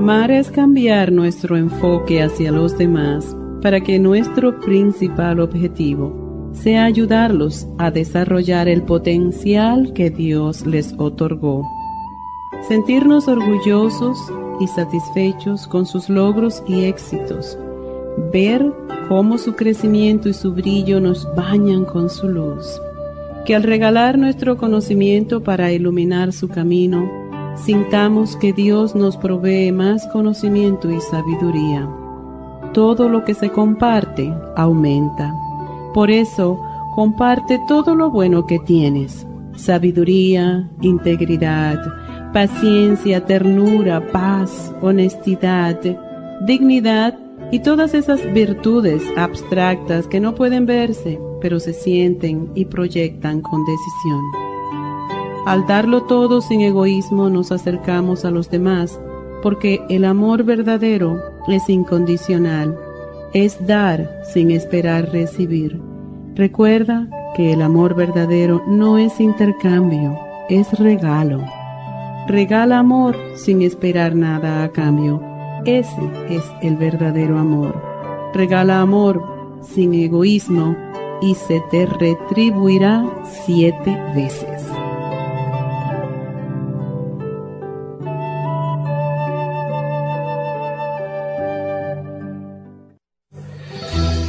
Amar es cambiar nuestro enfoque hacia los demás para que nuestro principal objetivo sea ayudarlos a desarrollar el potencial que Dios les otorgó. Sentirnos orgullosos y satisfechos con sus logros y éxitos. Ver cómo su crecimiento y su brillo nos bañan con su luz. Que al regalar nuestro conocimiento para iluminar su camino, sintamos que Dios nos provee más conocimiento y sabiduría. Todo lo que se comparte aumenta. Por eso, comparte todo lo bueno que tienes. Sabiduría, integridad, paciencia, ternura, paz, honestidad, dignidad y todas esas virtudes abstractas que no pueden verse, pero se sienten y proyectan con decisión. Al darlo todo sin egoísmo nos acercamos a los demás, porque el amor verdadero es incondicional, es dar sin esperar recibir. Recuerda que el amor verdadero no es intercambio, es regalo. Regala amor sin esperar nada a cambio. Ese es el verdadero amor. Regala amor sin egoísmo y se te retribuirá siete veces.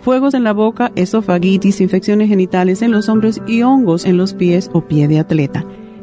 fuegos en la boca, esofagitis, infecciones genitales en los hombros y hongos en los pies o pie de atleta.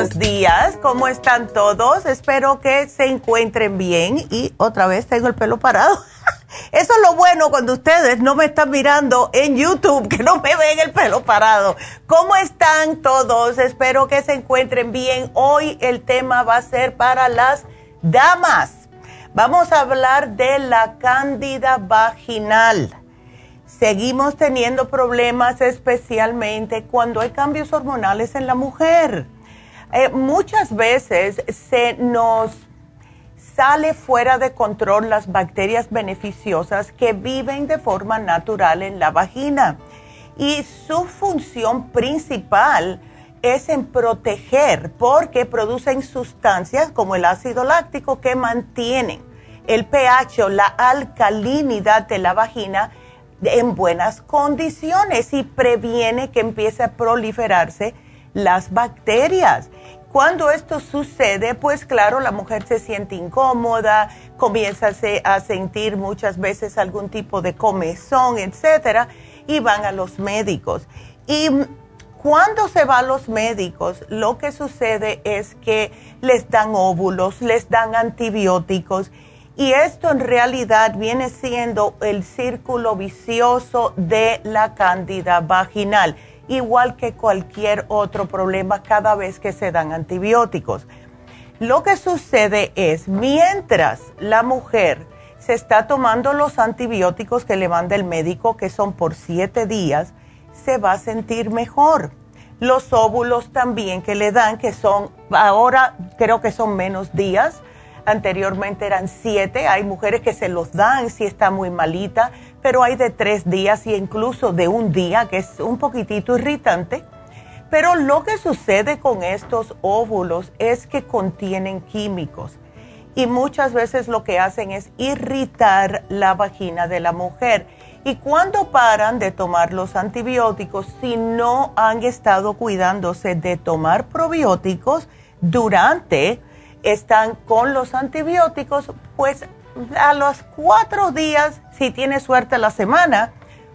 buenos días, ¿cómo están todos? Espero que se encuentren bien y otra vez tengo el pelo parado. Eso es lo bueno cuando ustedes no me están mirando en YouTube, que no me ven el pelo parado. ¿Cómo están todos? Espero que se encuentren bien. Hoy el tema va a ser para las damas. Vamos a hablar de la cándida vaginal. Seguimos teniendo problemas especialmente cuando hay cambios hormonales en la mujer eh, muchas veces se nos sale fuera de control las bacterias beneficiosas que viven de forma natural en la vagina y su función principal es en proteger porque producen sustancias como el ácido láctico que mantienen el pH o la alcalinidad de la vagina en buenas condiciones y previene que empiece a proliferarse las bacterias. Cuando esto sucede, pues claro, la mujer se siente incómoda, comienza a sentir muchas veces algún tipo de comezón, etcétera, y van a los médicos. Y cuando se va a los médicos, lo que sucede es que les dan óvulos, les dan antibióticos Y esto en realidad viene siendo el círculo vicioso de la cándida vaginal, igual que cualquier otro problema cada vez que se dan antibióticos. Lo que sucede es, mientras la mujer se está tomando los antibióticos que le manda el médico, que son por siete días, se va a sentir mejor. Los óvulos también que le dan, que son, ahora creo que son menos días, anteriormente eran siete, hay mujeres que se los dan si está muy malita, pero hay de tres días y incluso de un día, que es un poquitito irritante. Pero lo que sucede con estos óvulos es que contienen químicos y muchas veces lo que hacen es irritar la vagina de la mujer. Y cuando paran de tomar los antibióticos, si no han estado cuidándose de tomar probióticos durante están con los antibióticos, pues a los cuatro días, si tiene suerte la semana,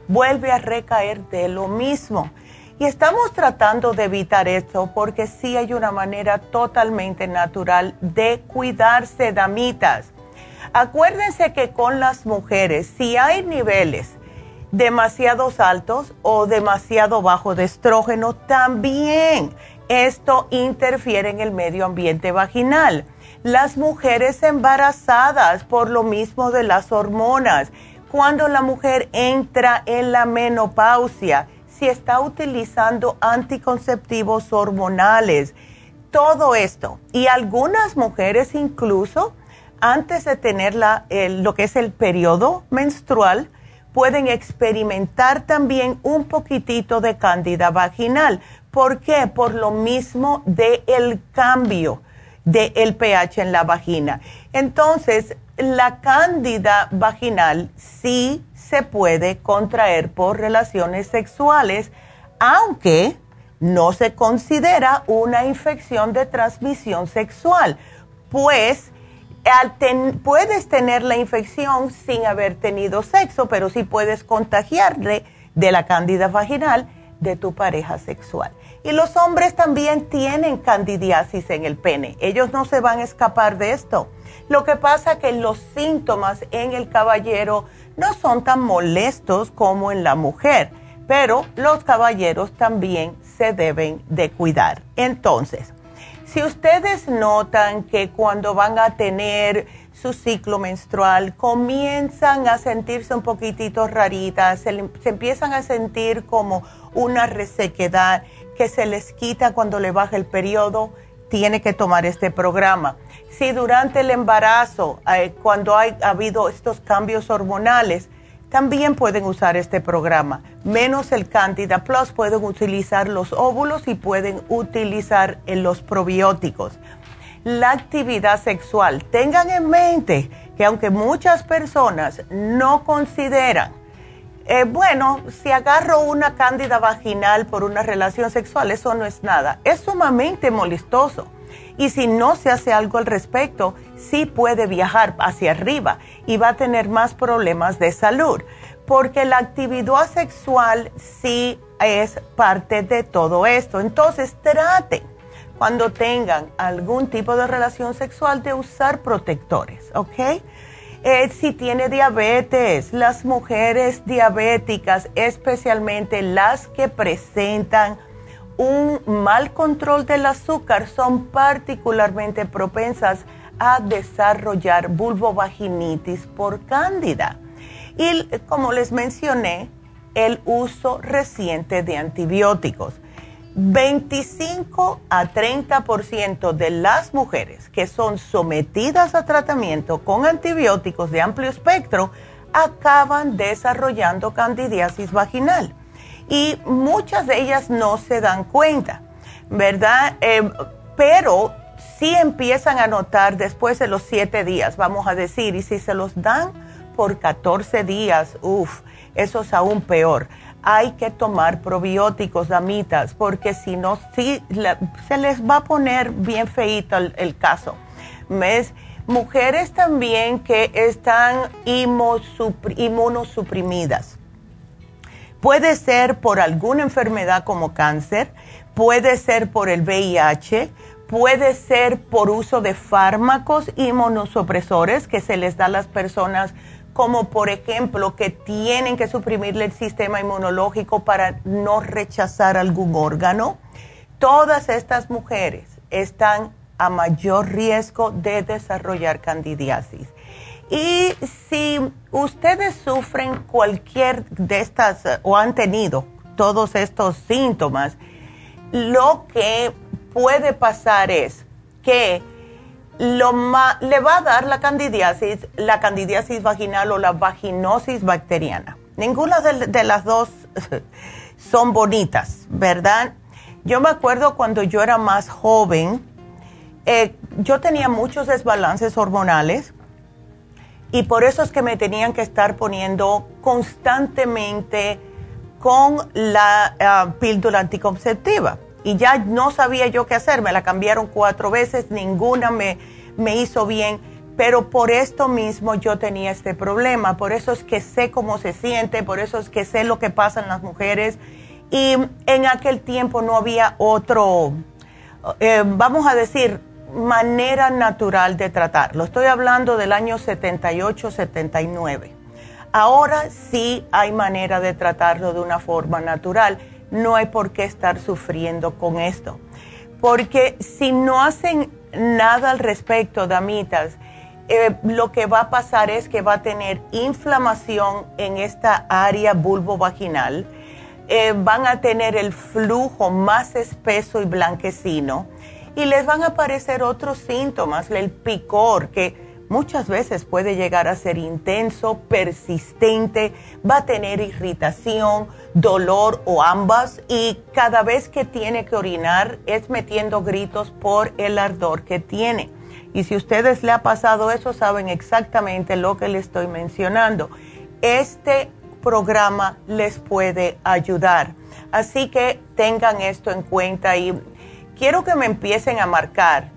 vuelve a recaer de lo mismo. Y estamos tratando de evitar esto porque sí hay una manera totalmente natural de cuidarse, damitas. Acuérdense que con las mujeres, si hay niveles demasiados altos o demasiado bajo de estrógeno, también esto interfiere en el medio ambiente vaginal. Las mujeres embarazadas, por lo mismo de las hormonas, cuando la mujer entra en la menopausia, si está utilizando anticonceptivos hormonales, todo esto. Y algunas mujeres incluso, antes de tener lo que es el periodo menstrual, pueden experimentar también un poquitito de cándida vaginal. ¿Por qué? Por lo mismo del el cambio del pH en la vagina. Entonces, la cándida vaginal sí se puede contraer por relaciones sexuales, aunque no se considera una infección de transmisión sexual, pues puedes tener la infección sin haber tenido sexo, pero sí puedes contagiarle de la cándida vaginal de tu pareja sexual. Y los hombres también tienen candidiasis en el pene. Ellos no se van a escapar de esto. Lo que pasa es que los síntomas en el caballero no son tan molestos como en la mujer, pero los caballeros también se deben de cuidar. Entonces, si ustedes notan que cuando van a tener su ciclo menstrual comienzan a sentirse un poquitito raritas, se, se empiezan a sentir como una resequedad que se les quita cuando le baja el periodo, tiene que tomar este programa. Si durante el embarazo, eh, cuando ha habido estos cambios hormonales, también pueden usar este programa. Menos el Candida Plus, pueden utilizar los óvulos y pueden utilizar los probióticos. La actividad sexual. Tengan en mente que aunque muchas personas no consideran, eh, bueno, si agarro una cándida vaginal por una relación sexual, eso no es nada. Es sumamente molestoso y si no se hace algo al respecto, sí puede viajar hacia arriba y va a tener más problemas de salud, porque la actividad sexual sí es parte de todo esto. Entonces traten cuando tengan algún tipo de relación sexual de usar protectores, ¿ok? Eh, si tiene diabetes, las mujeres diabéticas, especialmente las que presentan un mal control del azúcar son particularmente propensas a desarrollar vulvovaginitis por cándida. Y como les mencioné, el uso reciente de antibióticos. 25 a 30% de las mujeres que son sometidas a tratamiento con antibióticos de amplio espectro acaban desarrollando candidiasis vaginal y muchas de ellas no se dan cuenta, ¿verdad? Eh, pero sí empiezan a notar después de los siete días, vamos a decir, y si se los dan por 14 días, uff, eso es aún peor. Hay que tomar probióticos, damitas, porque si no, sí, se les va a poner bien feito el, caso. ¿Ves? Mujeres también que están inmunosuprimidas Puede ser por alguna enfermedad como cáncer, puede ser por el VIH, puede ser por uso de fármacos inmunosupresores que se les da a las personas como por ejemplo que tienen que suprimirle el sistema inmunológico para no rechazar algún órgano. Todas estas mujeres están a mayor riesgo de desarrollar candidiasis. Y si ustedes sufren cualquier de estas o han tenido todos estos síntomas, lo que puede pasar es que lo le va a dar la candidiasis, la candidiasis vaginal o la vaginosis bacteriana. Ninguna de, las dos son bonitas, ¿verdad? Yo me acuerdo cuando yo era más joven, eh, yo tenía muchos desbalances hormonales y por eso es que me tenían que estar poniendo constantemente con la ah, píldora anticonceptiva y ya no sabía yo qué hacer, me la cambiaron cuatro veces, ninguna me, me hizo bien, pero por esto mismo yo tenía este problema, por eso es que sé cómo se siente, por eso es que sé lo que pasa en las mujeres y en aquel tiempo no había otro, eh, vamos a decir, manera natural de tratarlo. Estoy hablando del año 78-79. Ahora sí hay manera de tratarlo de una forma natural no hay por qué estar sufriendo con esto. Porque si no hacen nada al respecto, damitas, eh, lo que va a pasar es que va a tener inflamación en esta área vulvovaginal, eh, van a tener el flujo más espeso y blanquecino y les van a aparecer otros síntomas, el picor, que muchas veces puede llegar a ser intenso, persistente, va a tener irritación, dolor o ambas y cada vez que tiene que orinar es metiendo gritos por el ardor que tiene. Y si ustedes le ha pasado eso, saben exactamente lo que le estoy mencionando. Este programa les puede ayudar. Así que tengan esto en cuenta y quiero que me empiecen a marcar.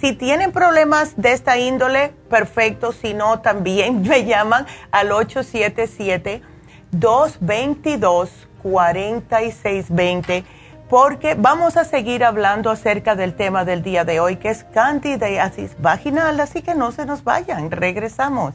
Si tienen problemas de esta índole, perfecto. Si no, también me llaman al 877-222-4620 porque vamos a seguir hablando acerca del tema del día de hoy, que es candidiasis vaginal. Así que no se nos vayan. Regresamos.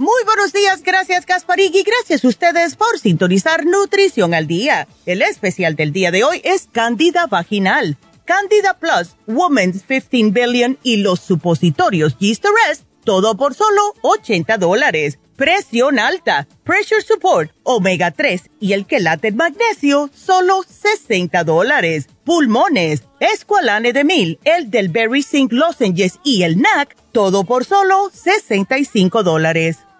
Muy buenos días, gracias Gasparig y gracias a ustedes por sintonizar Nutrición al Día. El especial del día de hoy es Candida Vaginal, Candida Plus, Women's 15 Billion y los supositorios Yeast todo por solo 80 dólares presión alta, pressure support, omega 3 y el quelate magnesio, solo 60 dólares. Pulmones, escualane de mil, el del Berry Zinc Lozenges y el NAC, todo por solo 65 dólares.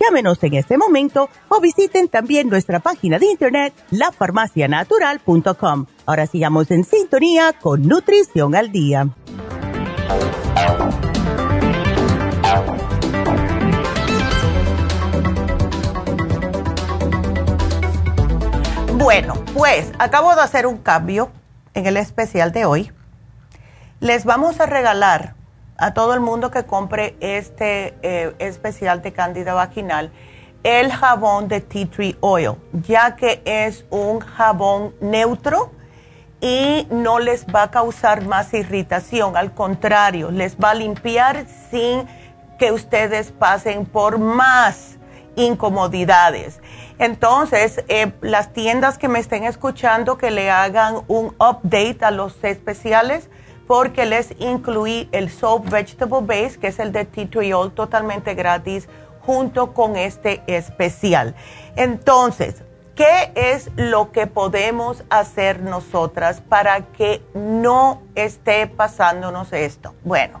Llámenos en este momento o visiten también nuestra página de internet lafarmacianatural.com. Ahora sigamos en sintonía con Nutrición al Día. Bueno, pues acabo de hacer un cambio en el especial de hoy. Les vamos a regalar a todo el mundo que compre este eh, especial de cándida vaginal el jabón de tea tree oil, ya que es un jabón neutro y no les va a causar más irritación, al contrario, les va a limpiar sin que ustedes pasen por más incomodidades. Entonces, eh, las tiendas que me estén escuchando que le hagan un update a los especiales, porque les incluí el Soap Vegetable Base, que es el de Titriol, totalmente gratis, junto con este especial. Entonces, ¿qué es lo que podemos hacer nosotras para que no esté pasándonos esto? Bueno,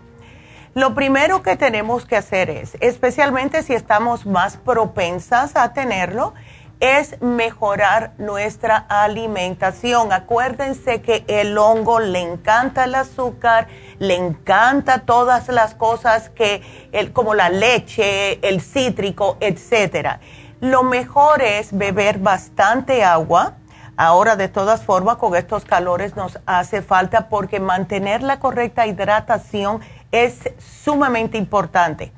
lo primero que tenemos que hacer es, especialmente si estamos más propensas a tenerlo, es mejorar nuestra alimentación. Acuérdense que el hongo le encanta el azúcar, le encanta todas las cosas que, como la leche, el cítrico, etc. Lo mejor es beber bastante agua. Ahora, de todas formas, con estos calores nos hace falta porque mantener la correcta hidratación es sumamente importante.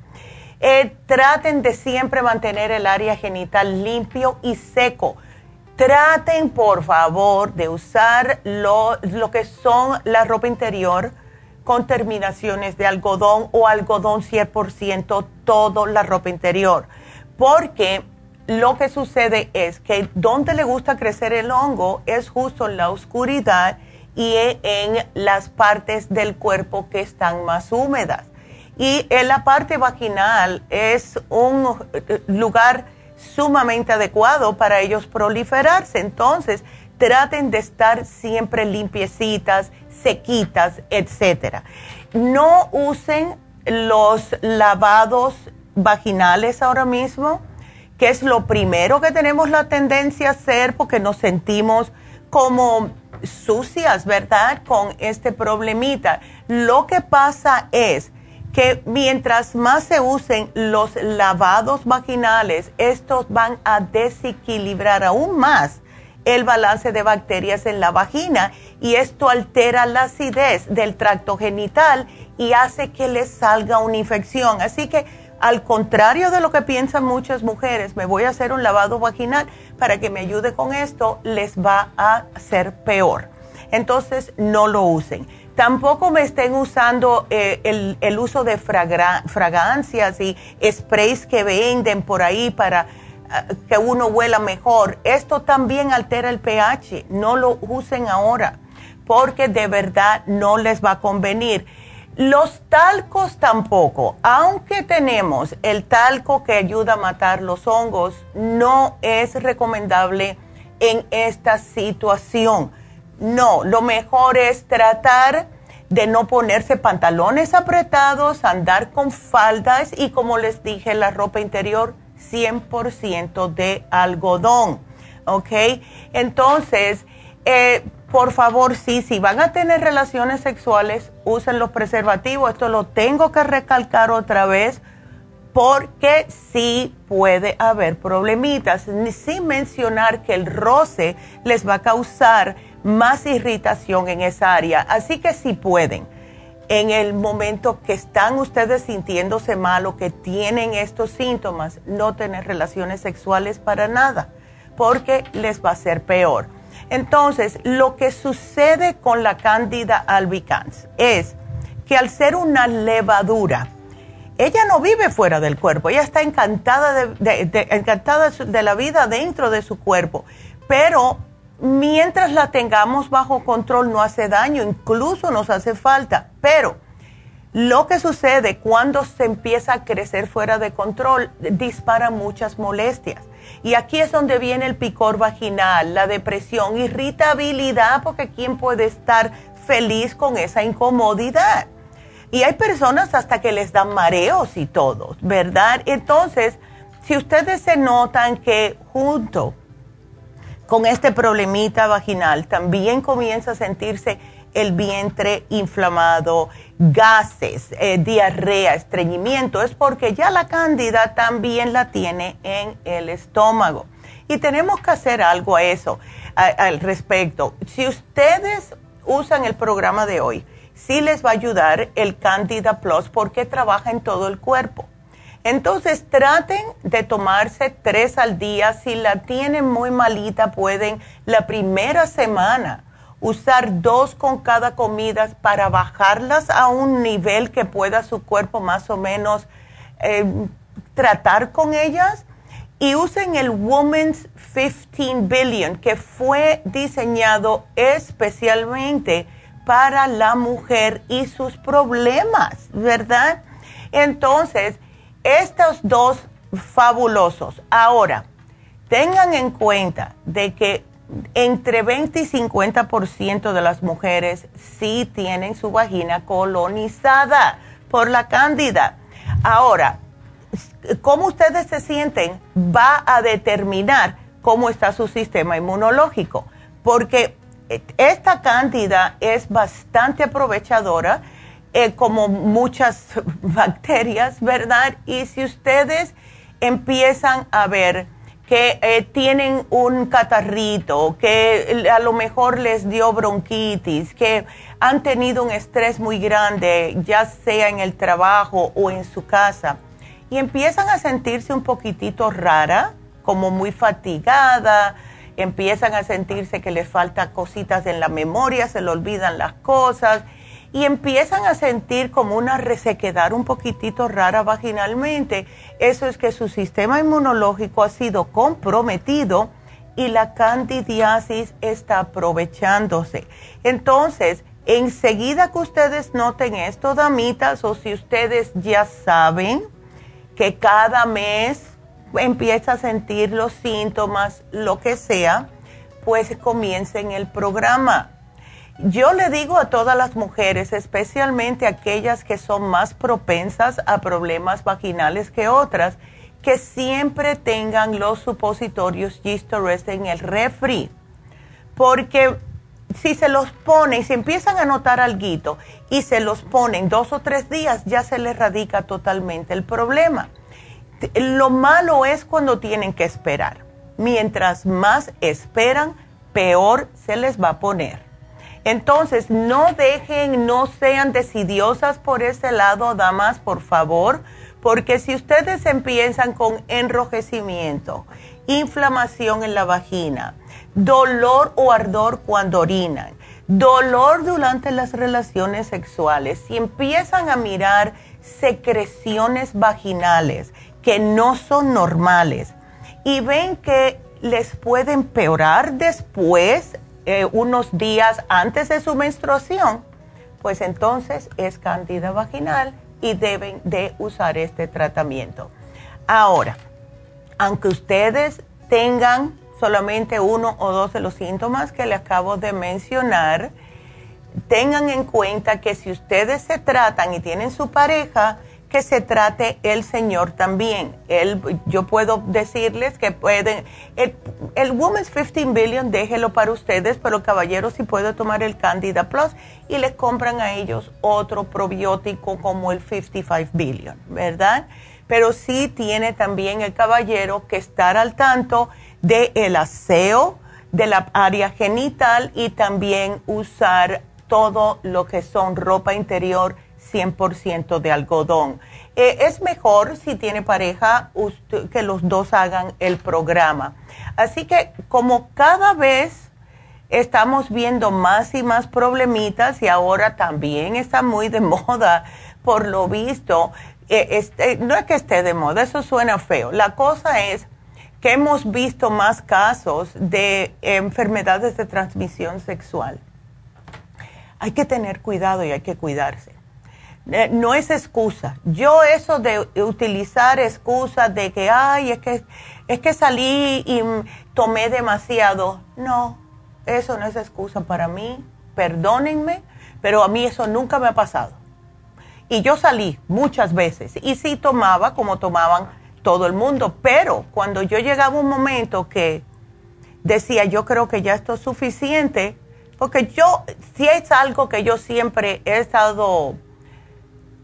Eh, traten de siempre mantener el área genital limpio y seco. Traten, por favor, de usar lo, lo que son la ropa interior con terminaciones de algodón o algodón 100%, toda la ropa interior. Porque lo que sucede es que donde le gusta crecer el hongo es justo en la oscuridad y en las partes del cuerpo que están más húmedas. Y en la parte vaginal es un eh, lugar sumamente adecuado para ellos proliferarse. Entonces, traten de estar siempre limpiecitas, sequitas, etc. No usen los lavados vaginales ahora mismo, que es lo primero que tenemos la tendencia a hacer porque nos sentimos como sucias, ¿verdad? Con este problemita. Lo que pasa es que mientras más se usen los lavados vaginales, estos van a desequilibrar aún más el balance de bacterias en la vagina y esto altera la acidez del tracto genital y hace que les salga una infección. Así que al contrario de lo que piensan muchas mujeres, me voy a hacer un lavado vaginal para que me ayude con esto, les va a ser peor. Entonces no lo usen. Tampoco me estén usando eh, el, uso de fragancias y sprays que venden por ahí para eh, que uno huela mejor. Esto también altera el pH. No lo usen ahora porque de verdad no les va a convenir. Los talcos tampoco, aunque tenemos el talco que ayuda a matar los hongos, no es recomendable en esta situación no, lo mejor es tratar de no ponerse pantalones apretados, andar con faldas y como les dije, la ropa interior 100% de algodón, ¿ok? Entonces, eh, por favor, sí, si van a tener relaciones sexuales, usen los preservativos. Esto lo tengo que recalcar otra vez porque sí puede haber problemitas, sin mencionar que el roce les va a causar más irritación en esa área. Así que si pueden, en el momento que están ustedes sintiéndose mal o que tienen estos síntomas, no tener relaciones sexuales para nada, porque les va a ser peor. Entonces, lo que sucede con la cándida albicans es que al ser una levadura, ella no vive fuera del cuerpo, ella está encantada de, encantada de la vida dentro de su cuerpo, pero mientras la tengamos bajo control no hace daño, incluso nos hace falta, pero lo que sucede cuando se empieza a crecer fuera de control dispara muchas molestias. Y aquí es donde viene el picor vaginal, la depresión, irritabilidad, porque ¿quién puede estar feliz con esa incomodidad? Y hay personas hasta que les dan mareos y todo, ¿verdad? Entonces, si ustedes se notan que junto con este problemita vaginal también comienza a sentirse el vientre inflamado, gases, eh, diarrea, estreñimiento, es porque ya la cándida también la tiene en el estómago. Y tenemos que hacer algo a eso, al respecto. Si ustedes usan el programa de hoy, sí les va a ayudar el Candida Plus porque trabaja en todo el cuerpo. Entonces traten de tomarse tres al día. Si la tienen muy malita, pueden la primera semana usar dos con cada comida para bajarlas a un nivel que pueda su cuerpo más o menos eh, tratar con ellas. Y usen el Women's 15 Billion, que fue diseñado especialmente para la mujer y sus problemas, ¿verdad? Entonces, estos dos fabulosos. Ahora, tengan en cuenta de que entre 20 y 50% de las mujeres sí tienen su vagina colonizada por la cándida. Ahora, cómo ustedes se sienten va a determinar cómo está su sistema inmunológico, porque esta cándida es bastante aprovechadora, eh, como muchas bacterias, ¿verdad? Y si ustedes empiezan a ver que eh, tienen un catarrito, que a lo mejor les dio bronquitis, que han tenido un estrés muy grande, ya sea en el trabajo o en su casa, y empiezan a sentirse un poquitito rara, como muy fatigada, empiezan a sentirse que les falta cositas en la memoria, se le olvidan las cosas y empiezan a sentir como una resequedad un poquitito rara vaginalmente. Eso es que su sistema inmunológico ha sido comprometido y la candidiasis está aprovechándose. Entonces, enseguida que ustedes noten esto, damitas, o si ustedes ya saben que cada mes empieza a sentir los síntomas, lo que sea, pues comiencen el programa. Yo le digo a todas las mujeres, especialmente aquellas que son más propensas a problemas vaginales que otras, que siempre tengan los supositorios Gistorest en el refri. Porque si se los ponen, si empiezan a notar algo y se los ponen dos o tres días, ya se les radica totalmente el problema. Lo malo es cuando tienen que esperar. Mientras más esperan, peor se les va a poner. Entonces, no dejen, no sean decidiosas por ese lado, damas, por favor, porque si ustedes empiezan con enrojecimiento, inflamación en la vagina, dolor o ardor cuando orinan, dolor durante las relaciones sexuales, si empiezan a mirar secreciones vaginales, que no son normales y ven que les puede empeorar después, eh, unos días antes de su menstruación, pues entonces es candida vaginal y deben de usar este tratamiento. Ahora, aunque ustedes tengan solamente uno o dos de los síntomas que le acabo de mencionar, tengan en cuenta que si ustedes se tratan y tienen su pareja, que se trate el Señor también. Él, yo puedo decirles que pueden, el, Women's 15 Billion déjelo para ustedes, pero caballeros si puede tomar el Candida Plus y les compran a ellos otro probiótico como el 55 Billion, ¿verdad? Pero sí tiene también el caballero que estar al tanto del el aseo de la área genital y también usar todo lo que son ropa interior 100% de algodón. Eh, es mejor si tiene pareja que los dos hagan el programa. Así que como cada vez estamos viendo más y más problemitas y ahora también está muy de moda, por lo visto, eh, este, no es que esté de moda, eso suena feo. La cosa es que hemos visto más casos de enfermedades de transmisión sexual. Hay que tener cuidado y hay que cuidarse. Eh, no es excusa. Yo eso de utilizar excusas de que, ay, es que, es que salí y tomé demasiado. No, eso no es excusa para mí. Perdónenme, pero a mí eso nunca me ha pasado. Y yo salí muchas veces y sí tomaba como tomaban todo el mundo, pero cuando yo llegaba un momento que decía, yo creo que ya esto es suficiente, porque yo, si es algo que yo siempre he estado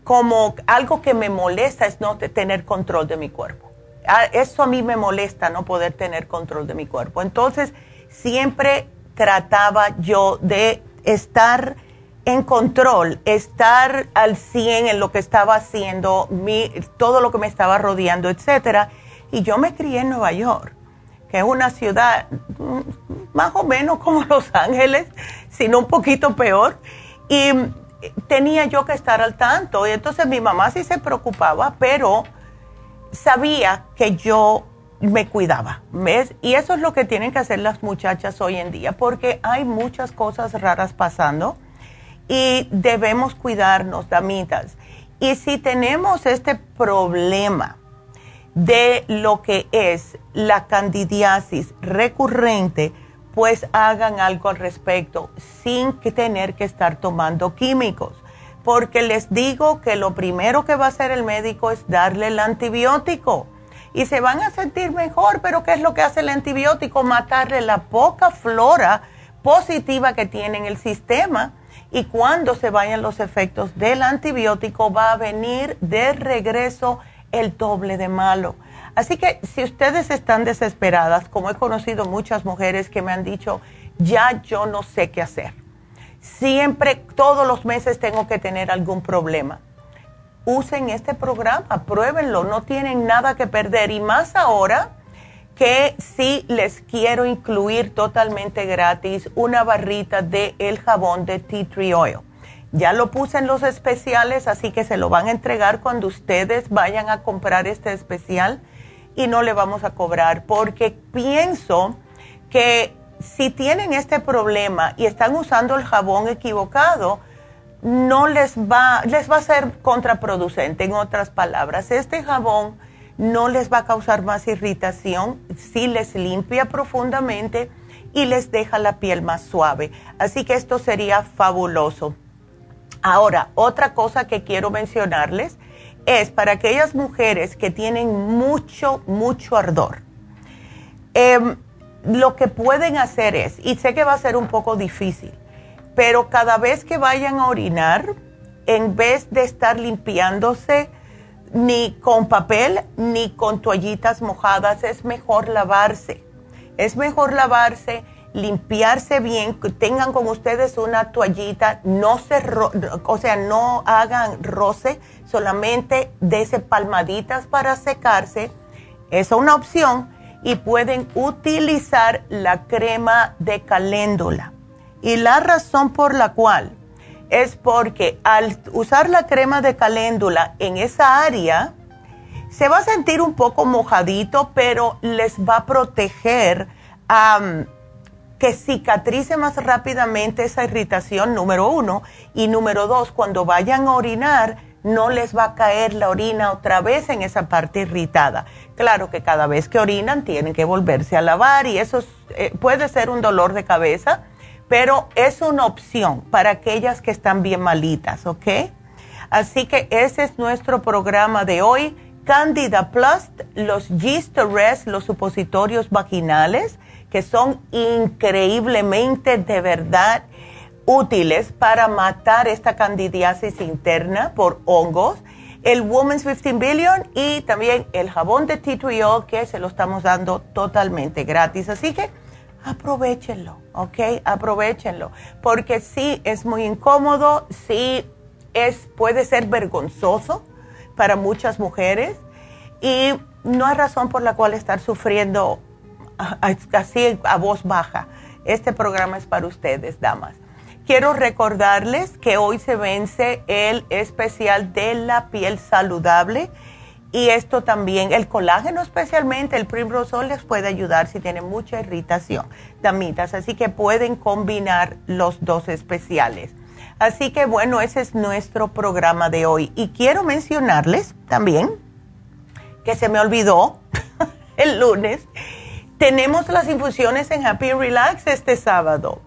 como algo que me molesta es no tener control de mi cuerpo. Ah, eso a mí me molesta, no poder tener control de mi cuerpo. Entonces, siempre trataba yo de estar en control, estar al 100 en lo que estaba haciendo, mi, todo lo que me estaba rodeando, etcétera. Y yo me crié en Nueva York, que es una ciudad mm, más o menos como Los Ángeles, sino un poquito peor. Y tenía yo que estar al tanto. Y entonces mi mamá sí se preocupaba, pero sabía que yo me cuidaba. ¿ves? Y eso es lo que tienen que hacer las muchachas hoy en día, porque hay muchas cosas raras pasando y debemos cuidarnos, damitas. Y si tenemos este problema de lo que es la candidiasis recurrente, pues hagan algo al respecto sin que tener que estar tomando químicos. Porque les digo que lo primero que va a hacer el médico es darle el antibiótico. Y se van a sentir mejor, pero ¿qué es lo que hace el antibiótico? Matarle la poca flora positiva que tiene en el sistema. Y cuando se vayan los efectos del antibiótico, va a venir de regreso el doble de malo. Así que si ustedes están desesperadas, como he conocido muchas mujeres que me han dicho, ya yo no sé qué hacer. Siempre, todos los meses tengo que tener algún problema. Usen este programa, pruébenlo, no tienen nada que perder. Y más ahora que sí les quiero incluir totalmente gratis una barrita de el jabón de Tea Tree Oil. Ya lo puse en los especiales, así que se lo van a entregar cuando ustedes vayan a comprar este especial y no le vamos a cobrar porque pienso que si tienen este problema y están usando el jabón equivocado, no les va, les va a ser contraproducente. En otras palabras, este jabón no les va a causar más irritación si les limpia profundamente y les deja la piel más suave. Así que esto sería fabuloso. Ahora, otra cosa que quiero mencionarles es para aquellas mujeres que tienen mucho, mucho ardor. Em, lo que pueden hacer es, y sé que va a ser un poco difícil, pero cada vez que vayan a orinar, en vez de estar limpiándose ni con papel ni con toallitas mojadas, es mejor lavarse. Es mejor lavarse limpiarse bien, tengan con ustedes una toallita, no se, o sea, no hagan roce, solamente dese palmaditas para secarse. Es una opción y pueden utilizar la crema de caléndula. Y la razón por la cual es porque al usar la crema de caléndula en esa área, se va a sentir un poco mojadito, pero les va a proteger que cicatrice más rápidamente esa irritación, número uno. Y número dos, cuando vayan a orinar, no les va a caer la orina otra vez en esa parte irritada. Claro que cada vez que orinan tienen que volverse a lavar y eso eh, puede ser un dolor de cabeza, pero es una opción para aquellas que están bien malitas, ¿ok? Así que ese es nuestro programa de hoy. Candida Plus, los Yeast Rest, los supositorios vaginales que son increíblemente de verdad útiles para matar esta candidiasis interna por hongos, el Women's 15 Billion y también el jabón de T2O que se lo estamos dando totalmente gratis. Así que aprovechenlo, ¿ok? Aprovechenlo, porque sí es muy incómodo, sí es, puede ser vergonzoso para muchas mujeres y no hay razón por la cual estar sufriendo así a voz baja. Este programa es para ustedes, damas. Quiero recordarles que hoy se vence el especial de la piel saludable y esto también, el colágeno especialmente, el Primrosol les puede ayudar si tienen mucha irritación, damitas, así que pueden combinar los dos especiales. Así que bueno, ese es nuestro programa de hoy y quiero mencionarles también que se me olvidó el lunes tenemos las infusiones en Happy Relax este sábado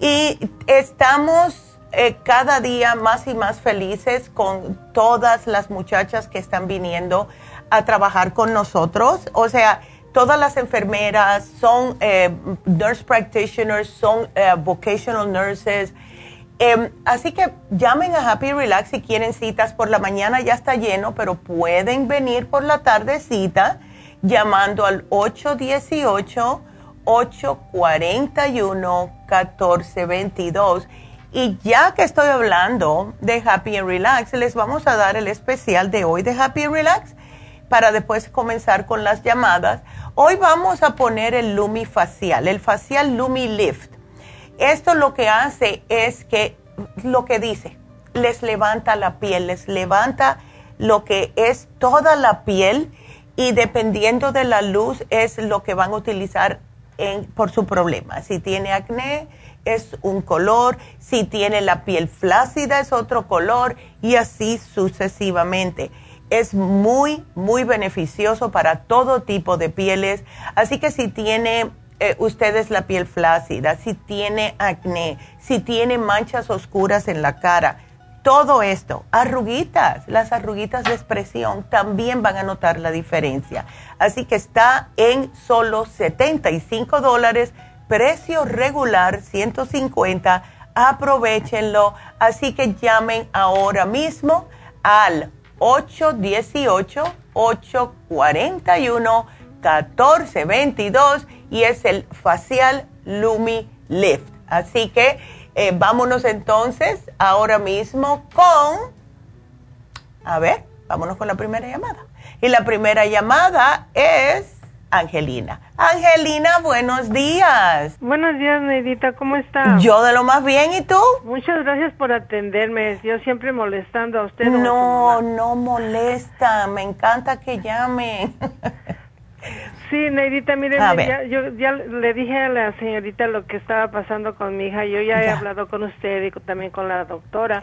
y estamos eh, cada día más y más felices con todas las muchachas que están viniendo a trabajar con nosotros. O sea, todas las enfermeras son eh, nurse practitioners, son eh, vocational nurses. Em, así que llamen a Happy Relax si quieren citas. Por la mañana ya está lleno, pero pueden venir por la tardecita llamando al 818-841-1422. Y ya que estoy hablando de Happy and Relax, les vamos a dar el especial de hoy de Happy and Relax para después comenzar con las llamadas. Hoy vamos a poner el Lumi facial, el facial Lumi Lift. Esto lo que hace es que, lo que dice, les levanta la piel, les levanta lo que es toda la piel y dependiendo de la luz es lo que van a utilizar en, por su problema. Si tiene acné, es un color, si tiene la piel flácida es otro color y así sucesivamente. Es muy, muy beneficioso para todo tipo de pieles. Así que si tiene eh, ustedes la piel flácida, si tiene acné, si tiene manchas oscuras en la cara, todo esto, arruguitas, las arruguitas de expresión también van a notar la diferencia. Así que está en solo 75 dólares precio regular 150, aprovechenlo. Así que llamen ahora mismo al 818-841-1422 y es el facial Lumi Lift. Así que eh, vámonos entonces ahora mismo con, a ver, vámonos con la primera llamada. Y la primera llamada es Angelina. Angelina, buenos días. Buenos días, Neidita, ¿cómo está? Yo de lo más bien, ¿y tú? Muchas gracias por atenderme. Yo siempre molestando a usted. No, no molesta. Me encanta que llamen. Sí, Neidita, mire, yo ya le dije a la señorita lo que estaba pasando con mi hija. Yo ya, he hablado con usted y también con la doctora.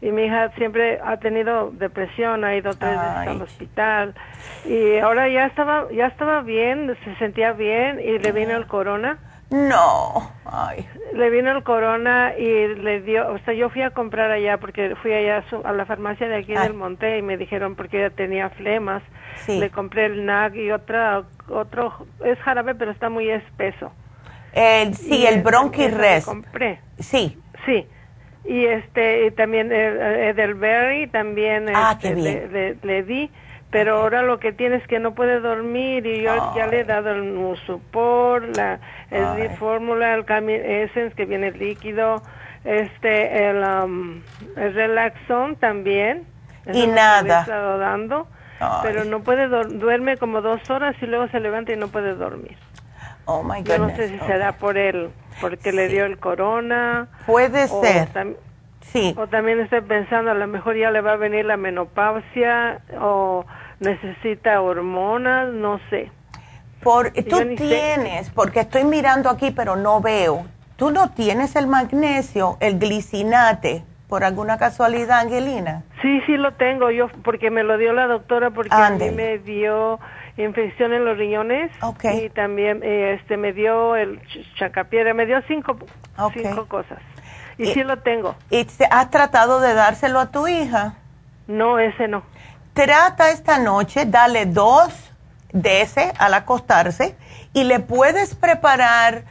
Y mi hija siempre ha tenido depresión, ha ido tres veces al hospital. Y ahora ya estaba, ya estaba bien, se sentía bien y le vino el corona. No, Le vino el corona y le dio, o sea, yo fui a comprar allá porque fui allá a, la farmacia de aquí del Monte y me dijeron porque ella tenía flemas. Le compré el NAG y otra, otro, es jarabe pero está muy espeso. El, sí, el Bronchirres. compré. Sí. Sí. Y este, y también Edelberry también ah, este, le, le di pero ahora lo que tiene es que no puede dormir y yo ya le he dado el Musupor, la el fórmula, el Essence que viene líquido, este el, um, el Relaxon también. Y nada. He estado dando, pero no puede duerme como dos horas y luego se levanta y no puede dormir. Oh my Yo no sé si será por él, porque le dio el corona. Puede ser. Sí. O también estoy pensando, a lo mejor ya le va a venir la menopausia o necesita hormonas, no sé. Por, tú tienes, porque estoy mirando aquí pero no veo, tú no tienes el magnesio, el glicinate, por alguna casualidad, Angelina. Sí, sí lo tengo yo, porque me lo dio la doctora, porque a mí me dio infección en los riñones y también eh, este me dio el chacapiedra, me dio cinco, cinco cosas. Y, sí lo tengo. ¿Y has tratado de dárselo a tu hija? No, ese no. Trata esta noche, dale dos de ese al acostarse y le puedes preparar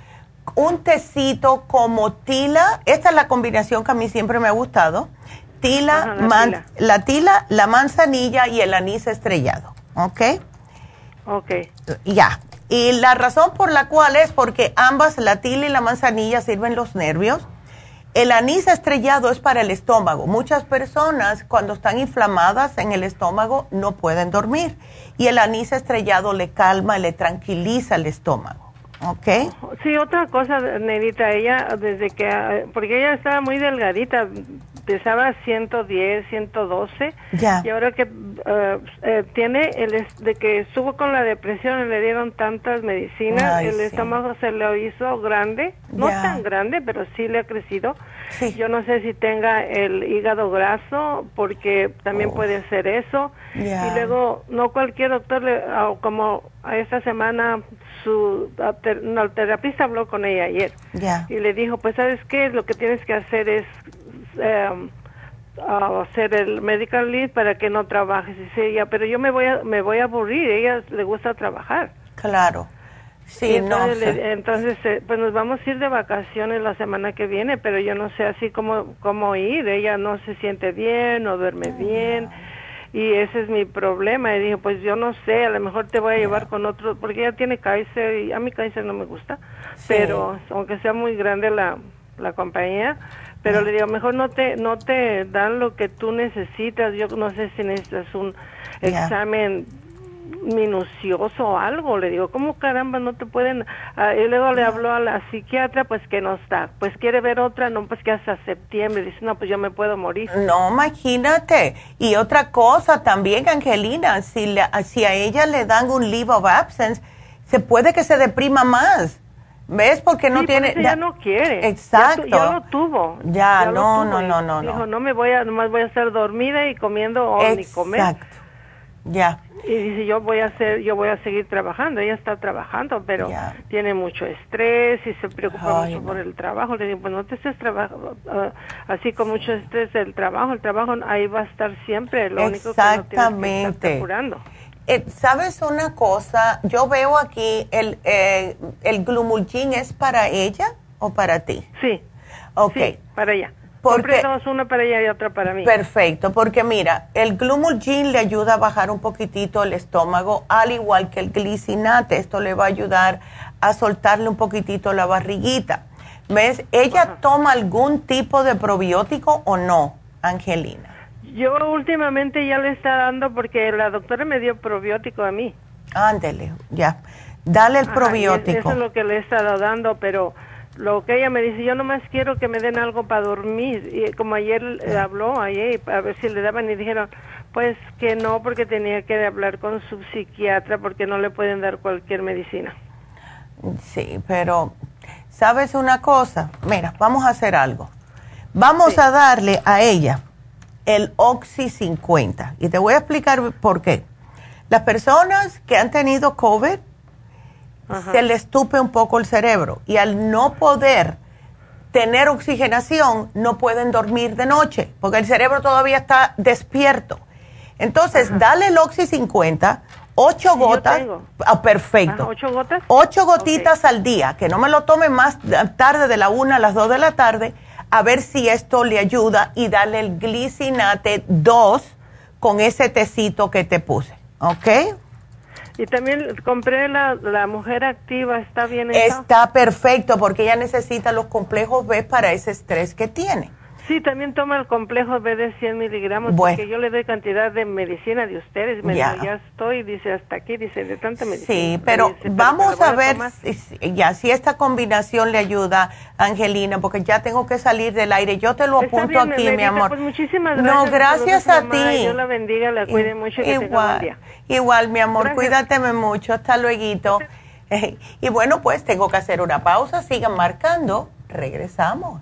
un tecito como tila. Esta es la combinación que a mí siempre me ha gustado. Tila, la, tila. la manzanilla y el anís estrellado. ¿Ok? Ok. Ya. Y la razón por la cual es porque ambas, la tila y la manzanilla, sirven los nervios el anís estrellado es para el estómago. Muchas personas cuando están inflamadas en el estómago no pueden dormir y el anís estrellado le calma, le tranquiliza el estómago. ¿Ok? Sí, otra cosa, Nedita, ella desde que, porque ella estaba muy delgadita, pesaba 110, 112. Ya. Y ahora que eh, tiene, el, de que estuvo con la depresión y le dieron tantas medicinas, el estómago se le hizo grande, no tan grande, pero sí le ha crecido. Yo no sé si tenga el hígado graso, porque también puede ser eso. Y luego, no cualquier doctor, le, como a esta semana su terapista habló con ella ayer y le dijo, pues sabes qué, lo que tienes que hacer es em, hacer el medical leave para que no trabajes. Dice ella, pero yo me voy a, me voy a aburrir, ella le gusta trabajar. Claro. Sí, entonces, no. entonces eh, pues nos vamos a ir de vacaciones la semana que viene, pero yo no sé así cómo, cómo ir. Ella no se siente bien, no duerme bien. Y ese es mi problema. Y dije, pues yo no sé, a lo mejor te voy a llevar con otro, porque ella tiene Kaiser y a mí Kaiser no me gusta. Pero aunque sea muy grande la, la compañía, pero le digo, mejor no te, no te dan lo que tú necesitas. Yo no sé si necesitas un examen minucioso o algo. Le digo, ¿cómo caramba no te pueden? Ah, y luego le habló a la psiquiatra, pues que no está. Pues quiere ver otra, no, pues que hasta septiembre. Dice, no, pues yo me puedo morir. No, imagínate. Y otra cosa también, Angelina, si, si a ella le dan un leave of absence, se puede que se deprima más. ¿Ves? Porque no tiene. ya no quiere. Exacto. Ya, lo tuvo. Ya, no, no, no, no, Dijo, no me voy a, nomás voy a estar dormida y comiendo o ni comer. Exacto. Ya. Y dice, yo voy a hacer, yo voy a seguir trabajando. Ella está trabajando, pero tiene mucho estrés y se preocupa mucho por el trabajo. Le digo, pues no te estés trabajando uh, así con mucho estrés del trabajo. El trabajo ahí va a estar siempre. Lo único que no tienes que eh, ¿Sabes una cosa? Yo veo aquí el, eh, el glumulgin es para ella o para ti. Sí. Ok. para ella. Porque, una para ella y otra para mí. Perfecto, porque mira, el glumulgin le ayuda a bajar un poquitito el estómago, al igual que el glicinate. Esto le va a ayudar a soltarle un poquitito la barriguita. ¿Ves? ¿Ella toma algún tipo de probiótico o no, Angelina? Yo últimamente ya le está dando porque la doctora me dio probiótico a mí. Ándele, ya. Dale el probiótico. Eso es lo que le he estado dando, pero lo que ella me dice, yo nomás quiero que me den algo para dormir. Y como ayer habló, ayer, a ver si le daban y dijeron, pues que no, porque tenía que hablar con su psiquiatra porque no le pueden dar cualquier medicina. Sí, pero ¿sabes una cosa? Mira, vamos a hacer algo. Vamos a darle a ella el Oxy 50. Y te voy a explicar por qué. Las personas que han tenido COVID, se les estupe un poco el cerebro y al no poder tener oxigenación, no pueden dormir de noche, porque el cerebro todavía está despierto. Entonces, dale el Oxy 50, ocho gotas. Ah, perfecto. ¿Ocho gotas? Ocho gotitas al día, que no me lo tome más tarde de la una a las dos de la tarde a ver si esto le ayuda y darle el glicinate 2 con ese tecito que te puse, ¿ok? Y también compré la, la mujer activa, ¿está bien? Está perfecto porque ella necesita los complejos B para ese estrés que tiene. Sí, también toma el complejo B de 100 miligramos porque yo le doy cantidad de medicina de ustedes. Me ya. ya estoy, dice, hasta aquí, dice, de tanta medicina. Sí, pero vamos a ver si, ya, si esta combinación le ayuda, Angelina, porque ya tengo que salir del aire. Yo te lo apunto aquí, mi amor. Pues muchísimas gracias. No, gracias a ti. Dios la bendiga, la cuide mucho. Igual, igual, mi amor, cuídateme mucho. Hasta luego. y bueno, pues tengo que hacer una pausa. Sigan marcando. Regresamos.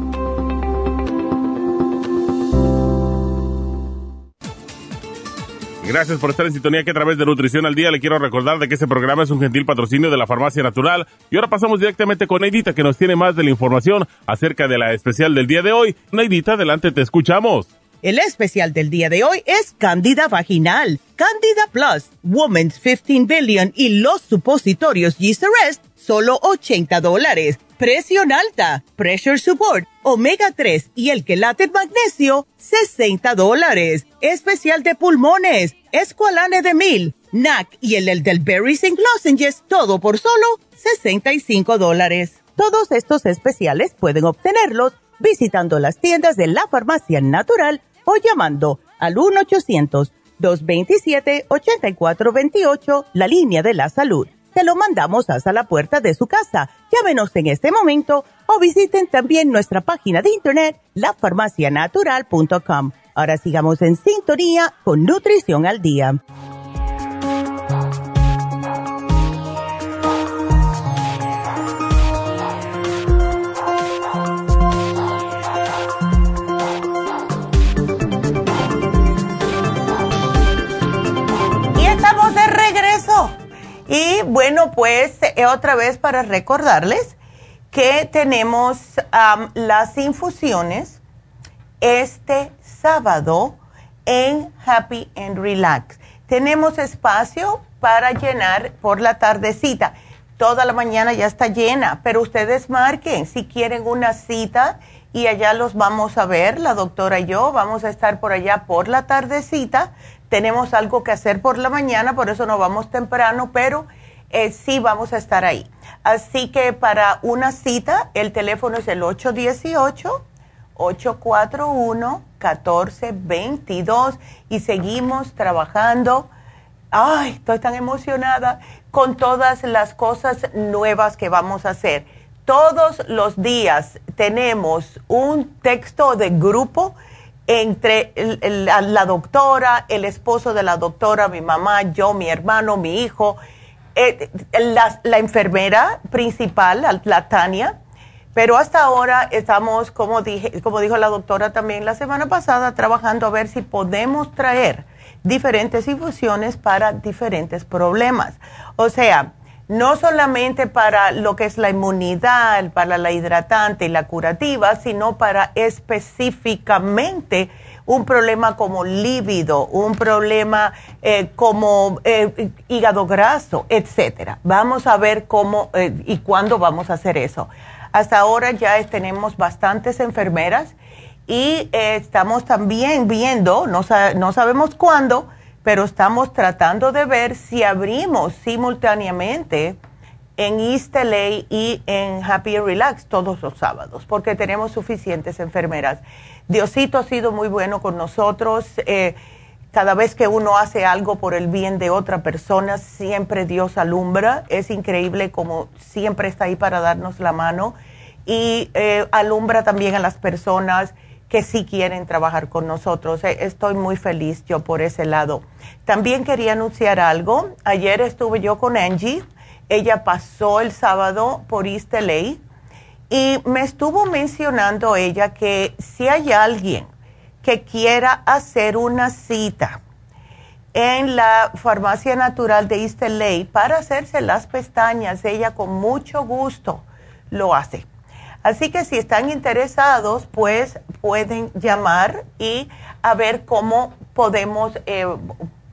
Gracias por estar en sintonía que a través de Nutrición al Día le quiero recordar de que este programa es un gentil patrocinio de la Farmacia Natural. Y ahora pasamos directamente con Neidita que nos tiene más de la información acerca de la especial del día de hoy. Neidita, adelante, te escuchamos. El especial del día de hoy es Candida Vaginal, Candida Plus, Women's 15 Billion y los supositorios Yeast Arrest, solo 80 dólares. Presión alta, Pressure Support, Omega 3 y el quelate magnesio, 60 dólares. Especial de pulmones, Esqualane de Mil, NAC y el, el del Berry St. Lozenges, todo por solo 65 dólares. Todos estos especiales pueden obtenerlos visitando las tiendas de la farmacia natural o llamando al 1-800-227-8428, la línea de la salud. Te lo mandamos hasta la puerta de su casa. Llámenos en este momento o visiten también nuestra página de internet, lafarmacianatural.com. Ahora sigamos en sintonía con Nutrición al Día. Y bueno, pues eh, otra vez para recordarles que tenemos las infusiones este sábado en Happy and Relax. Tenemos espacio para llenar por la tardecita. Toda la mañana ya está llena, pero ustedes marquen si quieren una cita y allá los vamos a ver, la doctora y yo vamos a estar por allá por la tardecita tenemos algo que hacer por la mañana, por eso no vamos temprano, pero eh, sí vamos a estar ahí. Así que para una cita, el teléfono es el 818-841-1422 y seguimos trabajando. Ay, estoy tan emocionada con todas las cosas nuevas que vamos a hacer. Todos los días tenemos un texto de grupo entre la doctora, el esposo de la doctora, mi mamá, yo, mi hermano, mi hijo, eh, la, enfermera principal, la Tania. Pero hasta ahora estamos, como, dije, como dijo la doctora también la semana pasada, trabajando a ver si podemos traer diferentes infusiones para diferentes problemas. O sea, no solamente para lo que es la inmunidad, para la hidratante y la curativa, sino para específicamente un problema como líbido, un problema eh, como eh, hígado graso, etcétera. Vamos a ver cómo eh, y cuándo vamos a hacer eso. Hasta ahora ya tenemos bastantes enfermeras y estamos también viendo, no, no sabemos cuándo, pero estamos tratando de ver si abrimos simultáneamente en East y en Happy Relax todos los sábados, porque tenemos suficientes enfermeras. Diosito ha sido muy bueno con nosotros. Eh, cada vez que uno hace algo por el bien de otra persona, siempre Dios alumbra. Es increíble como siempre está ahí para darnos la mano y eh, alumbra también a las personas que sí quieren trabajar con nosotros. Eh, estoy muy feliz yo por ese lado. También quería anunciar algo. Ayer estuve yo con Angie. Ella pasó el sábado por East y me estuvo mencionando ella que si hay alguien que quiera hacer una cita en la farmacia natural de East para hacerse las pestañas, ella con mucho gusto lo hace. Así que si están interesados, pues pueden llamar y a ver cómo podemos, eh,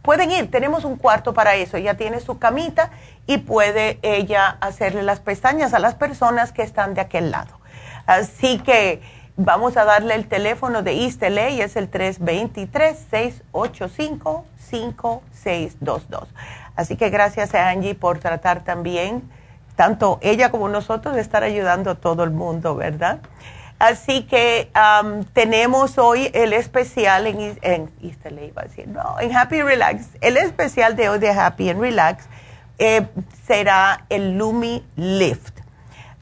pueden ir, tenemos un cuarto para eso, ella tiene su camita y puede ella hacerle las pestañas a las personas que están de aquel lado. Así que vamos a darle el teléfono de East y es el 323-685-5622. Así que gracias a Angie por tratar también tanto ella como nosotros, de estar ayudando a todo el mundo, ¿verdad? Así que tenemos hoy el especial en, en, iba a decir, no, en Happy Relax. El especial de hoy de Happy and Relax eh, será el Lumi Lift.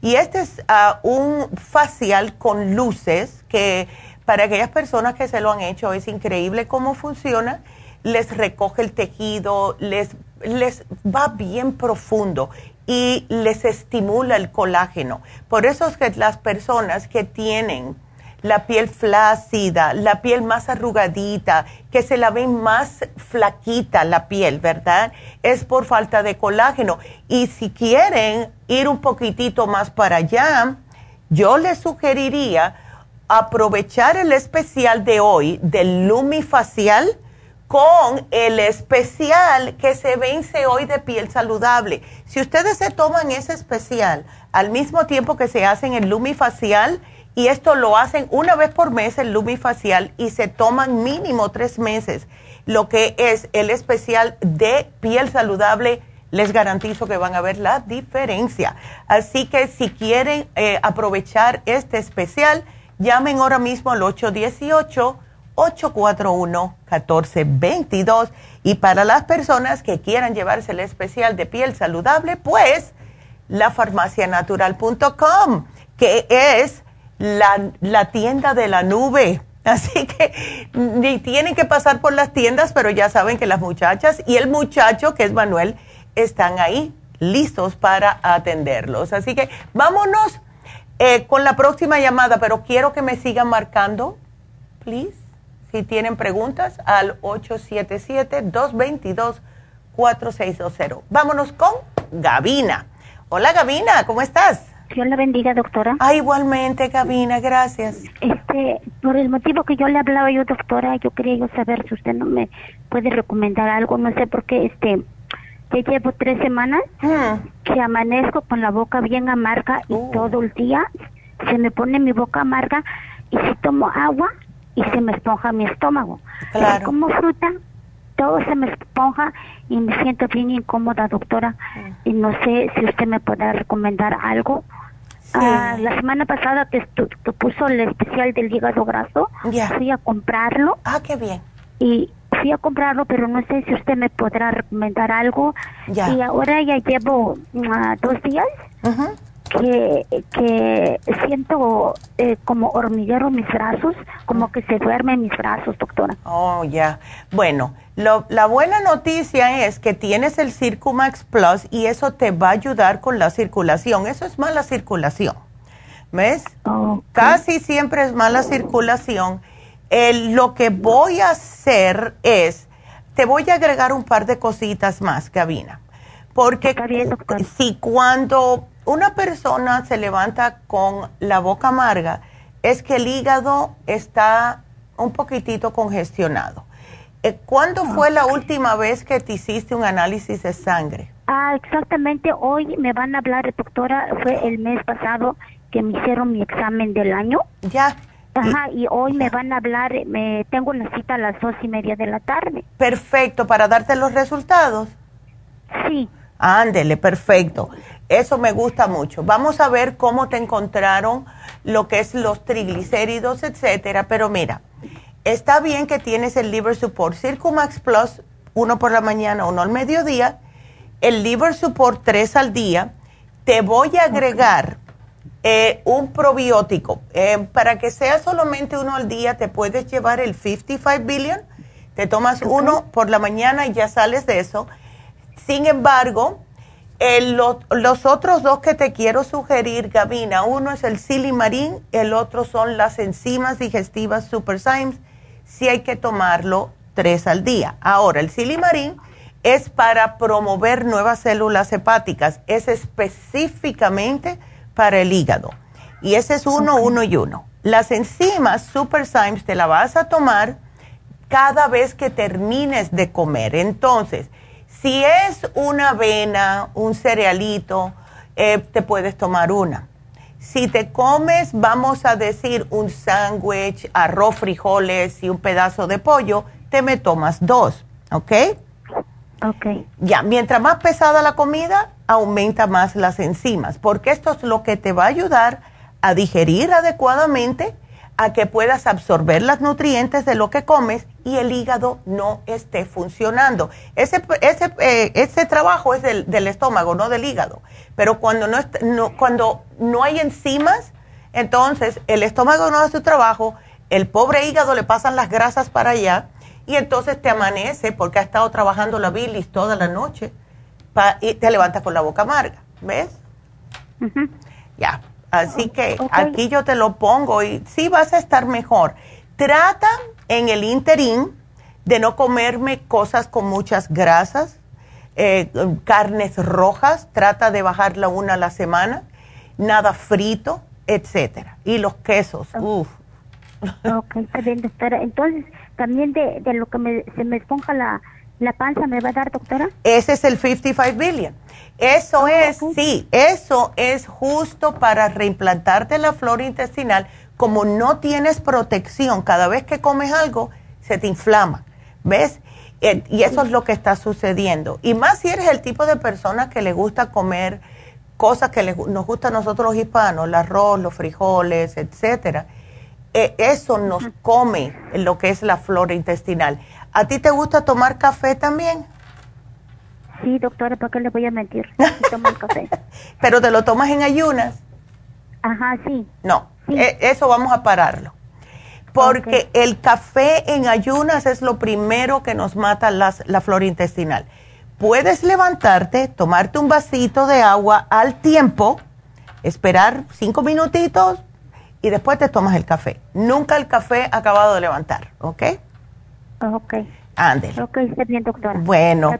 Y este es ah, un facial con luces que para aquellas personas que se lo han hecho es increíble cómo funciona. Les recoge el tejido, les, les va bien profundo y les estimula el colágeno. Por eso es que las personas que tienen la piel flácida, la piel más arrugadita, que se la ve más flaquita la piel, ¿verdad? Es por falta de colágeno. Y si quieren ir un poquitito más para allá, yo les sugeriría aprovechar el especial de hoy del Lumifacial con el especial que se vence hoy de piel saludable. Si ustedes se toman ese especial al mismo tiempo que se hacen el Lumifacial, y esto lo hacen una vez por mes el Lumifacial y se toman mínimo tres meses, lo que es el especial de piel saludable, les garantizo que van a ver la diferencia. Así que si quieren eh, aprovechar este especial, llamen ahora mismo al 818 841-1422. Y para las personas que quieran llevarse el especial de piel saludable, pues la farmacianatural.com, que es la, la, tienda de la nube. Así que ni tienen que pasar por las tiendas, pero ya saben que las muchachas y el muchacho, que es Manuel, están ahí listos para atenderlos. Así que vámonos eh, con la próxima llamada, pero quiero que me sigan marcando, please. Si tienen preguntas, al 877-222-4620. Vámonos con Gavina. Hola Gavina, ¿cómo estás? Dios la bendiga, doctora. Ah, igualmente, Gavina, gracias. Este, por el motivo que yo le hablaba yo, doctora, yo quería yo saber si usted no me puede recomendar algo, no sé por qué, este, ya llevo tres semanas hmm. que amanezco con la boca bien amarga y uh. todo el día se me pone mi boca amarga y si tomo agua y se me esponja mi estómago. Claro. como fruta, todo se me esponja y me siento bien incómoda, doctora. Y no sé si usted me puede recomendar algo. Ah, la semana pasada que, puso el especial del hígado graso, fui a comprarlo. Ah, qué bien. Y fui a comprarlo, pero no sé si usted me podrá recomendar algo. Y ahora ya llevo uh, dos días que, que siento eh, como hormiguero mis brazos, como que se duermen mis brazos, doctora. Oh, ya. Bueno, lo, la buena noticia es que tienes el Circumax Plus y eso te va a ayudar con la circulación. Eso es mala circulación. ¿Ves? Casi siempre es mala circulación. lo que voy a hacer es, te voy a agregar un par de cositas más, Gabina. Porque si cuando una persona se levanta con la boca amarga, es que el hígado está un poquitito congestionado. Eh, ¿Cuándo fue la última vez que te hiciste un análisis de sangre? Ah, exactamente. Hoy me van a hablar, doctora. Fue el mes pasado que me hicieron mi examen del año. Ya. Ajá, y hoy me van a hablar, me tengo una cita a las dos y media de la tarde. Perfecto, para darte los resultados. Sí. Ándele, perfecto. Eso me gusta mucho. Vamos a ver cómo te encontraron lo que es los triglicéridos, etcétera. Pero mira, está bien que tienes el Liver Support Circumax Plus, uno por la mañana, uno al mediodía, el Liver Support tres al día. Te voy a agregar eh, un probiótico. Eh, para que sea solamente uno al día, te puedes llevar el 55 billion. Te tomas uno por la mañana y ya sales de eso. Sin embargo, los otros dos que te quiero sugerir, Gabina, uno es el silimarín, el otro son las enzimas digestivas Superzymes. Si hay que tomarlo tres al día. Ahora, el silimarín es para promover nuevas células hepáticas, es específicamente para el hígado. Y ese es uno, uno y uno. Las enzimas Superzymes te la vas a tomar cada vez que termines de comer. Entonces, si es una avena, un cerealito, eh, te puedes tomar una. Si te comes, vamos a decir, un sándwich, arroz, frijoles y un pedazo de pollo, te me tomas dos, ¿ok? Ok. Ya, mientras más pesada la comida, aumenta más las enzimas, porque esto es lo que te va a ayudar a digerir adecuadamente a que puedas absorber los nutrientes de lo que comes y el hígado no esté funcionando. Ese, ese, eh, ese trabajo es del, del, estómago, no del hígado. Pero cuando no, no, cuando no hay enzimas, entonces el estómago no hace su trabajo, el pobre hígado le pasan las grasas para allá y entonces te amanece porque ha estado trabajando la bilis toda la noche y te levantas con la boca amarga. ¿Ves? Ya. Así que aquí yo te lo pongo y sí vas a estar mejor. Trata en el interín de no comerme cosas con muchas grasas, eh, carnes rojas, trata de bajarla una a la semana, nada frito, etcétera. Y los quesos, uff. Ok, está bien, doctora. Entonces, también de, de lo que me, se me esponja la, la panza, ¿me va a dar, doctora? Ese es el 55 billion. Eso ah, es, sí, eso es justo para reimplantarte la flora intestinal. Como no tienes protección, cada vez que comes algo, se te inflama. ¿Ves? Eh, y eso es lo que está sucediendo. Y más si eres el tipo de persona que le gusta comer cosas que nos gusta a nosotros los hispanos, el arroz, los frijoles, etcétera. Eh, eso nos come lo que es la flora intestinal. ¿A ti te gusta tomar café también? Sí, doctora, ¿por qué le voy a mentir? Tomo café. ¿Pero te lo tomas en ayunas? Ajá, sí. No, e, eso vamos a pararlo. Porque el café en ayunas es lo primero que nos mata la flora intestinal. Puedes levantarte, tomarte un vasito de agua al tiempo, esperar cinco minutitos y después te tomas el café. Nunca el café acabado de levantar, ¿ok? Ok. Ándale. Ok, está bien, doctora. Bueno,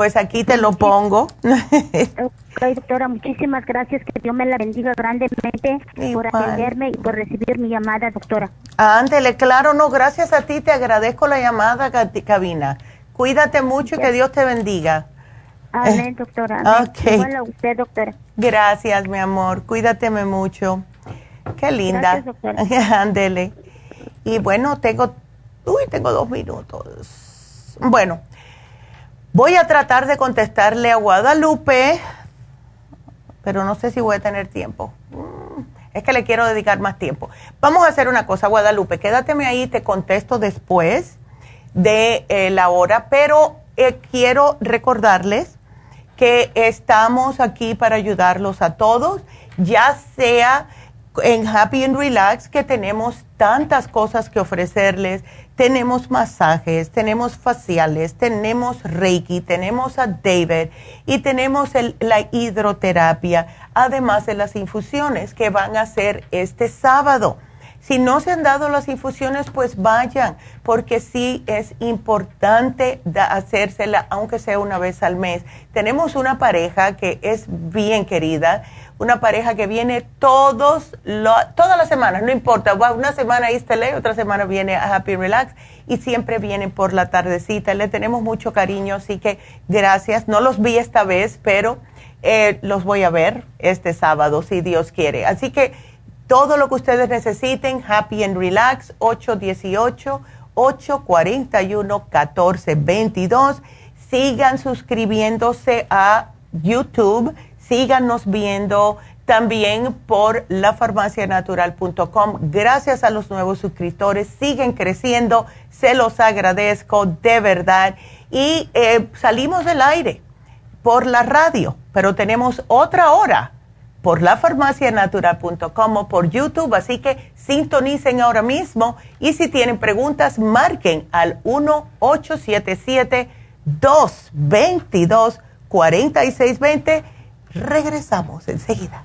pues aquí te lo pongo. ok, doctora, muchísimas gracias. Que Dios me la bendiga grandemente por atenderme y por recibir mi llamada, doctora. Ándele, claro, no, gracias a ti. Te agradezco la llamada, Cabina. Cuídate mucho y que Dios te bendiga. Amén, doctora. Amén. Ok. usted, doctora. Gracias, mi amor. Cuídateme mucho. Qué linda. Ándele. y bueno, tengo, uy, tengo dos minutos. Bueno, voy a tratar de contestarle a Guadalupe, pero no sé si voy a tener tiempo. Mm, es que le quiero dedicar más tiempo. Vamos a hacer una cosa, Guadalupe, quédateme ahí, te contesto después de eh, la hora, pero eh, quiero recordarles que estamos aquí para ayudarlos a todos, ya sea en Happy and Relax, que tenemos tantas cosas que ofrecerles tenemos masajes, tenemos faciales, tenemos Reiki, tenemos a David y tenemos la hidroterapia, además de las infusiones que van a ser este sábado. Si no se han dado las infusiones, pues vayan, porque sí es importante hacérsela, aunque sea una vez al mes. Tenemos una pareja que es bien querida, una pareja que viene todos todas las semanas, no importa, una semana ahí Ley, otra semana viene a Happy Relax y siempre vienen por la tardecita. Le tenemos mucho cariño, así que gracias. No los vi esta vez, pero eh, los voy a ver este sábado, si Dios quiere. Así que todo lo que ustedes necesiten, Happy and Relax, 818-841-1422. Sigan suscribiéndose a YouTube síganos viendo también por lafarmacianatural.com. Gracias a los nuevos suscriptores, siguen creciendo, se los agradezco de verdad. Y eh, salimos del aire por la radio, pero tenemos otra hora por lafarmacianatural.com o por YouTube, así que sintonicen ahora mismo y si tienen preguntas, marquen al 1877 222 4620 Regresamos enseguida.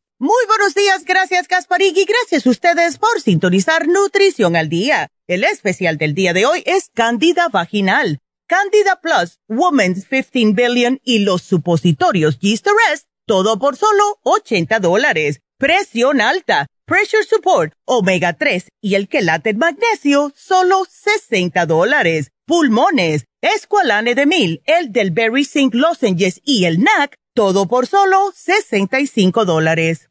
Muy buenos días, gracias Gasparig y gracias a ustedes por sintonizar Nutrición al Día. El especial del día de hoy es Candida Vaginal, Candida Plus, Women's 15 Billion y los supositorios Yeast todo por solo 80 dólares. Presión alta, Pressure Support, Omega 3 y el quelate magnesio, solo 60 dólares. Pulmones, Esqualane de Mil, el del Berry Zinc Lozenges y el NAC, todo por solo 65 dólares.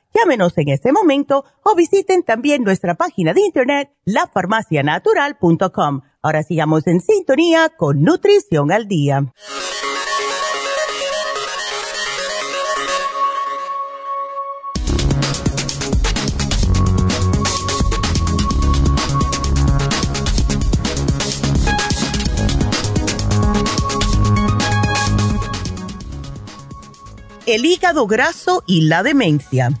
Llámenos en este momento o visiten también nuestra página de internet, lafarmacianatural.com Ahora sigamos en sintonía con Nutrición al Día. El hígado graso y la demencia.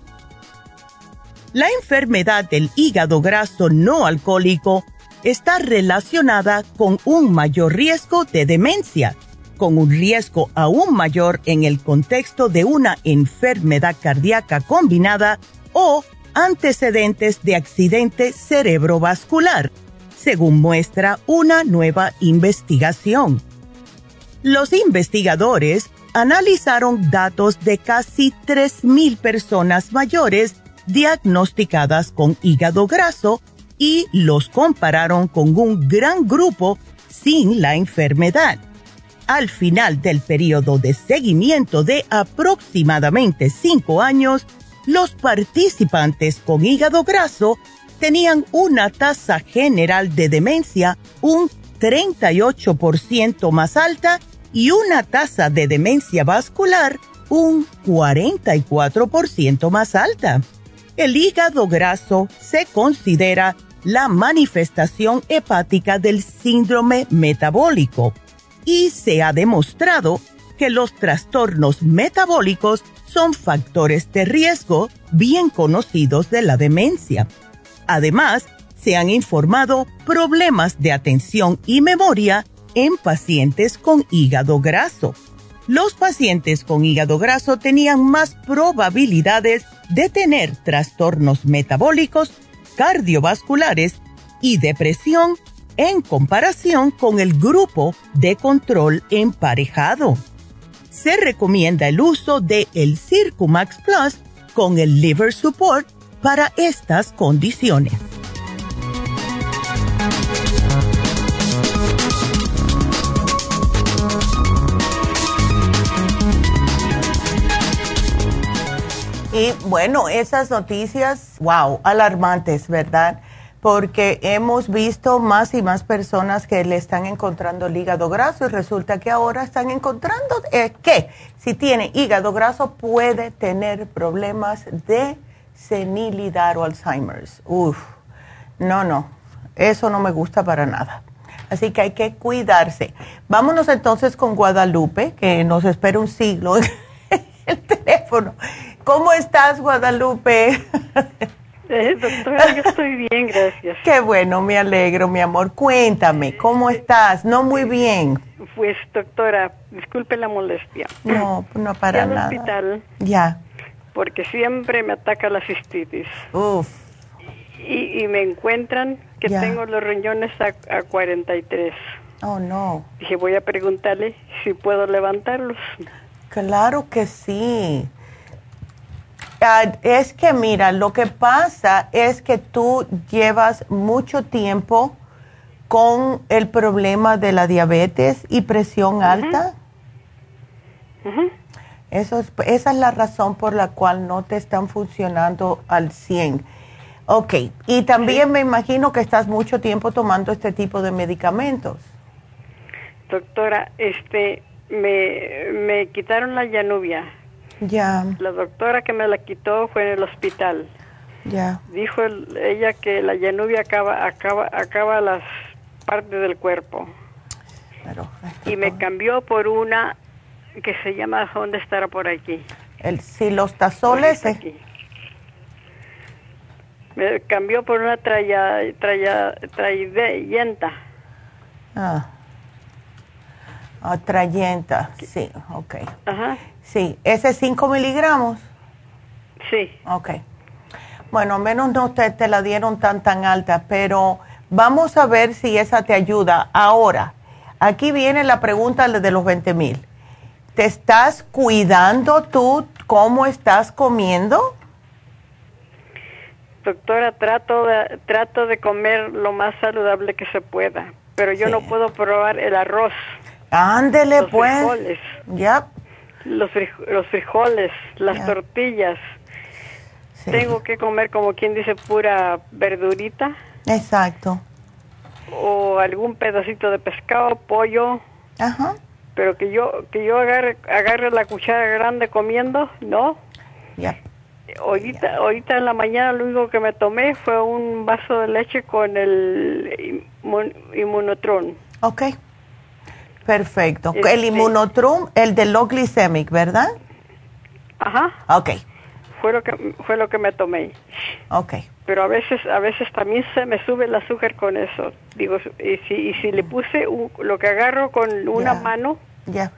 La enfermedad del hígado graso no alcohólico está relacionada con un mayor riesgo de demencia, con un riesgo aún mayor en el contexto de una enfermedad cardíaca combinada o antecedentes de accidente cerebrovascular, según muestra una nueva investigación. Los investigadores analizaron datos de casi 3.000 personas mayores diagnosticadas con hígado graso y los compararon con un gran grupo sin la enfermedad. Al final del periodo de seguimiento de aproximadamente cinco años, los participantes con hígado graso tenían una tasa general de demencia un 38% más alta y una tasa de demencia vascular un 44% más alta. El hígado graso se considera la manifestación hepática del síndrome metabólico y se ha demostrado que los trastornos metabólicos son factores de riesgo bien conocidos de la demencia. Además, se han informado problemas de atención y memoria en pacientes con hígado graso. Los pacientes con hígado graso tenían más probabilidades de tener trastornos metabólicos cardiovasculares y depresión en comparación con el grupo de control emparejado. Se recomienda el uso de el Circumax Plus con el Liver Support para estas condiciones. Y bueno, esas noticias, wow, alarmantes, ¿verdad? porque hemos visto más y más personas que le están encontrando el hígado graso y resulta que ahora están encontrando eh, que si tiene hígado graso puede tener problemas de senilidad o Alzheimer's. Uf, no, no, eso no me gusta para nada. Así que hay que cuidarse. Vámonos entonces con Guadalupe, que nos espera un siglo el teléfono. ¿Cómo estás, Guadalupe? Eh, doctora, yo estoy bien, gracias. Qué bueno, me alegro, mi amor. Cuéntame, ¿cómo estás? No muy bien. Pues, doctora, disculpe la molestia. No, no para nada. al hospital. Ya. Porque siempre me ataca la cistitis. Uf. Y, me encuentran que tengo los riñones a, a 43. Oh, no. Dije, voy a preguntarle si puedo levantarlos. Claro que sí. Ah, es que mira, lo que pasa es que tú llevas mucho tiempo con el problema de la diabetes y presión alta. Eso es, esa es la razón por la cual no te están funcionando al 100. Ok, y también me imagino que estás mucho tiempo tomando este tipo de medicamentos. Doctora, este, me, me quitaron la llanubia ya. La doctora que me la quitó fue en el hospital. Ya. Dijo ella que la llanubia acaba, acaba, acaba las partes del cuerpo. y me cambió por una que se llama, ¿dónde estará por aquí? El silostazoles. Aquí. Me cambió por una traya, traya, trayenta. Ah. Ah, trayenta, sí, ok. Ajá. Sí, ¿ese 5 miligramos? Sí. Ok. Bueno, menos no te, te la dieron tan tan alta, pero vamos a ver si esa te ayuda. Ahora, aquí viene la pregunta de los 20 mil. ¿Te estás cuidando tú cómo estás comiendo? Doctora, trato de, trato de comer lo más saludable que se pueda, pero yo no puedo probar el arroz. Ándele, pues. Ya los, los frijoles, las tortillas. Tengo que comer como quien dice pura verdurita. Exacto. O algún pedacito de pescado, pollo. Ajá. Pero que yo que yo agarre agarre la cuchara grande comiendo, no. Ya. Ahorita, ahorita en la mañana lo único que me tomé fue un vaso de leche con el inmunotron. Ok. Perfecto. el este, inmunotrum, el de low glycemic, ¿verdad? Ajá. Ok. Fue lo que fue lo que me tomé. Ok. Pero a veces a veces también se me sube el azúcar con eso. Digo, y si, y si le puse lo que agarro con una mano, ya.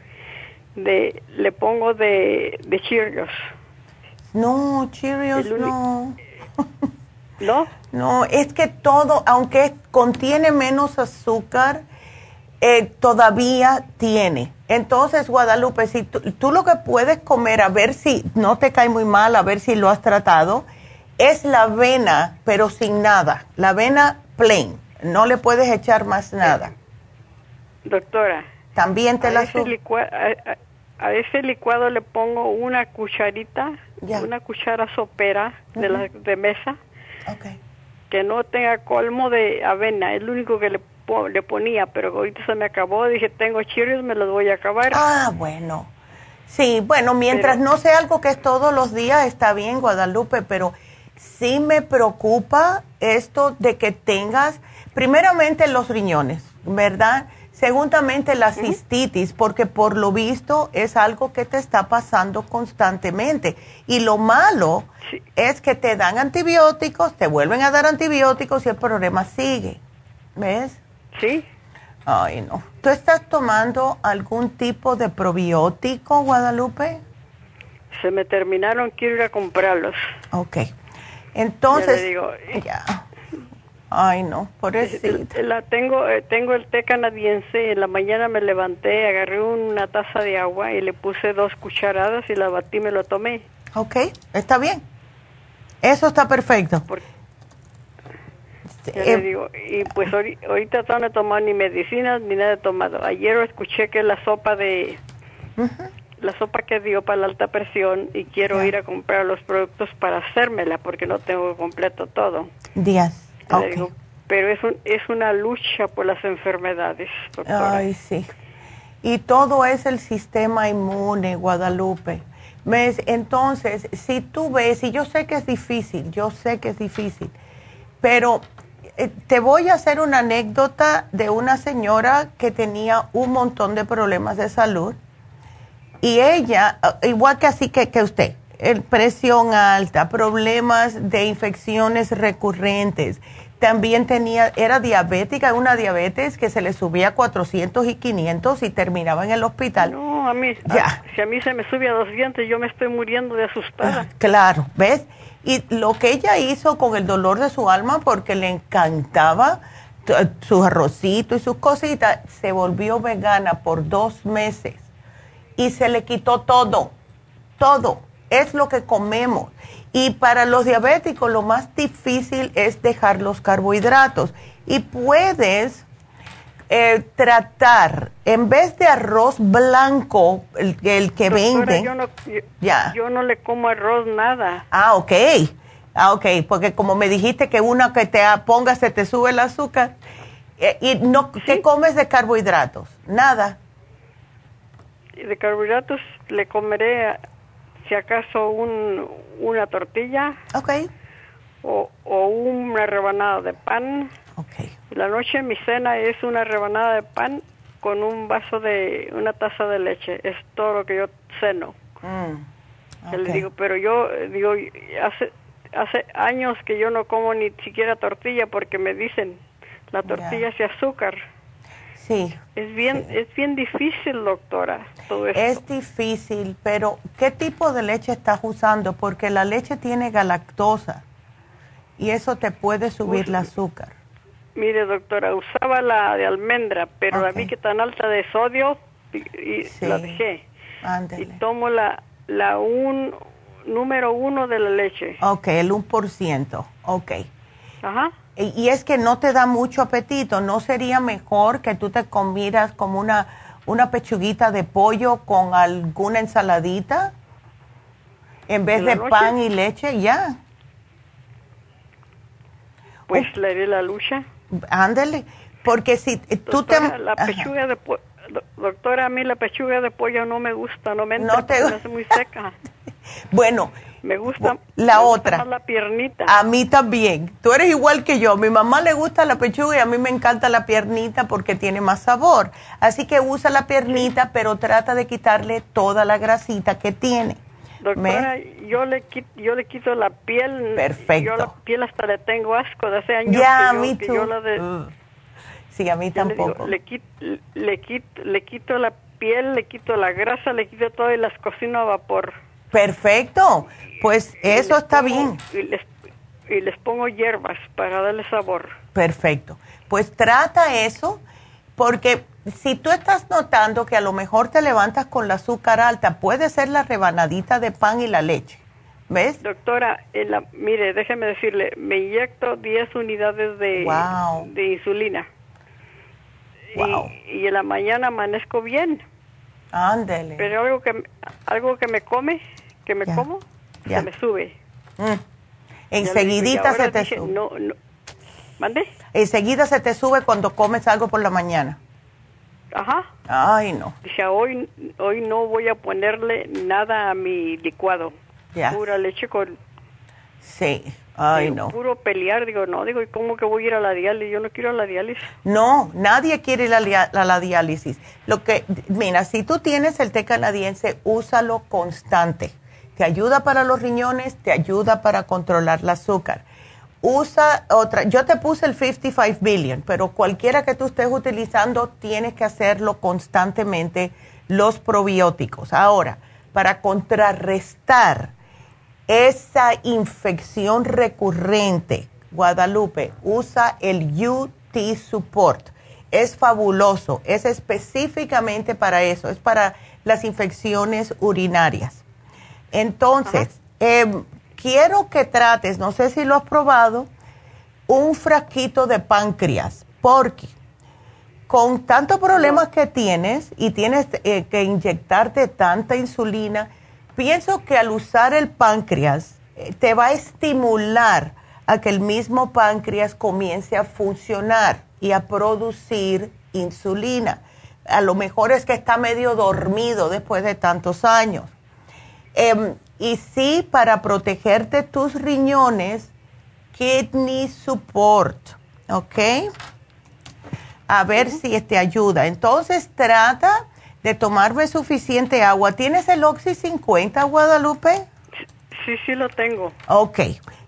De le pongo de de Cheerios. No, Cheerios no. ¿No? No, es que todo, aunque contiene menos azúcar, eh, todavía tiene. Entonces, Guadalupe, si tú, lo que puedes comer, a ver si no te cae muy mal, a ver si lo has tratado, es la avena, pero sin nada. La avena plain. No le puedes echar más nada. Doctora. También te a la ese a, ese licuado le pongo una cucharita, una cuchara sopera de, la, de mesa. Que no tenga colmo de avena. Es lo único que le le ponía, pero ahorita se me acabó, dije, tengo Cheerios, me los voy a acabar. Ah, bueno. Sí, bueno, mientras no sea algo que es todos los días, está bien, Guadalupe, pero sí me preocupa esto de que tengas, primeramente los riñones, ¿verdad? Segundamente la cistitis, porque por lo visto es algo que te está pasando constantemente. Y lo malo es que te dan antibióticos, te vuelven a dar antibióticos y el problema sigue. ¿Ves? Sí. Ay, no. ¿Tú estás tomando algún tipo de probiótico, Guadalupe? Se me terminaron, quiero ir a comprarlos. Ok. Entonces, ya, digo, ya. Ay, no, por eso. La tengo, eh, tengo el té canadiense. En la mañana me levanté, agarré una taza de agua y le puse dos cucharadas y la batí, me lo tomé. Ok, está bien. Eso está perfecto. Este, eh, y pues ahorita no he tomado ni medicinas ni nada he tomado. Ayer escuché que la sopa de la sopa que dio para la alta presión y quiero ir a comprar los productos para hacérmela porque no tengo completo todo. Días. pero es, un, es una lucha por las enfermedades. Doctora. Ay, sí. Y todo es el sistema inmune, Guadalupe. ¿Ves? Entonces, si tú ves, y yo sé que es difícil, yo sé que es difícil, pero te voy a hacer una anécdota de una señora que tenía un montón de problemas de salud y ella, eh, igual que así que, que usted, presión alta, problemas de infecciones recurrentes, también tenía, era diabética, una diabetes que se le subía a 400 y 500 y terminaba en el hospital. No, a mí, ya. si a mí se me sube a 200, yo me estoy muriendo de asustada. Ah, claro, ¿ves? Y lo que ella hizo con el dolor de su alma, porque le encantaba su arrocito y sus cositas, se volvió vegana por dos meses y se le quitó todo, todo, es lo que comemos. Y para los diabéticos lo más difícil es dejar los carbohidratos. Y puedes eh, tratar, en vez de arroz blanco, el, que vende. Yo no, yo no le como arroz nada. Ah, ok. Ah, ok, porque como me dijiste que una que te ponga se te sube el azúcar. Eh, ¿Y no, qué comes de carbohidratos? Nada. De carbohidratos le comeré si acaso un, una tortilla. Ok. O, o una rebanada de pan. Ok. La noche mi cena es una rebanada de pan con un vaso de, una taza de leche. Es todo lo que yo ceno. Mm. Le digo, pero yo, digo, hace, hace años que yo no como ni siquiera tortilla porque me dicen, la tortilla es azúcar. Sí. Es bien, es bien difícil, doctora, todo esto. Es difícil, pero ¿qué tipo de leche estás usando? Porque la leche tiene galactosa y eso te puede subir el azúcar. Mire, doctora, usaba la de almendra, pero la vi que tan alta de sodio y, la dejé. Y tomo la, la un, número uno de la leche. Ok, el 1%. Ok. Ajá. Y, es que no te da mucho apetito. ¿No sería mejor que tú te comieras como una, una pechuguita de pollo con alguna ensaladita? En vez de pan y leche, ya. Pues le haré la lucha. Ándale, porque si tú te... La pechuga de doctora, a mí la pechuga de pollo no me gusta, no me entra, no te... me hace muy seca. bueno, me gusta la otra. la piernita. A mí también. Tú eres igual que yo. Mi mamá le gusta la pechuga y a mí me encanta la piernita porque tiene más sabor. Así que usa la piernita, pero trata de quitarle toda la grasita que tiene. Doctora, yo le, quito, yo le quito la piel. Perfecto. Yo la piel hasta le tengo asco de hace años. Ya, a mí tú. Sí, a mí tampoco. Le, quito, le, quito, le quito la piel, le quito la grasa, le quito todo y las cocino a vapor. Perfecto, pues eso está bien. Y les, y les pongo hierbas para darle sabor. Perfecto, pues trata eso porque si tú estás notando que a lo mejor te levantas con la azúcar alta, puede ser la rebanadita de pan y la leche. ¿Ves? Doctora, mire, déjeme decirle, me inyecto 10 unidades de, de insulina. Y, y, en la mañana amanezco bien. Ándele. Pero algo que, algo que me come que me como, se me sube. Mm. Enseguidita se te sube. No, no. ¿Mande? Enseguida se te sube cuando comes algo por la mañana. Ajá. Ay, no. Dije, hoy, hoy no voy a ponerle nada a mi licuado. Ya. Pura leche con... Sí. Ay, no. Puro pelear, digo, no, digo, ¿y cómo que voy a ir a la diálisis? Yo no quiero a la diálisis. No, nadie quiere ir a la, diálisis. Lo que, mira, si tú tienes el té canadiense, úsalo constante te ayuda para los riñones, te ayuda para controlar el azúcar. Usa otra, yo te puse el 55 billion, pero cualquiera que tú estés utilizando tienes que hacerlo constantemente los probióticos. Ahora, para contrarrestar esa infección recurrente, Guadalupe, usa el UT Support. Es fabuloso, es específicamente para eso, es para las infecciones urinarias. Entonces, em, quiero que trates, no sé si lo has probado, un frasquito de páncreas, porque con tantos problemas que tienes y tienes eh, que inyectarte tanta insulina, pienso que al usar el páncreas eh, te va a estimular a que el mismo páncreas comience a funcionar y a producir insulina. A lo mejor es que está medio dormido después de tantos años. Em, y sí, para protegerte tus riñones, kidney support, ¿ok? A ver si te ayuda. Entonces trata de tomarme suficiente agua. ¿Tienes el Oxy 50, Guadalupe? Sí, sí lo tengo. Ok.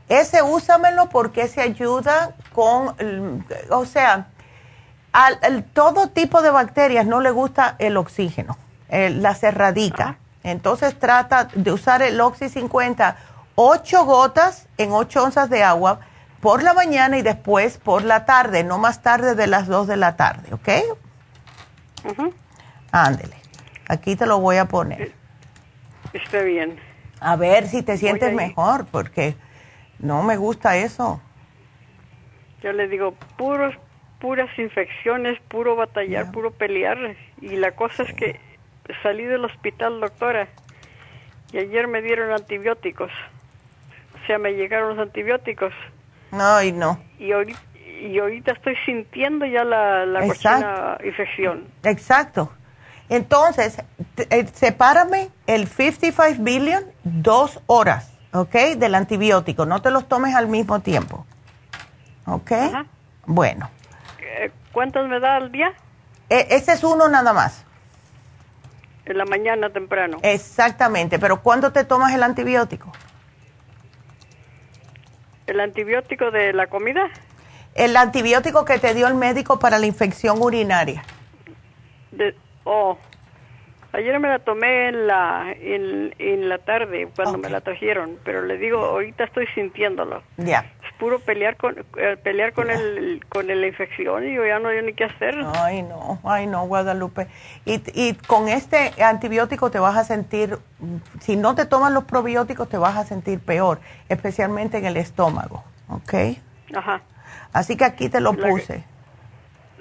Ese úsamelo porque ese ayuda con, o sea, al, todo tipo de bacterias no le gusta el oxígeno, la cerradica. Entonces trata de usar el Oxy 50, 8 gotas en 8 onzas de agua por la mañana y después por la tarde, no más tarde de las 2 de la tarde, ¿ok? Ándele. Aquí te lo voy a poner. Eh, está bien. A ver si te sientes mejor, porque no me gusta eso. Yo le digo, puros, puras infecciones, puro batallar, puro pelear. Y la cosa es que salí del hospital, doctora, y ayer me dieron antibióticos. O sea, me llegaron los antibióticos. No. Y ahorita, y ahorita estoy sintiendo ya la, la infección. Exacto. Entonces, eh, sepárame el 55 billion dos horas, ¿ok? Del antibiótico. No te los tomes al mismo tiempo. ¿Ok? Bueno. Eh, ¿Cuántos me da al día? E, ese es uno nada más. En la mañana temprano. Exactamente, pero ¿cuándo te tomas el antibiótico? ¿El antibiótico de la comida? El antibiótico que te dio el médico para la infección urinaria. De, Oh, ayer me la tomé en la en, la tarde cuando me la trajeron, pero le digo, ahorita estoy sintiéndolo. Ya. Puro pelear con eh, pelear con el con la infección y yo ya no hay ni qué hacer. Ay, no, ay no, Guadalupe. Y, y con este antibiótico te vas a sentir si no te tomas los probióticos te vas a sentir peor, especialmente en el estómago, ¿ok? Ajá. Así que aquí te lo puse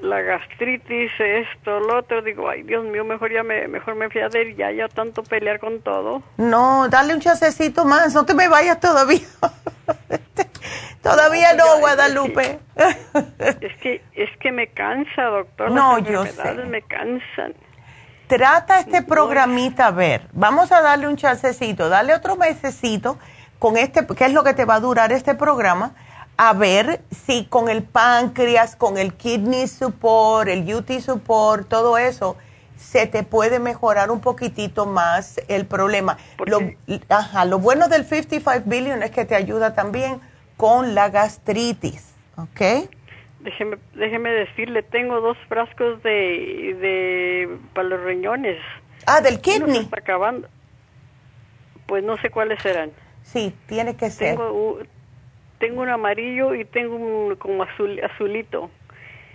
la gastritis, esto, lo otro, digo, ay, Dios mío, mejor ya me, mejor me fui a ver ya, ya tanto pelear con todo. No, dale un chasecito más, no te me vayas todavía. todavía no, Guadalupe. es que, es que me cansa, doctor. No, yo sé. me cansan. Trata este programita a ver. Vamos a darle un chasecito, dale otro mesecito con este, ¿qué es lo que te va a durar este programa? a ver si con el páncreas, con el kidney support, el UT support, todo eso, se te puede mejorar un poquitito más el problema. Lo, ajá, lo bueno del 55 billion es que te ayuda también con la gastritis, ¿ok? Déjeme, déjeme decirle, tengo dos frascos de, de para los riñones. Ah, del kidney. está acabando. Pues no sé cuáles serán. Sí, tiene que ser. Tengo, tengo un amarillo y tengo un como azul, azulito.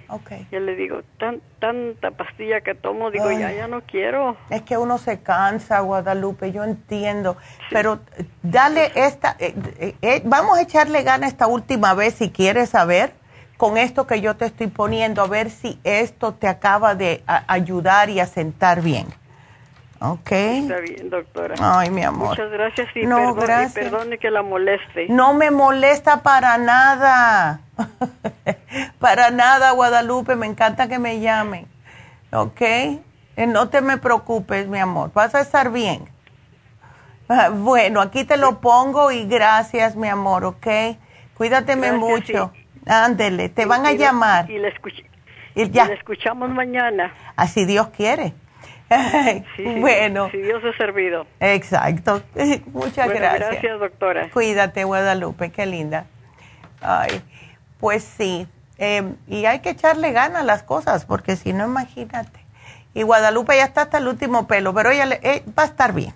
Okay. Ya le digo, tan, tanta pastilla que tomo, digo, ya, ya no quiero. Es que uno se cansa, Guadalupe, yo entiendo. Pero eh, dale esta, eh, eh, vamos a echarle gana esta última vez si quieres saber con esto que yo te estoy poniendo, a ver si esto te acaba de ayudar y a sentar bien. Ok. Está bien, doctora. Ay, mi amor. Muchas gracias y, no, gracias. perdone que la moleste. No me molesta para nada. para nada, Guadalupe. Me encanta que me llamen. ¿Ok? Eh, no te me preocupes, mi amor. Vas a estar bien. Ah, bueno, aquí te lo pongo y gracias, mi amor, ¿ok? Cuídateme mucho. Ándele, te van a llamar. Y le, y ya. y le escuchamos mañana. Así Dios quiere. bueno. Si Dios ha servido. Exacto. Muchas gracias. Gracias, doctora. Cuídate, Guadalupe, qué linda. Ay, pues sí. Em, y hay que echarle ganas a las cosas, porque si no, imagínate. Y Guadalupe ya está hasta el último pelo, pero ella eh, va a estar bien.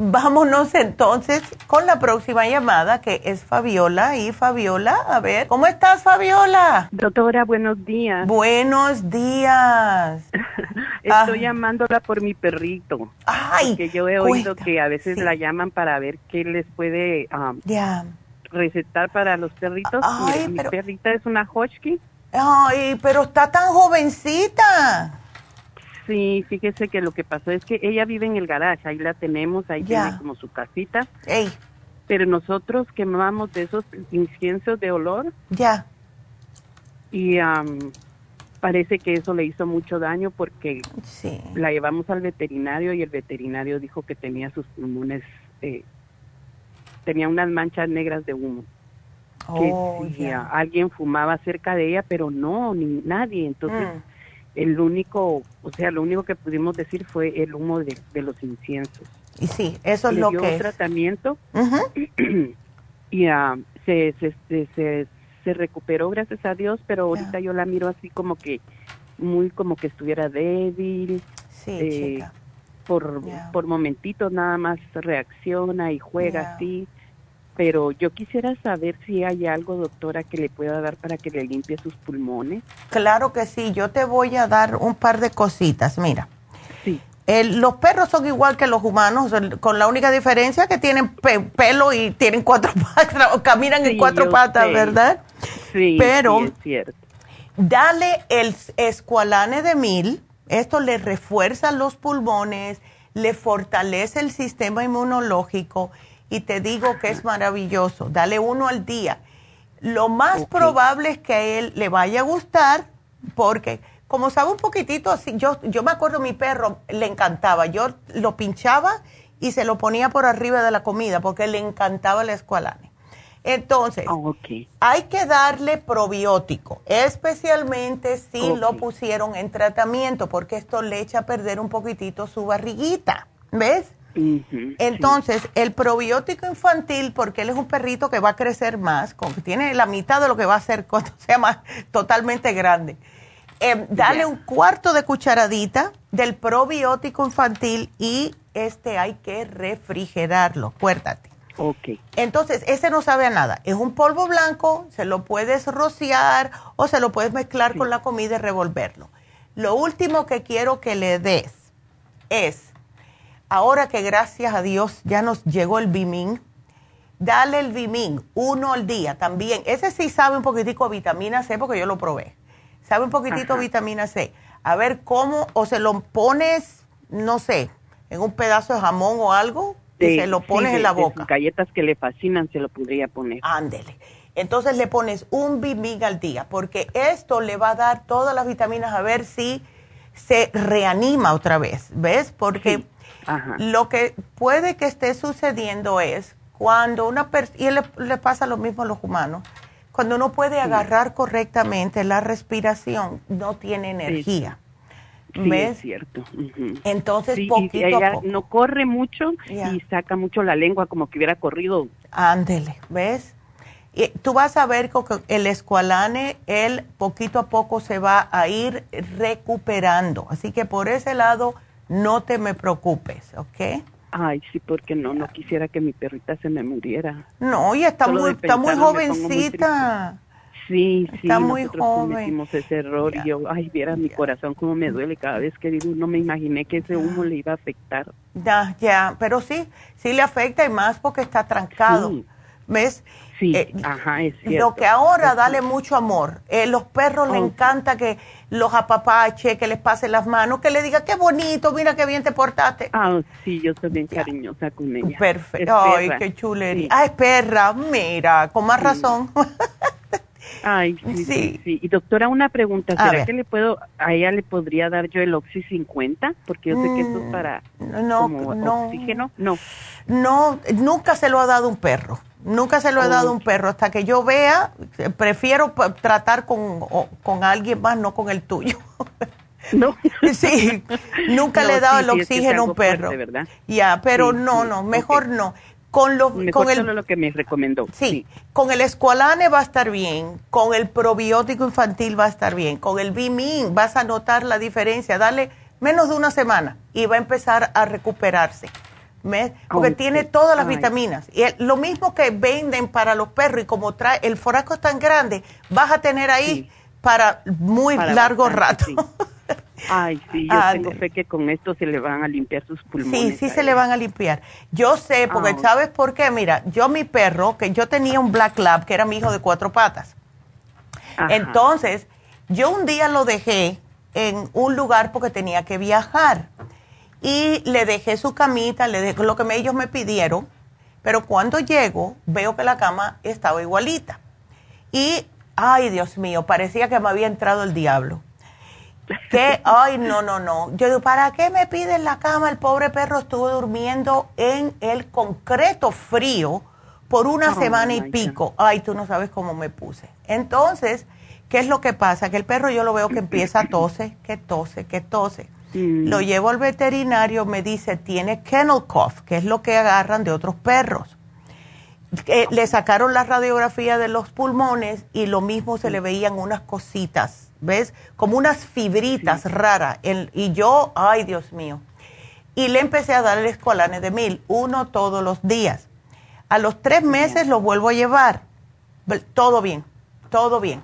Vámonos entonces con la próxima llamada que es Fabiola. Y Fabiola, a ver, ¿cómo estás Fabiola? Doctora, buenos días. Buenos días. Estoy ah. llamándola por mi perrito. Ay. Porque yo he oído que a veces la llaman para ver qué les puede um, recetar para los perritos. Ay, mi, perrita es una Husky. Ay, pero está tan jovencita. Sí, fíjese que lo que pasó es que ella vive en el garage, ahí la tenemos, ahí tiene como su casita. pero nosotros quemamos de esos inciensos de olor. Ya. Y parece que eso le hizo mucho daño porque la llevamos al veterinario y el veterinario dijo que tenía sus pulmones, eh, tenía unas manchas negras de humo. que oh, si alguien fumaba cerca de ella, pero no, ni nadie. Entonces, mm. El único, o sea, lo único que pudimos decir fue el humo de, los inciensos. Y sí, eso es lo dio que un tratamiento y uh, se, se, se, se recuperó, gracias a Dios, pero ahorita yo la miro así como que, muy como que estuviera débil. Sí, eh, Por, por momentitos nada más reacciona y juega así. Pero yo quisiera saber si hay algo, doctora, que le pueda dar para que le limpie sus pulmones. Claro que sí, yo te voy a dar un par de cositas, mira. Sí. los perros son igual que los humanos, con la única diferencia que tienen pelo y tienen cuatro patas, caminan en cuatro patas, ¿verdad? Sí, pero es cierto. dale el escualane de mil, esto le refuerza los pulmones, le fortalece el sistema inmunológico y te digo que es maravilloso. Dale uno al día. Lo más probable es que a él le vaya a gustar porque como sabe un poquitito así, yo, yo me acuerdo mi perro le encantaba, yo lo pinchaba y se lo ponía por arriba de la comida porque le encantaba el escualane. Entonces, ah, hay que darle probiótico, especialmente si lo pusieron en tratamiento, porque esto le echa a perder un poquitito su barriguita, ¿ves? Entonces, el probiótico infantil, porque él es un perrito que va a crecer más, tiene la mitad de lo que va a ser cuando sea más totalmente grande. Eh, dale un cuarto de cucharadita del probiótico infantil y este hay que refrigerarlo, acuérdate. Ok. Entonces, ese no sabe a nada. Es un polvo blanco, se lo puedes rociar o se lo puedes mezclar con la comida y revolverlo. Lo último que quiero que le des es, ahora que gracias a Dios ya nos llegó el Bimin, dale el Bimin uno al día también. Ese sí sabe un poquitico de vitamina C porque yo lo probé. Sabe un poquitito de vitamina C. A ver cómo, o se lo pones, no sé, en un pedazo de jamón o algo se lo pones en la boca. galletas que le fascinan se lo podría poner. Ándele. Entonces le pones un bimig al día, porque esto le va a dar todas las vitaminas a ver si se reanima otra vez, ¿ves? Porque lo que puede que esté sucediendo es cuando una persona, y le, le, pasa lo mismo a los humanos, cuando uno puede agarrar correctamente la respiración, no tiene energía. Sí, es cierto. Entonces, poquito ella no corre mucho y saca mucho la lengua como que hubiera corrido. Ándele, ¿ves? Y tú vas a ver que el escualane, él poquito a poco se va a ir recuperando. Así que por ese lado, no te me preocupes, ¿ok? Ay, sí, porque no, no quisiera que mi perrita se me muriera. No, y está muy, está muy jovencita. Sí, sí, Está muy joven. cometimos ese error y yo, ay, viera mi corazón cómo me duele cada vez que digo, no me imaginé que ese humo le iba a afectar. Ya, ya, pero sí, sí le afecta y más porque está trancado. ¿Ves? Sí, eh, ajá, es cierto. Lo que ahora dale mucho amor. Eh, los perros les encanta que los apapache, que les pase las manos, que le diga, qué bonito, mira qué bien te portaste. Ah, sí, yo soy bien cariñosa con ella. Perfecto. Ay, qué chulería. Ah, es perra, mira, con más razón. Ay, sí, sí. sí, Y doctora, una pregunta, ¿será que le puedo, a ella le podría dar yo el Oxy 50? Porque yo sé que eso es mm, para no, no, oxígeno. No. No, nunca se lo ha dado un perro. Nunca se lo he dado un perro. Hasta que yo vea, prefiero tratar con, con alguien más, no con el tuyo. No. Sí, nunca le he dado el oxígeno a un perro. Ya, pero no, no, mejor no. Con, lo, con el, lo que me recomendó. Sí, con el escualane va a estar bien, con el probiótico infantil va a estar bien, con el Bimin vas a notar la diferencia, dale menos de una semana y va a empezar a recuperarse. Porque tiene todas las vitaminas. Y lo mismo que venden para los perros y como trae el foraco es tan grande, vas a tener ahí para muy largo rato. Ay, sí, yo tengo fe que con esto se le van a limpiar sus pulmones. Sí, sí se le van a limpiar. Yo sé, porque ah, ¿sabes por qué? Mira, yo mi perro, que yo tenía un Black Lab, que era mi hijo de cuatro patas. Entonces, yo un día lo dejé en un lugar porque tenía que viajar. Y le dejé su camita, le dejé lo que ellos me pidieron, Pero cuando llego, veo que la cama estaba igualita. Y, ay, Dios mío, parecía que me había entrado el diablo. Que, ay, no, no, no. Yo digo, ¿para qué me piden la cama? El pobre perro estuvo durmiendo en el concreto frío por una oh, semana y pico. Ay, tú no sabes cómo me puse. Entonces, ¿qué es lo que pasa? Que el perro yo lo veo que empieza a tose, que tose, que tose. Lo llevo al veterinario, me dice, tiene kennel cough, que es lo que agarran de otros perros. Eh, le sacaron la radiografía de los pulmones y lo mismo se le veían unas cositas, ¿ves? Como unas fibritas raras. y yo, ay Dios mío. Y le empecé a dar el de mil, uno todos los días. A los tres meses lo vuelvo a llevar. Todo bien, todo bien.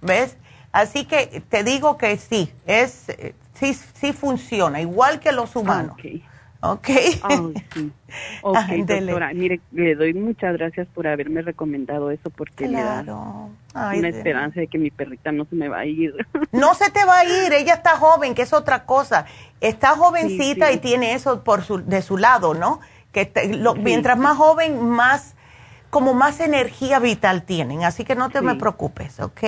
¿Ves? Así que te digo que sí, es, sí, sí funciona, igual que los humanos. Ok. sí. Ok, doctora. Mire, le doy muchas gracias por haberme recomendado eso porque claro. me da una esperanza de que mi perrita no se me va a ir. No se te va a ir, ella está joven, que es otra cosa. Está jovencita y tiene eso por su, de su lado, ¿no? que mientras más joven, más como más energía vital tienen, así que no te me preocupes, ¿ok?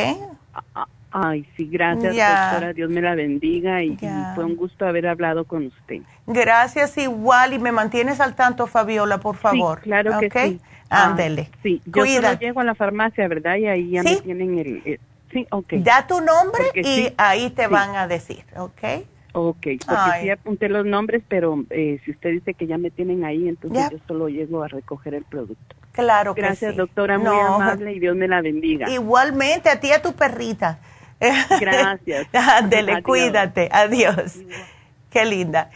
Ay, sí, gracias, doctora. Dios me la bendiga y, fue un gusto haber hablado con usted. Gracias igual y me mantienes al tanto, Fabiola, por favor. Sí, claro que sí. Ándele. sí, yo llego a la farmacia, ¿verdad? Y ahí ya me tienen el, Sí, ok. Da tu nombre y ahí te van a decir, ¿ok? Ok, porque sí apunté los nombres, pero eh, si usted dice que ya me tienen ahí, entonces yo solo llego a recoger el producto. Claro que Gracias, doctora, muy amable y Dios me la bendiga. Igualmente, a ti y a tu perrita. Gracias. Ándele, cuídate. Adiós. Qué linda.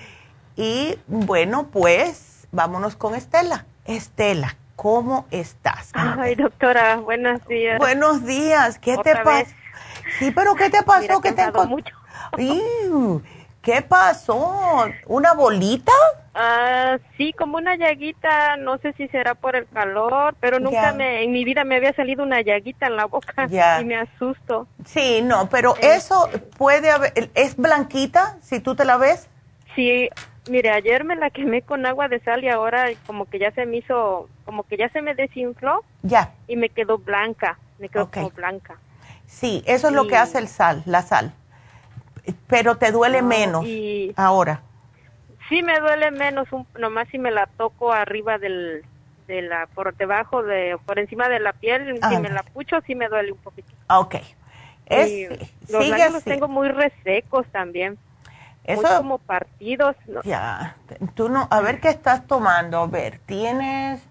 Y bueno, pues vámonos con Estela. Estela, ¿cómo estás? Ay, doctora, buenos días. Buenos días. ¿Qué te pasa? Sí, pero ¿qué te pasó? ¿Qué te mucho. ¿Qué pasó? ¿Una bolita? Ah, sí, como una llaguita, no sé si será por el calor, pero nunca me, en mi vida me había salido una llaguita en la boca y me asusto. Sí, no, pero eh. eso puede haber, ¿es blanquita si tú te la ves? Sí, mire, ayer me la quemé con agua de sal y ahora como que ya se me hizo, como que ya se me desinfló. Ya. Y me quedó blanca, me quedó como blanca. Sí, eso es lo que hace el sal, la sal pero te duele menos ahora. Sí, me duele menos, nomás si me la toco arriba del, de la, por debajo, de, por encima de la piel, si me la pucho, sí me duele un poquito. Ok. los labios los tengo muy resecos también. Eso, muy como partidos. Ya, tú no, a ver qué estás tomando, a ver, tienes,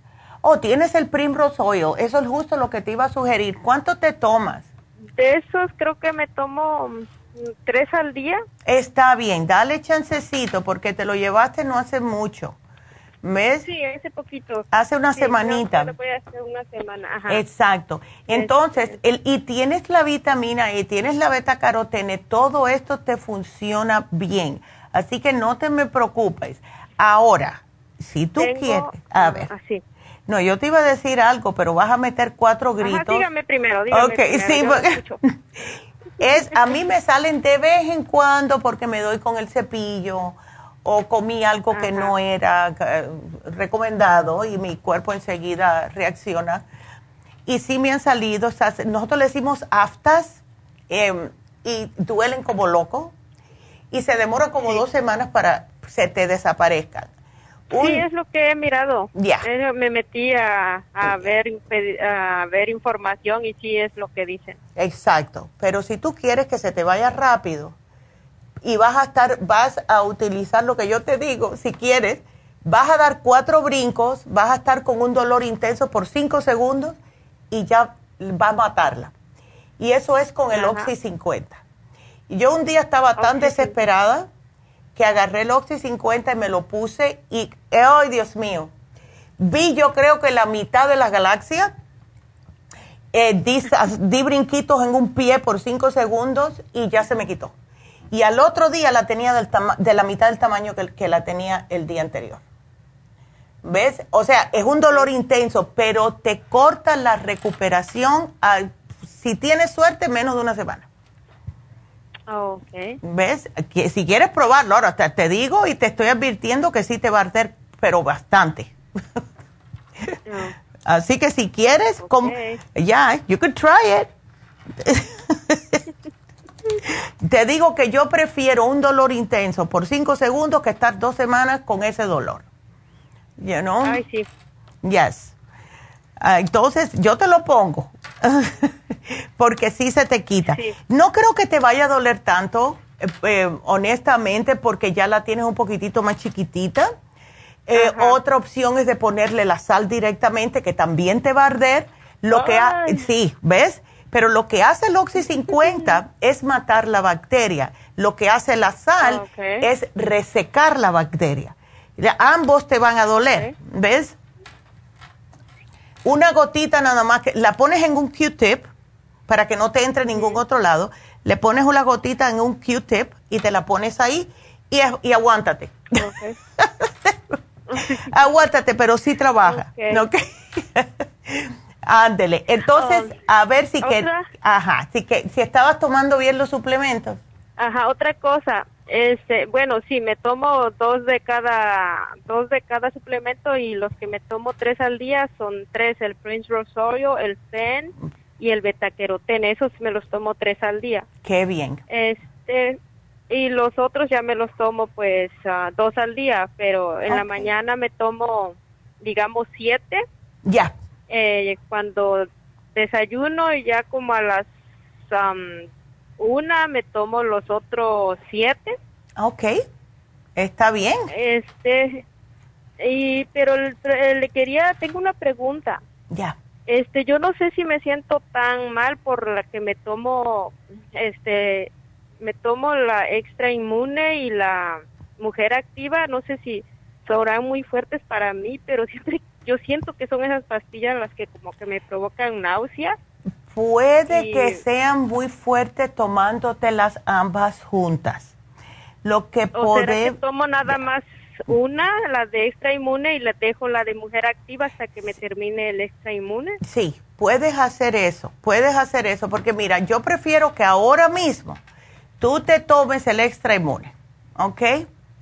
oh, tienes el Primrose Oil, eso es justo lo que te iba a sugerir. ¿Cuánto te tomas? De esos creo que me tomo tres al día. Está bien, dale chancecito porque te lo llevaste no hace mucho. ¿Ves? Sí, hace poquito. Hace una semanita. voy a hacer una semana. Exacto. Entonces, este. el, y tienes la vitamina E, tienes la beta carotene, todo esto te funciona bien. Así que no te me preocupes. Ahora, si tú quieres, a ver. Así. No, yo te iba a decir algo, pero vas a meter cuatro gritos. dígame primero, dígame Ok, sí, porque Es, a mí me salen de vez en cuando porque me doy con el cepillo o comí algo que no era eh, recomendado y mi cuerpo enseguida reacciona. Y sí me han salido, nosotros le decimos aftas em, y duelen como loco y se demora como dos semanas para se te desaparezcan sí, es lo que he mirado. Ya. Me metí a, ver, a ver información y sí es lo que dicen. Exacto. Pero si tú quieres que se te vaya rápido y vas a estar, vas a utilizar lo que yo te digo, si quieres, vas a dar cuatro brincos, vas a estar con un dolor intenso por cinco segundos y ya va a matarla. Y eso es con el Oxy 50. Y yo un día estaba tan desesperada que agarré el Oxy 50 y me lo puse y, ¡ay, Dios mío! Vi yo creo que la mitad de la galaxia, eh, di, brinquitos en un pie por cinco segundos y ya se me quitó. Y al otro día la tenía del de la mitad del tamaño que, que la tenía el día anterior. ¿Ves? O sea, es un dolor intenso, pero te corta la recuperación, si tienes suerte, menos de una semana. Okay. ¿Ves? si quieres probarlo, ahora te, te, digo y te estoy advirtiendo que sí te va a arder, pero bastante. Así que si quieres, ya, you could try it. Te digo que yo prefiero un dolor intenso por cinco segundos que estar dos semanas con ese dolor. You know? Ay, sí. Yes. Ah, entonces, yo te lo pongo. porque sí se te quita. No creo que te vaya a doler tanto, eh, eh, honestamente, porque ya la tienes un poquitito más chiquitita. Eh, otra opción es de ponerle la sal directamente, que también te va a arder. Lo que sí, ¿ves? Pero lo que hace el Oxy 50 es matar la bacteria. Lo que hace la sal es resecar la bacteria. Ambos te van a doler, ¿ves? Una gotita nada más, que la pones en un Q-tip para que no te entre en ningún otro lado. Le pones una gotita en un Q-tip y te la pones ahí y, y aguántate. aguántate, pero sí trabaja. Okay. Ándele. Entonces, a ver si que, ajá, si que, si estabas tomando bien los suplementos. Ajá, otra cosa, este, bueno, sí, me tomo dos de cada, dos de cada suplemento y los que me tomo tres al día son tres, el Prince Rosario, el Zen y el Betaquerotén, esos me los tomo tres al día. Qué bien. Este, y los otros ya me los tomo pues uh, dos al día, pero en la mañana me tomo, digamos, siete. Ya. Eh, cuando desayuno y ya como a las una me tomo los otros siete. Ok, está bien. Este, y pero le quería, tengo una pregunta. Ya. Este, yo no sé si me siento tan mal por la que me tomo, este, me tomo la extra inmune y la mujer activa, no sé si son muy fuertes para mí, pero siempre yo siento que son esas pastillas las que como que me provocan náuseas. Puede que sean muy fuertes tomándote-las ambas juntas. Lo que puede... tomo nada más una, la de extra inmune, y la dejo la de mujer activa hasta que me termine el extra inmune? Sí, puedes hacer eso, puedes hacer eso, porque mira, yo prefiero que ahora mismo tú te tomes el extra inmune, ¿ok?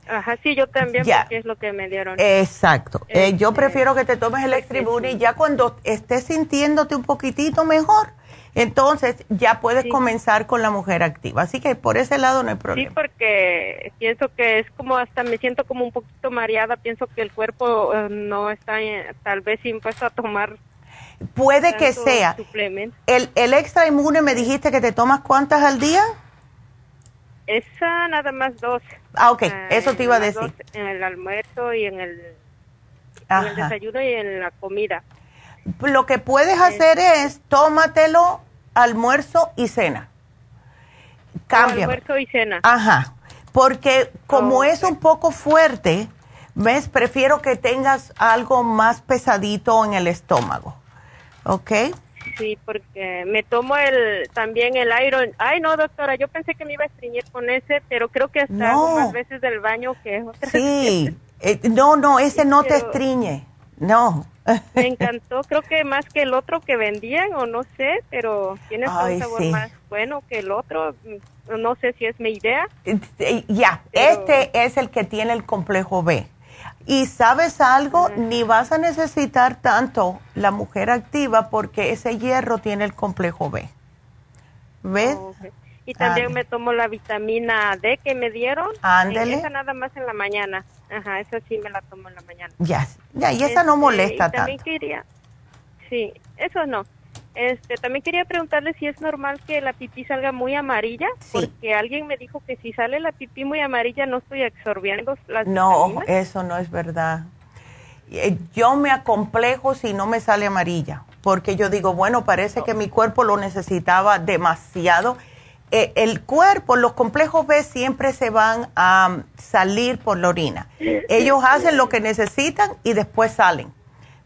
Ajá, sí, yo también, porque es lo que me dieron. Exacto. Eh, yo este, prefiero que te tomes el Extribune y ya cuando estés sintiéndote un poquitito mejor, entonces ya puedes comenzar con la mujer activa. Así que por ese lado no hay problema. Sí, porque pienso que es como hasta me siento como un poquito mareada, pienso que el cuerpo eh, no está eh, tal vez impuesto a tomar. Puede que sea. El, el extra inmune me dijiste que te tomas cuántas al día? Esa nada más dos. Ah, ok, ah, eso te iba a decir. en el almuerzo y en el, en el, desayuno y en la comida. Lo que puedes hacer es tómatelo almuerzo y cena. Cambia. Almuerzo y cena. Ajá, porque como es un poco fuerte, ¿ves? Prefiero que tengas algo más pesadito en el estómago. ¿Ok? Sí, porque me tomo el también el Iron. Ay, no, doctora, yo pensé que me iba a estreñir con ese, pero creo que hasta no. más veces del baño que Sí, eh, no, no, ese no te estriñe, no. Me encantó, creo que más que el otro que vendían, o no sé, pero tiene un sabor más bueno que el otro. No sé si es mi idea. Eh, ya, este es el que tiene el complejo B. Y sabes algo, ni vas a necesitar tanto la mujer activa porque ese hierro tiene el complejo B. ¿Ves? Y también me tomo la vitamina D que me dieron. Ándele. Esa nada más en la mañana. Ajá, esa sí me la tomo en la mañana. Ya, ya y esa no este, molesta tanto. También quería, sí, eso no. Este, también quería preguntarle si es normal que la pipí salga muy amarilla, porque alguien me dijo que si sale la pipí muy amarilla no estoy absorbiendo las No, eso no es verdad. Eh, yo me acomplejo si no me sale amarilla, porque yo digo, bueno, parece que mi cuerpo lo necesitaba demasiado. Eh, el cuerpo, los complejos B siempre se van a salir por la orina. Ellos hacen lo que necesitan y después salen.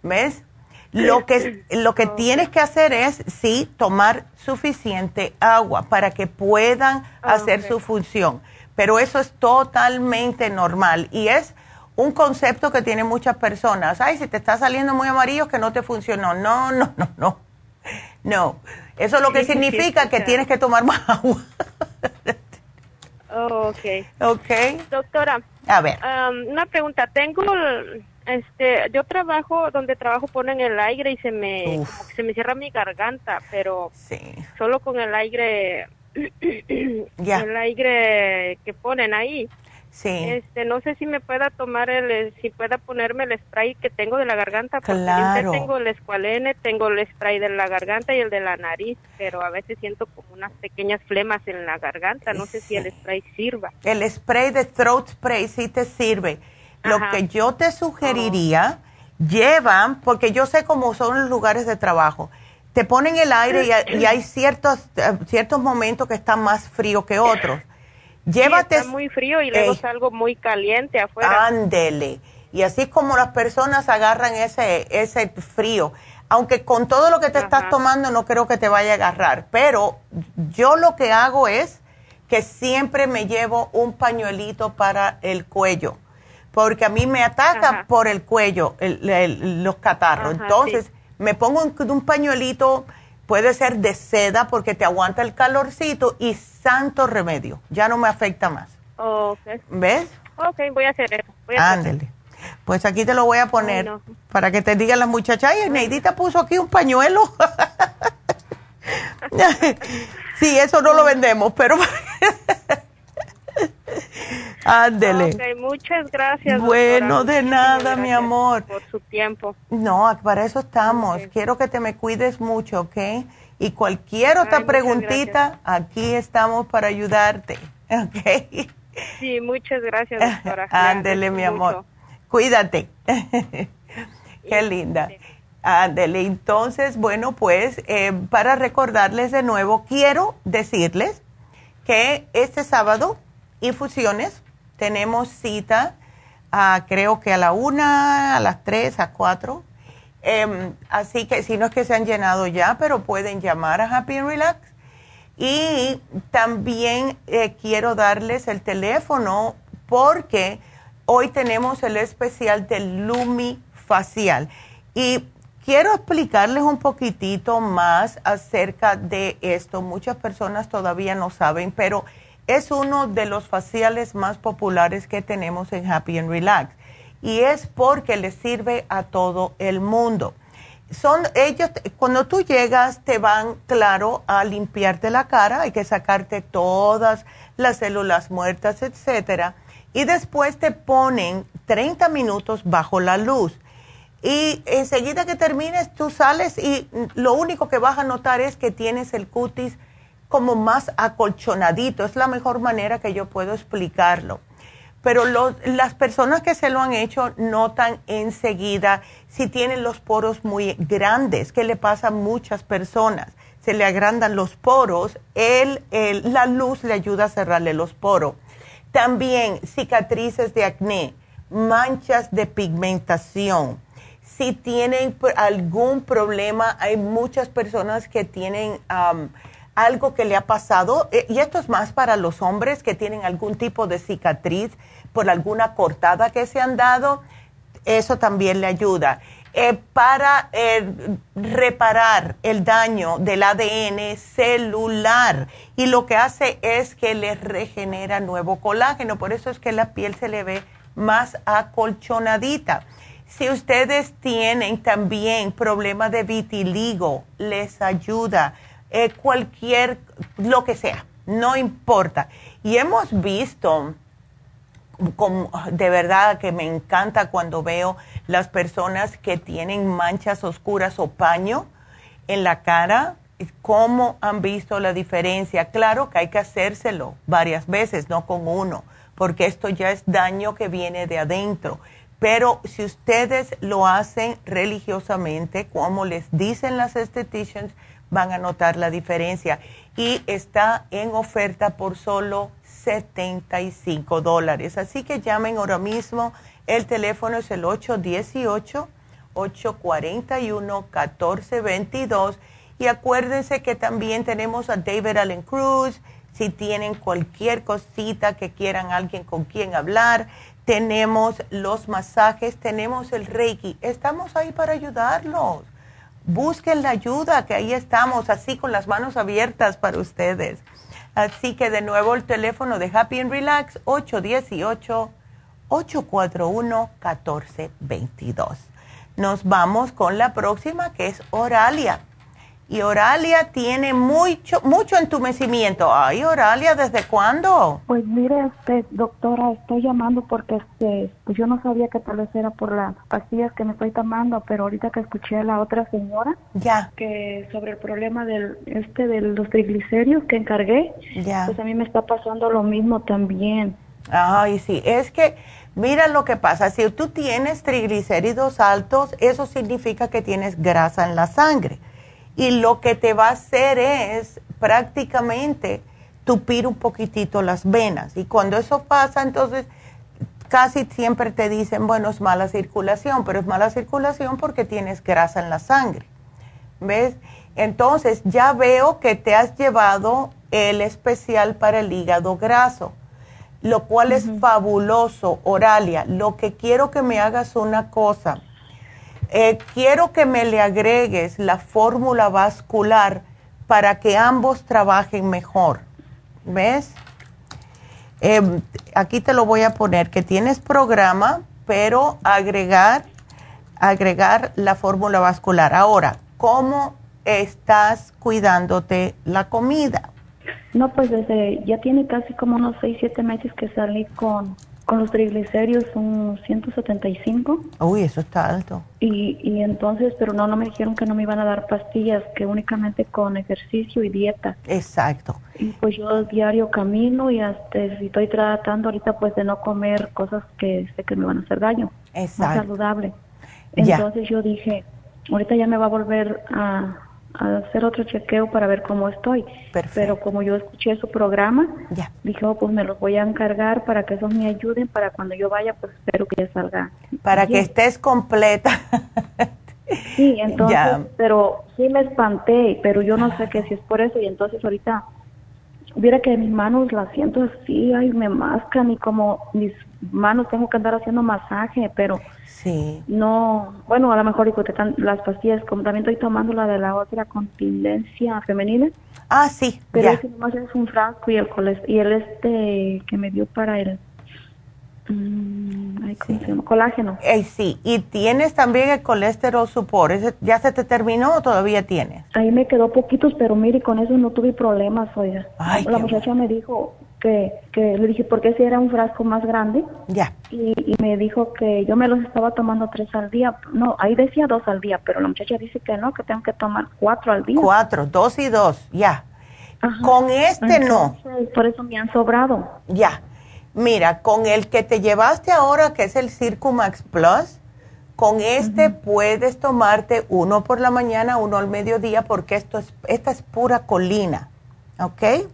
¿Ves? Lo que, lo que tienes que hacer es, sí, tomar suficiente agua para que puedan hacer su función. Pero eso es totalmente normal y es un concepto que tienen muchas personas. Ay, si te está saliendo muy amarillo, que no te funcionó. No, no, no, no. No. Eso es lo que significa que tienes que tomar más agua. ok. Ok. Doctora. A ver. una pregunta. Tengo Este, yo trabajo, donde trabajo ponen el aire y se me, se me cierra mi garganta, pero solo con el aire, el aire que ponen ahí. Sí. Este, no sé si me pueda tomar el, si pueda ponerme el spray que tengo de la garganta, porque yo tengo el escualene, tengo el spray de la garganta y el de la nariz, pero a veces siento como unas pequeñas flemas en la garganta, no sé si el spray sirva. El spray de throat spray sí te sirve. Lo que yo te sugeriría, llevan, porque yo sé cómo son los lugares de trabajo, te ponen el aire y, hay ciertos, eh, ciertos momentos que están más frío que otros Llévate. está muy frío y luego salgo muy caliente afuera. Ándele. Y así como las personas agarran ese, ese frío, aunque con todo lo que te estás tomando no creo que te vaya a agarrar, pero yo lo que hago es que siempre me llevo un pañuelito para el cuello, porque a mí me ataca por el cuello los catarros. Entonces me pongo un pañuelito Puede ser de seda porque te aguanta el calorcito y santo remedio. Ya no me afecta más. Okay. ¿Ves? Ok, voy a hacer eso. Ándale. Pues aquí te lo voy a poner para que te digan las muchachas. Ay, Neidita puso aquí un pañuelo. sí, eso no lo vendemos, pero... Ándele. Okay, muchas gracias. Bueno, de nada, mi amor. Por su tiempo. No, para eso estamos. Quiero que te me cuides mucho, ¿ok? Y cualquier otra preguntita, aquí estamos para ayudarte, ¿ok? Sí, muchas gracias, doctora. Ándele, mi amor. Cuídate. Qué linda. Ándele. Entonces, bueno, pues eh, para recordarles de nuevo, quiero decirles que este sábado, infusiones, tenemos cita creo que a la una, a las tres, a cuatro. Em, así que si no es que se han llenado ya, pero pueden llamar a Happy Relax. Y también eh, quiero darles el teléfono porque hoy tenemos el especial del Lumi Facial. Y quiero explicarles un poquitito más acerca de esto. Muchas personas todavía no saben, pero es uno de los faciales más populares que tenemos en Happy and Relax y es porque le sirve a todo el mundo. Son ellos, cuando tú llegas te van, claro, a limpiarte la cara, hay que sacarte todas las células muertas, etcétera, y después te ponen 30 minutos bajo la luz. Y enseguida que termines, tú sales y lo único que vas a notar es que tienes el cutis como más acolchonadito. Es la mejor manera que yo puedo explicarlo. Pero las personas que se lo han hecho notan enseguida si tienen los poros muy grandes, que le pasa a muchas personas. Se le agrandan los poros, el, la luz le ayuda a cerrarle los poros. También cicatrices de acné, manchas de pigmentación. Si tienen algún problema, hay muchas personas que tienen algo que le ha pasado, eh, y esto es más para los hombres que tienen algún tipo de cicatriz por alguna cortada que se han dado, eso también le ayuda. Eh, para eh, reparar el daño del ADN celular y lo que hace es que le regenera nuevo colágeno, por eso es que la piel se le ve más acolchonadita. Si ustedes tienen también problemas de vitiligo, les ayuda eh, cualquier, lo que sea, no importa. Y hemos visto, de verdad que me encanta cuando veo las personas que tienen manchas oscuras o paño en la cara, cómo han visto la diferencia. Claro que hay que hacérselo varias veces, no con uno, porque esto ya es daño que viene de adentro. Pero si ustedes lo hacen religiosamente, como les dicen las estheticians, van a notar la diferencia. Y está en oferta por solo 75 dólares. Así que llamen ahora mismo. El teléfono es el 818-841-1422. Y acuérdense que también tenemos a David Allen Cruz. Si tienen cualquier cosita que quieran alguien con quien hablar, tenemos los masajes, tenemos el Reiki. Estamos ahí para ayudarlos busquen la ayuda, que ahí estamos, así con las manos abiertas para ustedes. Así que de nuevo el teléfono de Happy and Relax, 818 841-1422. Nos vamos con la próxima que es Oralia. Y Oralia tiene mucho, mucho entumecimiento. Ay, Oralia, ¿desde cuándo? Pues mire, este, doctora, estoy llamando porque este, pues yo no sabía que tal vez era por las pastillas que me estoy tomando, pero ahorita que escuché a la otra señora, ya, que sobre el problema del, este, de los triglicéridos que encargué, ya, pues a mí me está pasando lo mismo también. Ay, sí, es que mira lo que pasa, si tú tienes triglicéridos altos, eso significa que tienes grasa en la sangre y lo que te va a hacer es prácticamente tupir un poquitito las venas. Y cuando eso pasa, entonces casi siempre te dicen, bueno, es mala circulación, pero es mala circulación porque tienes grasa en la sangre. ¿Ves? Entonces ya veo que te has llevado el especial para el hígado graso, lo cual es fabuloso, Oralia. Lo que quiero que me hagas una cosa eh, quiero que me le agregues la fórmula vascular para que ambos trabajen mejor. ¿Ves? Em, aquí te lo voy a poner, que tienes programa, pero agregar, agregar la fórmula vascular. Ahora, ¿cómo estás cuidándote la comida? No, pues desde, ya tiene casi como unos 6, 7 meses que salí con con los triglicéridos son 175. Uy, eso está alto. Y, y entonces, pero no, no me dijeron que no me iban a dar pastillas, que únicamente con ejercicio y dieta. Exacto. Y pues yo diario camino y hasta estoy tratando ahorita pues de no comer cosas que sé que me van a hacer daño. Exacto. Más saludable. Entonces yo dije, ahorita ya me va a volver a a hacer otro chequeo para ver cómo estoy. Pero como yo escuché su programa, dije, oh, pues me los voy a encargar para que esos me ayuden para cuando yo vaya, pues espero que ya salga. Para que estés completa. sí, entonces, pero sí me espanté, pero yo no sé qué si es por eso y entonces ahorita hubiera que mis manos las siento así, ay, me mascan y como mis manos tengo que andar haciendo masaje, pero sí. no, bueno, a lo mejor digo, las pastillas, como también estoy tomando la de la otra continencia femenina. Ah, sí, pero ese nomás es un frasco y el y el este que me dio para el mm, ¿cómo se llama? colágeno. Eh, sí, y tienes también el colesterol supor, ¿ya se te terminó o todavía tienes? Ahí me quedó poquitos, pero mire, con eso no tuve problemas, oiga. la muchacha me dijo, que, que le dije, ¿por qué si era un frasco más grande? Ya. Y, me dijo que yo me los estaba tomando tres al día. No, ahí decía dos al día, pero la muchacha dice que no, que tengo que tomar cuatro al día. Cuatro, dos y dos, ya. Con este no. Por eso me han sobrado. Ya. Mira, con el que te llevaste ahora, que es el Circumax Plus, con este puedes tomarte uno por la mañana, uno al mediodía, porque esto es, esta es pura colina, ¿ok?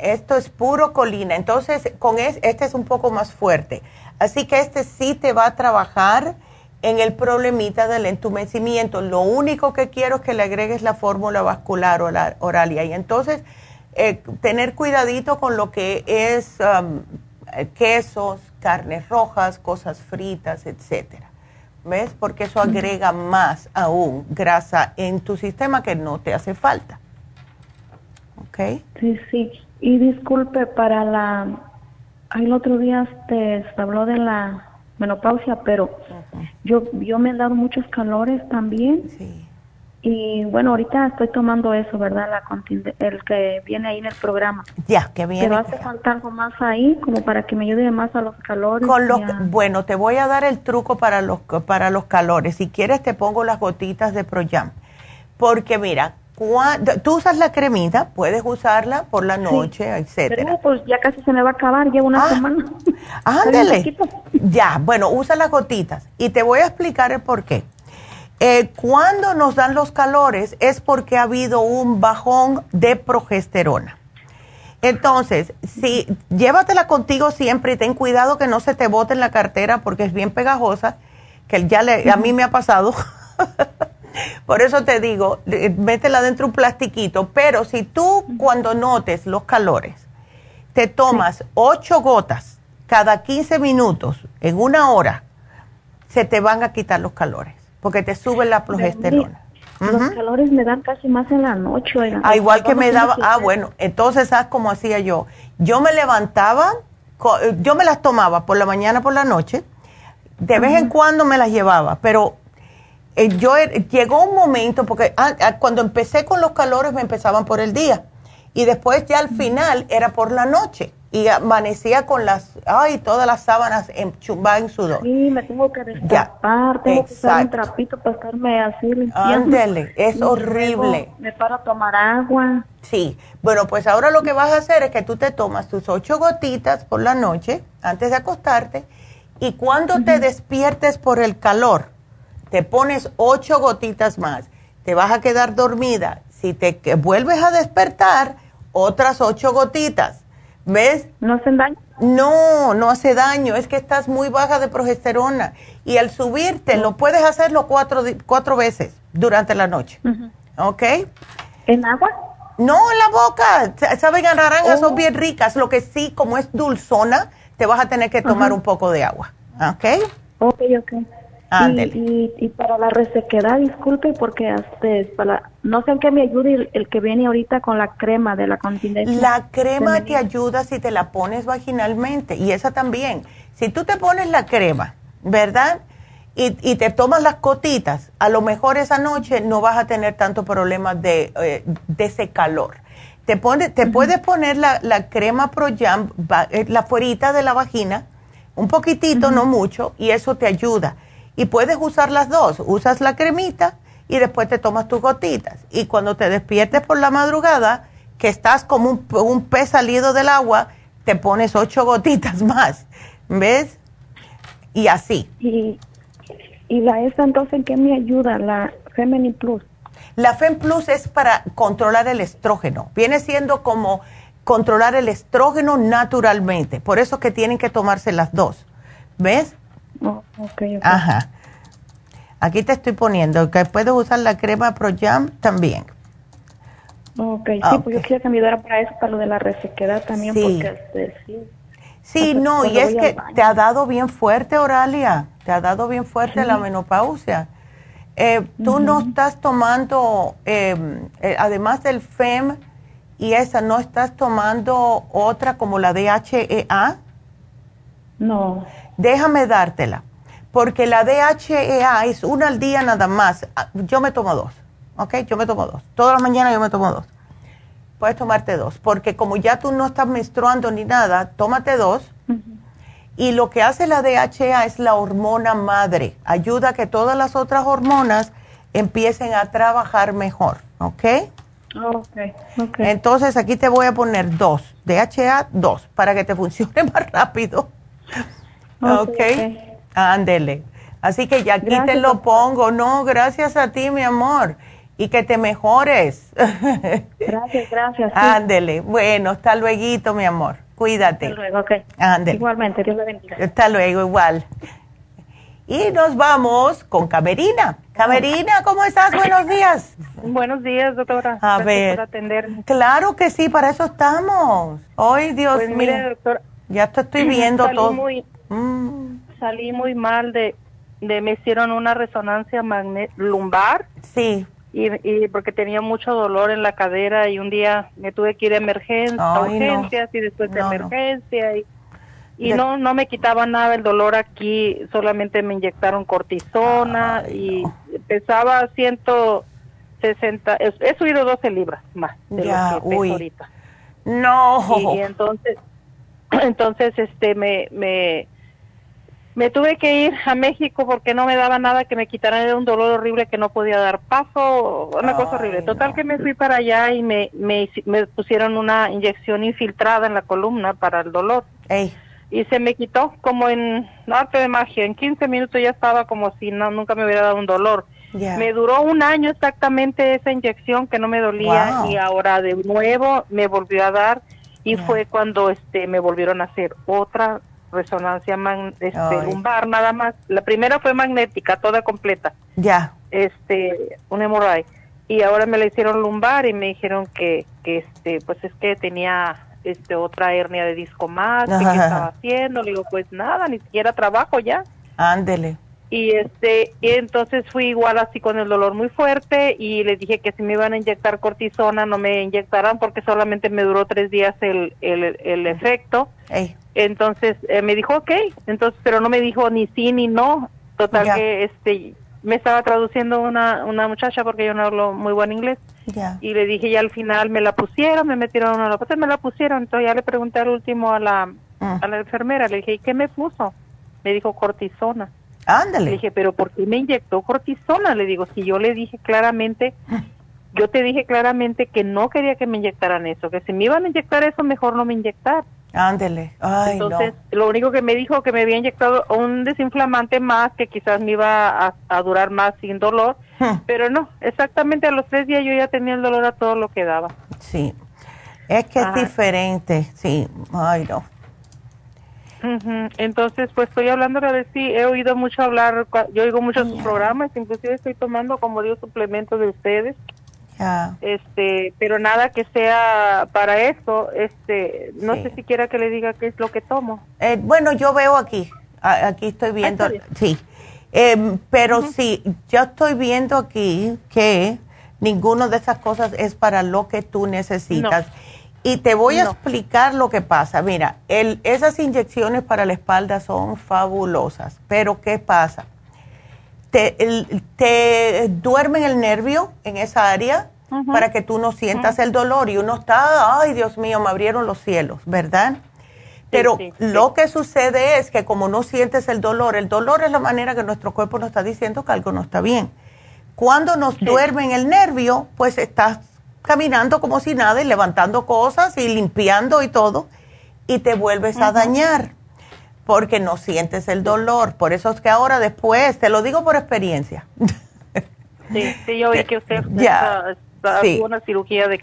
Esto es puro colina. Entonces, con este es un poco más fuerte. Así que este sí te va a trabajar en el problemita del entumecimiento. Lo único que quiero es que le agregues la fórmula vascular oralia. Y entonces, eh, tener cuidadito con lo que es um, quesos, carnes rojas, cosas fritas, etcétera. ¿Ves? Porque eso agrega más aún grasa en tu sistema que no te hace falta. ¿Ok? Sí, sí. Y disculpe, para la... El otro día te habló de la menopausia, pero yo, yo me he dado muchos calores también. Sí. Y bueno, ahorita estoy tomando eso, ¿verdad? La el que viene ahí en el programa. Ya, que viene. Pero hace falta algo más ahí, como para que me ayude más a los calores. Con los, Bueno, te voy a dar el truco para los, para los calores. Si quieres, te pongo las gotitas de Proyam. Porque mira, Tú usas la cremita, puedes usarla por la noche, etcétera. pues ya casi se me va a acabar, llevo una ah, semana. Ándale. ya, bueno, usa las gotitas y te voy a explicar el por qué. Eh, cuando nos dan los calores es porque ha habido un bajón de progesterona. Entonces, si llévatela contigo siempre y ten cuidado que no se te bote en la cartera porque es bien pegajosa, que ya le, a mí me ha pasado. Por eso te digo, métela dentro de un plastiquito, pero si tú cuando notes los calores, te tomas ocho gotas cada 15 minutos en una hora, se te van a quitar los calores, porque te sube la progesterona. Los calores me dan casi más en la noche. Ah, igual que me daba, ah, bueno, entonces, ¿sabes cómo hacía yo? Yo me levantaba yo me las tomaba por la mañana, por la noche, de vez en cuando me las llevaba, pero eh, yo er, llegó un momento, porque cuando empecé con los calores me empezaban por el día y después ya al final era por la noche y amanecía con las, ay, todas las sábanas chumba en sudor. Sí, me tengo que destapar, tengo que usar un trapito para estarme así limpiando. Ándele, es horrible. me paro a tomar agua. Sí, bueno, pues ahora lo que vas a hacer es que tú te tomas tus ocho gotitas por la noche antes de acostarte y cuando te despiertes por el calor, te pones ocho gotitas más, te vas a quedar dormida. Si te vuelves a despertar, otras ocho gotitas ¿Ves? ¿No hacen daño? No, no hace daño. Es que estás muy baja de progesterona. Y al subirte, lo puedes hacerlo cuatro, cuatro veces durante la noche. ¿Ok? ¿En agua? No, en la boca. Saben a naranja, son oh. bien ricas. Lo que sí, como es dulzona, te vas a tener que tomar un poco de agua. ¿Ok? Ok, ok. Y, y, para la resequedad, disculpe, porque este, para, no sé en qué me ayude el, que viene ahorita con la crema de la continencia. La crema te ayuda si te la pones vaginalmente y esa también. Si tú te pones la crema, ¿verdad? Y, y te tomas las cotitas, a lo mejor esa noche no vas a tener tanto problema de, eh, de ese calor. Te, pone, te puedes poner la, la crema Pro Jam, eh, la fuerita de la vagina, un poquitito, no mucho, y eso te ayuda y puedes usar las dos. Usas la cremita y después te tomas tus gotitas. Y cuando te despiertes por la madrugada, que estás como un, pez salido del agua, te pones ocho gotitas más. ¿Ves? Y así. ¿Y, y la esa entonces en qué me ayuda? La Femini Plus. La Fem Plus es para controlar el estrógeno. Viene siendo como controlar el estrógeno naturalmente. Por eso que tienen que tomarse las dos. ¿Ves? Oh, Ajá. Aquí te estoy poniendo que puedes usar la crema Pro Jam también. Ok, sí, pues yo quería que me ayudara para eso, para lo de la resequedad también, porque este, sí. Sí, no, y es que te ha dado bien fuerte, Oralia, te ha dado bien fuerte la menopausia. Eh, tú no estás tomando, em, eh, además del FEM y esa, ¿no estás tomando otra como la DHEA? No déjame dártela, porque la DHEA es una al día nada más. Ah, yo me tomo dos, ¿ok? Yo me tomo dos. Todas las mañanas yo me tomo dos. Puedes tomarte dos, porque como ya tú no estás menstruando ni nada, tómate dos. Y lo que hace la DHEA es la hormona madre. Ayuda a que todas las otras hormonas empiecen a trabajar mejor, ¿ok? Okay, Entonces aquí te voy a poner dos, DHA dos, para que te funcione más rápido. Ok. Ándele. Así que ya aquí te lo pongo. No, gracias a ti, mi amor. Y que te mejores. Gracias, gracias. Ándele. Bueno, hasta luego, mi amor. Cuídate. Hasta luego, ok. Ándele. Igualmente, Dios le bendiga. Hasta luego, igual. Y nos vamos con Camerina. Camerina, ¿cómo estás? Buenos días. Buenos días, doctora. A ver. Por atender. Claro que sí, para eso estamos. Hoy, Dios pues, mío. ya te estoy viendo todo. Muy, Mm. Salí muy mal de, de, me hicieron una resonancia lumbar. Sí. Y, y, porque tenía mucho dolor en la cadera y un día me tuve que ir a emergencia, urgencias y después de emergencia y, y no no me quitaba nada el dolor aquí, solamente me inyectaron cortisona y pesaba 160, he, he, subido 12 libras más de lo que peso ahorita. No. Y, y entonces entonces este me me me tuve que ir a México porque no me daba nada que me quitaran, era un dolor horrible que no podía dar paso, una cosa horrible. Total que me fui para allá y me, me, me, pusieron una inyección infiltrada en la columna para el dolor. Y se me quitó como en arte de magia, en 15 minutos ya estaba como si no, nunca me hubiera dado un dolor. Me duró un año exactamente esa inyección que no me dolía y ahora de nuevo me volvió a dar y fue cuando este me volvieron a hacer otra resonancia este, lumbar nada más. La primera fue magnética, toda completa. Ya. Este, un hemorroide. Y ahora me la hicieron lumbar y me dijeron que, que este, pues es que tenía este otra hernia de disco más, que estaba haciendo, le digo, pues nada, ni siquiera trabajo ya. Ándele. Y este, y entonces fui igual así con el dolor muy fuerte y les dije que si me iban a inyectar cortisona no me inyectaran porque solamente me duró tres días el, el, el efecto Entonces eh, me dijo, ok, entonces, pero no me dijo ni sí ni no. Total que este me estaba traduciendo una, una muchacha porque yo no hablo muy buen inglés. Y le dije, ya al final me la pusieron, me metieron una pues me la pusieron. Entonces ya le pregunté al último a la, ah. a la enfermera, le dije, ¿y qué me puso? Me dijo cortisona. Ándale. Le dije, pero ¿por qué me inyectó cortisona? Le digo, si yo le dije claramente, yo te dije claramente que no quería que me inyectaran eso, que si me iban a inyectar eso, mejor no me inyectar. Ándele. Ay, Entonces, lo único que me dijo que me había inyectado un desinflamante más que quizás me iba a, durar más sin dolor, hmm. pero no, exactamente a los tres días yo ya tenía el dolor a todo lo que daba. Sí, es que es diferente, sí, ay, no. Entonces, pues estoy hablando a ver si he oído mucho hablar, yo oigo muchos programas, inclusive estoy tomando como dios suplementos de ustedes. Este, pero nada que sea para eso, este, no sé si quiera que le diga qué es lo que tomo. Eh, bueno, yo veo aquí, aquí estoy viendo, sí, em, pero sí, yo estoy viendo aquí que ninguna de esas cosas es para lo que tú necesitas. Y te voy a explicar lo que pasa. Mira, el, esas inyecciones para la espalda son fabulosas, pero ¿qué pasa? Te, te duermen el nervio en esa área para que tú no sientas el dolor. Y uno está, ay Dios mío, me abrieron los cielos, ¿verdad? Pero lo que sucede es que como no sientes el dolor, el dolor es la manera que nuestro cuerpo nos está diciendo que algo no está bien. Cuando nos duermen el nervio, pues estás caminando como si nada y levantando cosas y limpiando y todo, y te vuelves a dañar porque no sientes el dolor. Por eso es que ahora después, te lo digo por experiencia. Sí, sí, yo vi que usted ya, una cirugía de,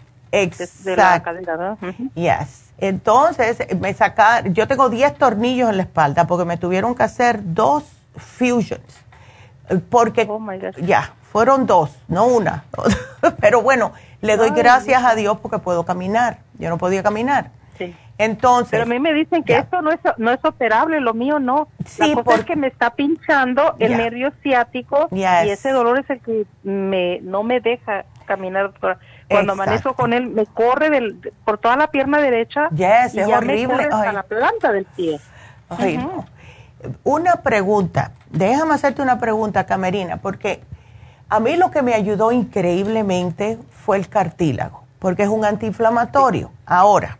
la cadera, Yes. Entonces, me saca, yo tengo 10 tornillos en la espalda porque me tuvieron que hacer dos fusions. Porque, oh ya, fueron dos, no una. Pero bueno, le doy gracias a Dios porque puedo caminar. Yo no podía caminar. Entonces. Pero a mí me dicen que esto no es, no es operable, lo mío no. Sí, porque me está pinchando el nervio ciático y ese dolor es el que me, no me deja caminar. Cuando amanezco con él, me corre del, por toda la pierna derecha. Yes, y es horrible. hasta la planta del pie. Una pregunta. Déjame hacerte una pregunta, Camerina, porque a mí lo que me ayudó increíblemente fue el cartílago, porque es un antiinflamatorio. Ahora,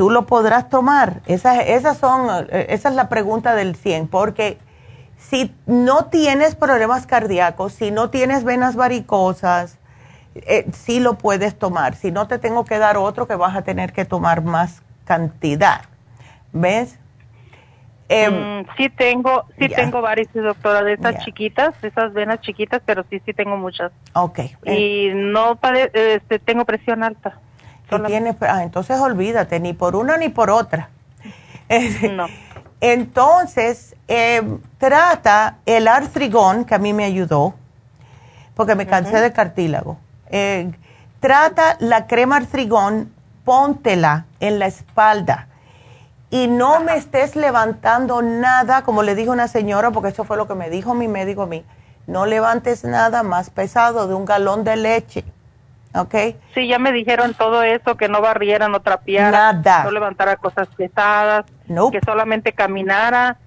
tú lo podrás tomar. Esa, esas son, esa es la pregunta del 100, porque si no tienes problemas cardíacos, si no tienes venas varicosas, eh, sí lo puedes tomar. Si no, te tengo que dar otro que vas a tener que tomar más cantidad. ¿Ves? Em, mm, sí tengo, sí tengo varices, doctora, de esas chiquitas, de esas venas chiquitas, pero sí, sí tengo muchas. Ok. Y no este, tengo presión alta. Tienes, ah, entonces olvídate, ni por una ni por otra. no. Entonces, em, trata el artrigón, que a mí me ayudó, porque me cansé de cartílago. Eh, trata la crema artrigón, póntela en la espalda y no me estés levantando nada, como le dijo una señora, porque eso fue lo que me dijo mi médico a mí, no levantes nada más pesado de un galón de leche, ¿ok? Sí, ya me dijeron todo eso, que no barriera, no trapeara, nada. no levantara cosas pesadas, que solamente caminara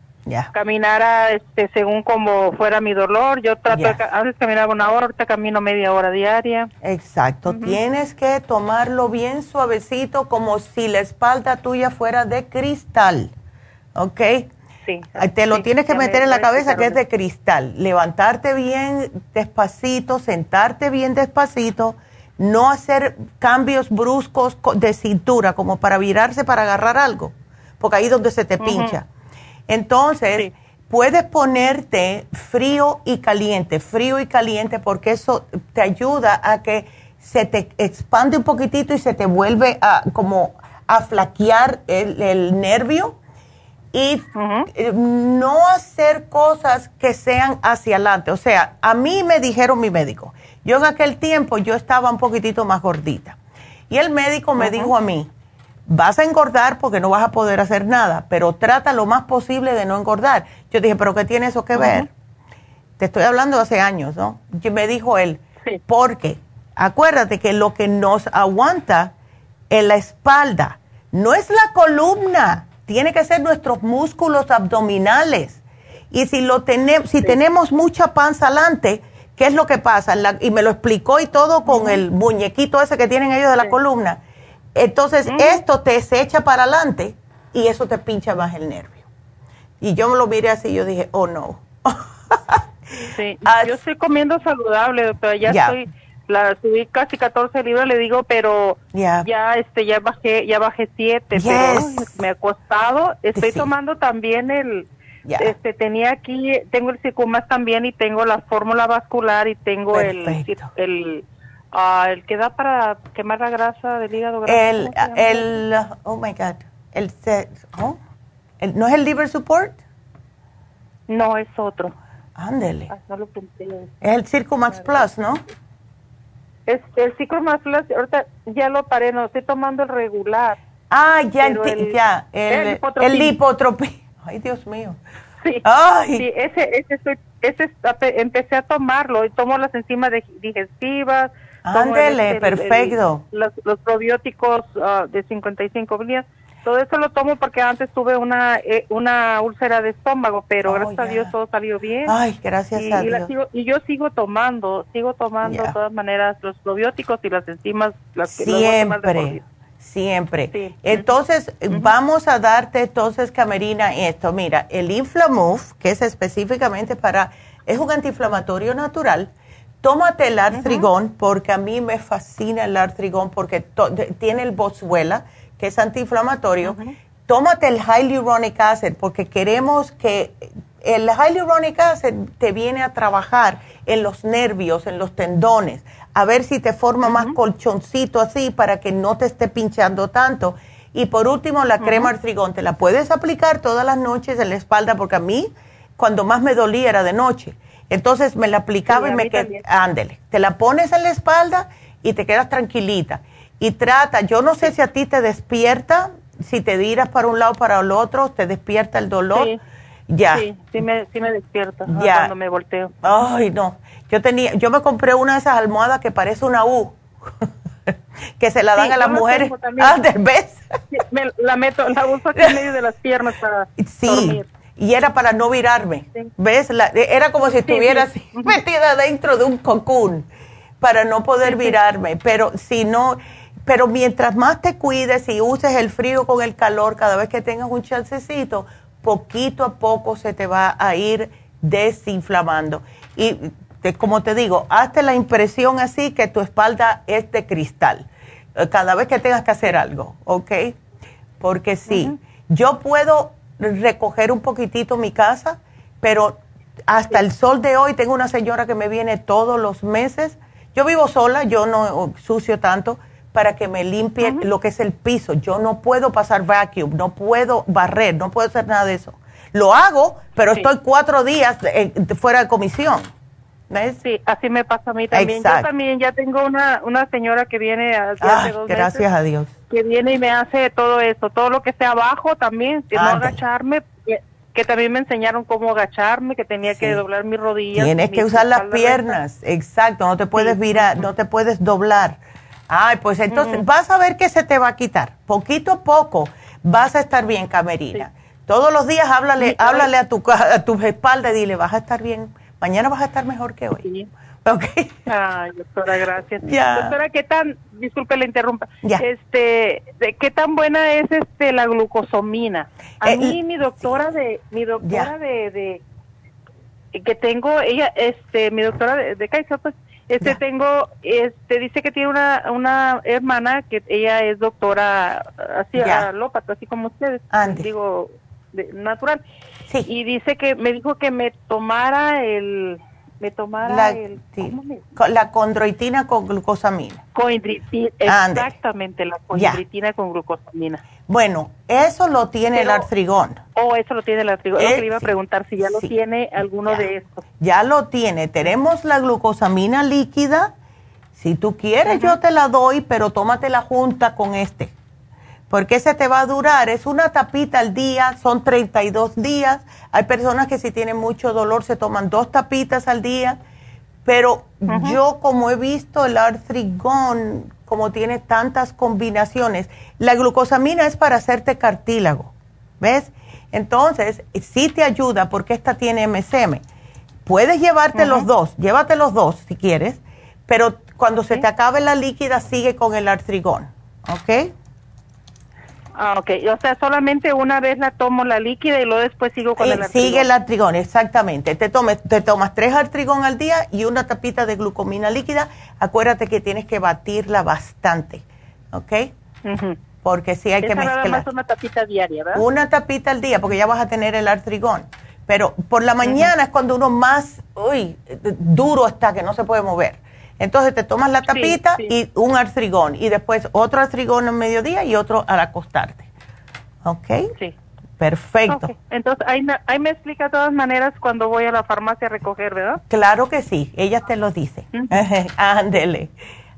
Caminara este, según como fuera mi dolor. Yo trato de, antes caminaba una hora, ahorita camino media hora diaria. Exacto. Tienes que tomarlo bien suavecito, como si la espalda tuya fuera de cristal. ¿Ok? Sí. Te lo tienes que meter en la cabeza que es de cristal. Levantarte bien despacito, sentarte bien despacito, no hacer cambios bruscos de cintura como para virarse para agarrar algo, porque ahí es donde se te pincha. Entonces, puedes ponerte frío y caliente, frío y caliente, porque eso te ayuda a que se te expande un poquitito y se te vuelve a como a flaquear el, nervio y eh, no hacer cosas que sean hacia adelante. O sea, a mí me dijeron mi médico, yo en aquel tiempo yo estaba un poquitito más gordita y el médico me dijo a mí, vas a engordar porque no vas a poder hacer nada, pero trata lo más posible de no engordar. Yo dije, pero ¿qué tiene eso que ver? Te estoy hablando hace años, ¿no? Y me dijo él, porque acuérdate que lo que nos aguanta es la espalda. No es la columna, tiene que ser nuestros músculos abdominales. Y si, lo tenemos, si tenemos mucha panza adelante, ¿qué es lo que pasa? y me lo explicó y todo con el muñequito ese que tienen ellos de la columna. Entonces, esto te se echa para adelante y eso te pincha más el nervio. Y yo me lo miré así y yo dije, oh no. sí, ah, yo estoy comiendo saludable, doctora, ya estoy la subí casi 14 libras le digo pero ya. este ya bajé ya bajé 7 pero me ha costado. Estoy tomando también el este tenía aquí tengo el Cicumas también y tengo la fórmula vascular y tengo el el uh, el que da para quemar la grasa del hígado el el oh my god el, oh, el no es el liver support no es otro. Ándele. Ah, es el Circumax Plus no es, el Circumax Plus ahorita ya lo paré no estoy tomando el regular ah ya ya el, el, lipotropía Ay, Dios mío. Sí, sí ese, ese, ese, empecé a tomarlo y tomo las enzimas digestivas. Ándele, perfecto. los, los, probióticos uh, de 55 días. Todo eso lo tomo porque antes tuve una eh, una úlcera de estómago, pero oh, gracias a Dios todo salió bien. Ay, gracias a Dios. y yo sigo tomando, sigo tomando de todas maneras los probióticos y las enzimas. Las Siempre. Siempre. Entonces, vamos a darte entonces, Camerina, esto. Mira, el Inflamove, que es específicamente para, es un antiinflamatorio natural. Tómate el artrigón, porque a mí me fascina el artrigón, porque tiene el boswellia, que es antiinflamatorio. Tómate el hyaluronic acid, porque queremos que el hyaluronic acid te viene a trabajar en los nervios, en los tendones a ver si te forma más colchoncito así para que no te esté pinchando tanto. Y por último, la crema artrigón, te la puedes aplicar todas las noches en la espalda, porque a mí, cuando más me dolía era de noche. Entonces me la aplicaba y me quedé, ándele, te la pones en la espalda y te quedas tranquilita. Y trata, yo no sé si a ti te despierta, si te tiras para un lado para el otro, te despierta el dolor. Ya. Sí, sí me, sí me despierta ya. cuando me volteo. Ay, no. Yo tenía, yo me compré una de esas almohadas que parece una U. que se la dan a las mujeres. Ah, ¿ves? me, la meto, la uso aquí en medio de las piernas para sí. Y era para no virarme. ¿Ves? era como si estuviera metida dentro de un cocoon para no poder virarme. Pero si no, pero mientras más te cuides y uses el frío con el calor, cada vez que tengas un chancecito, poquito a poco se te va a ir desinflamando. Y como te digo, hazte la impresión así que tu espalda es de cristal eh, cada vez que tengas que hacer algo, ¿ok? Porque sí, yo puedo recoger un poquitito mi casa, pero hasta el sol de hoy tengo una señora que me viene todos los meses. Yo vivo sola, yo no sucio tanto, para que me limpie lo que es el piso. Yo no puedo pasar vacuum, no puedo barrer, no puedo hacer nada de eso. Lo hago, pero estoy cuatro días fuera de comisión. ¿Ves? Sí, así me pasa a mí también. Yo también ya tengo una, una señora que viene hace dos Gracias a Dios. Que viene y me hace todo esto, todo lo que esté abajo también, que no agacharme, que, también me enseñaron cómo agacharme, que tenía que doblar mis rodillas. Tienes que usar las piernas, exacto, no te puedes virar, no te puedes doblar. Ay, pues entonces vas a ver que se te va a quitar. Poquito a poco vas a estar bien, Camerina. Todos los días háblale, háblale a tu, a tu espalda y dile, vas a estar bien Mañana vas a estar mejor que hoy. Okay. Ay, doctora, gracias. Doctora, ¿qué tan, disculpe la interrumpa, este, ¿qué tan buena es este la glucosomina? A eh, mí mi doctora de, mi doctora de, de, que tengo, ella, este, mi doctora de, de pues, este tengo, este, dice que tiene una, una hermana que ella es doctora así, alópata, así como ustedes, digo, natural. Y dice que me dijo que me tomara el me tomara la, el la condroitina con glucosamina. exactamente, la condroitina con glucosamina. Bueno, eso lo tiene el artrigón. Oh, eso lo tiene el artrigón. lo que le iba a preguntar, si ya lo tiene alguno de estos. Ya lo tiene. Tenemos la glucosamina líquida. Si tú quieres, yo te la doy, pero tómate la junta con este porque ese te va a durar, es una tapita al día, son 32 días. Hay personas que si tienen mucho dolor se toman dos tapitas al día, pero yo como he visto el artrigón, como tiene tantas combinaciones. La glucosamina es para hacerte cartílago, ¿ves? Entonces, sí te ayuda porque esta tiene MSM. Puedes llevarte los dos, llévate los dos si quieres, pero cuando se te acabe la líquida sigue con el artrigón, ¿ok? Ah, ok. O sea, solamente una vez la tomo la líquida y luego después sigo con el artrigón. Sigue el artrigón, exactamente. Te, te tomas tres artrigón al día y una tapita de glucomina líquida. Acuérdate que tienes que batirla bastante, ¿ok? Porque sí hay que mezclar. Nada más una tapita diaria, ¿verdad? Una tapita al día, porque ya vas a tener el artrigón. Pero por la mañana es cuando uno más, uy, duro está, que no se puede mover. Entonces te tomas la tapita y un artrigón y después otro artrigón al mediodía y otro al acostarte. ¿Ok? Sí. Perfecto. Entonces ahí, ahí, me explica de todas maneras cuando voy a la farmacia a recoger, ¿verdad? Claro que sí, ella te lo dice. Ándele.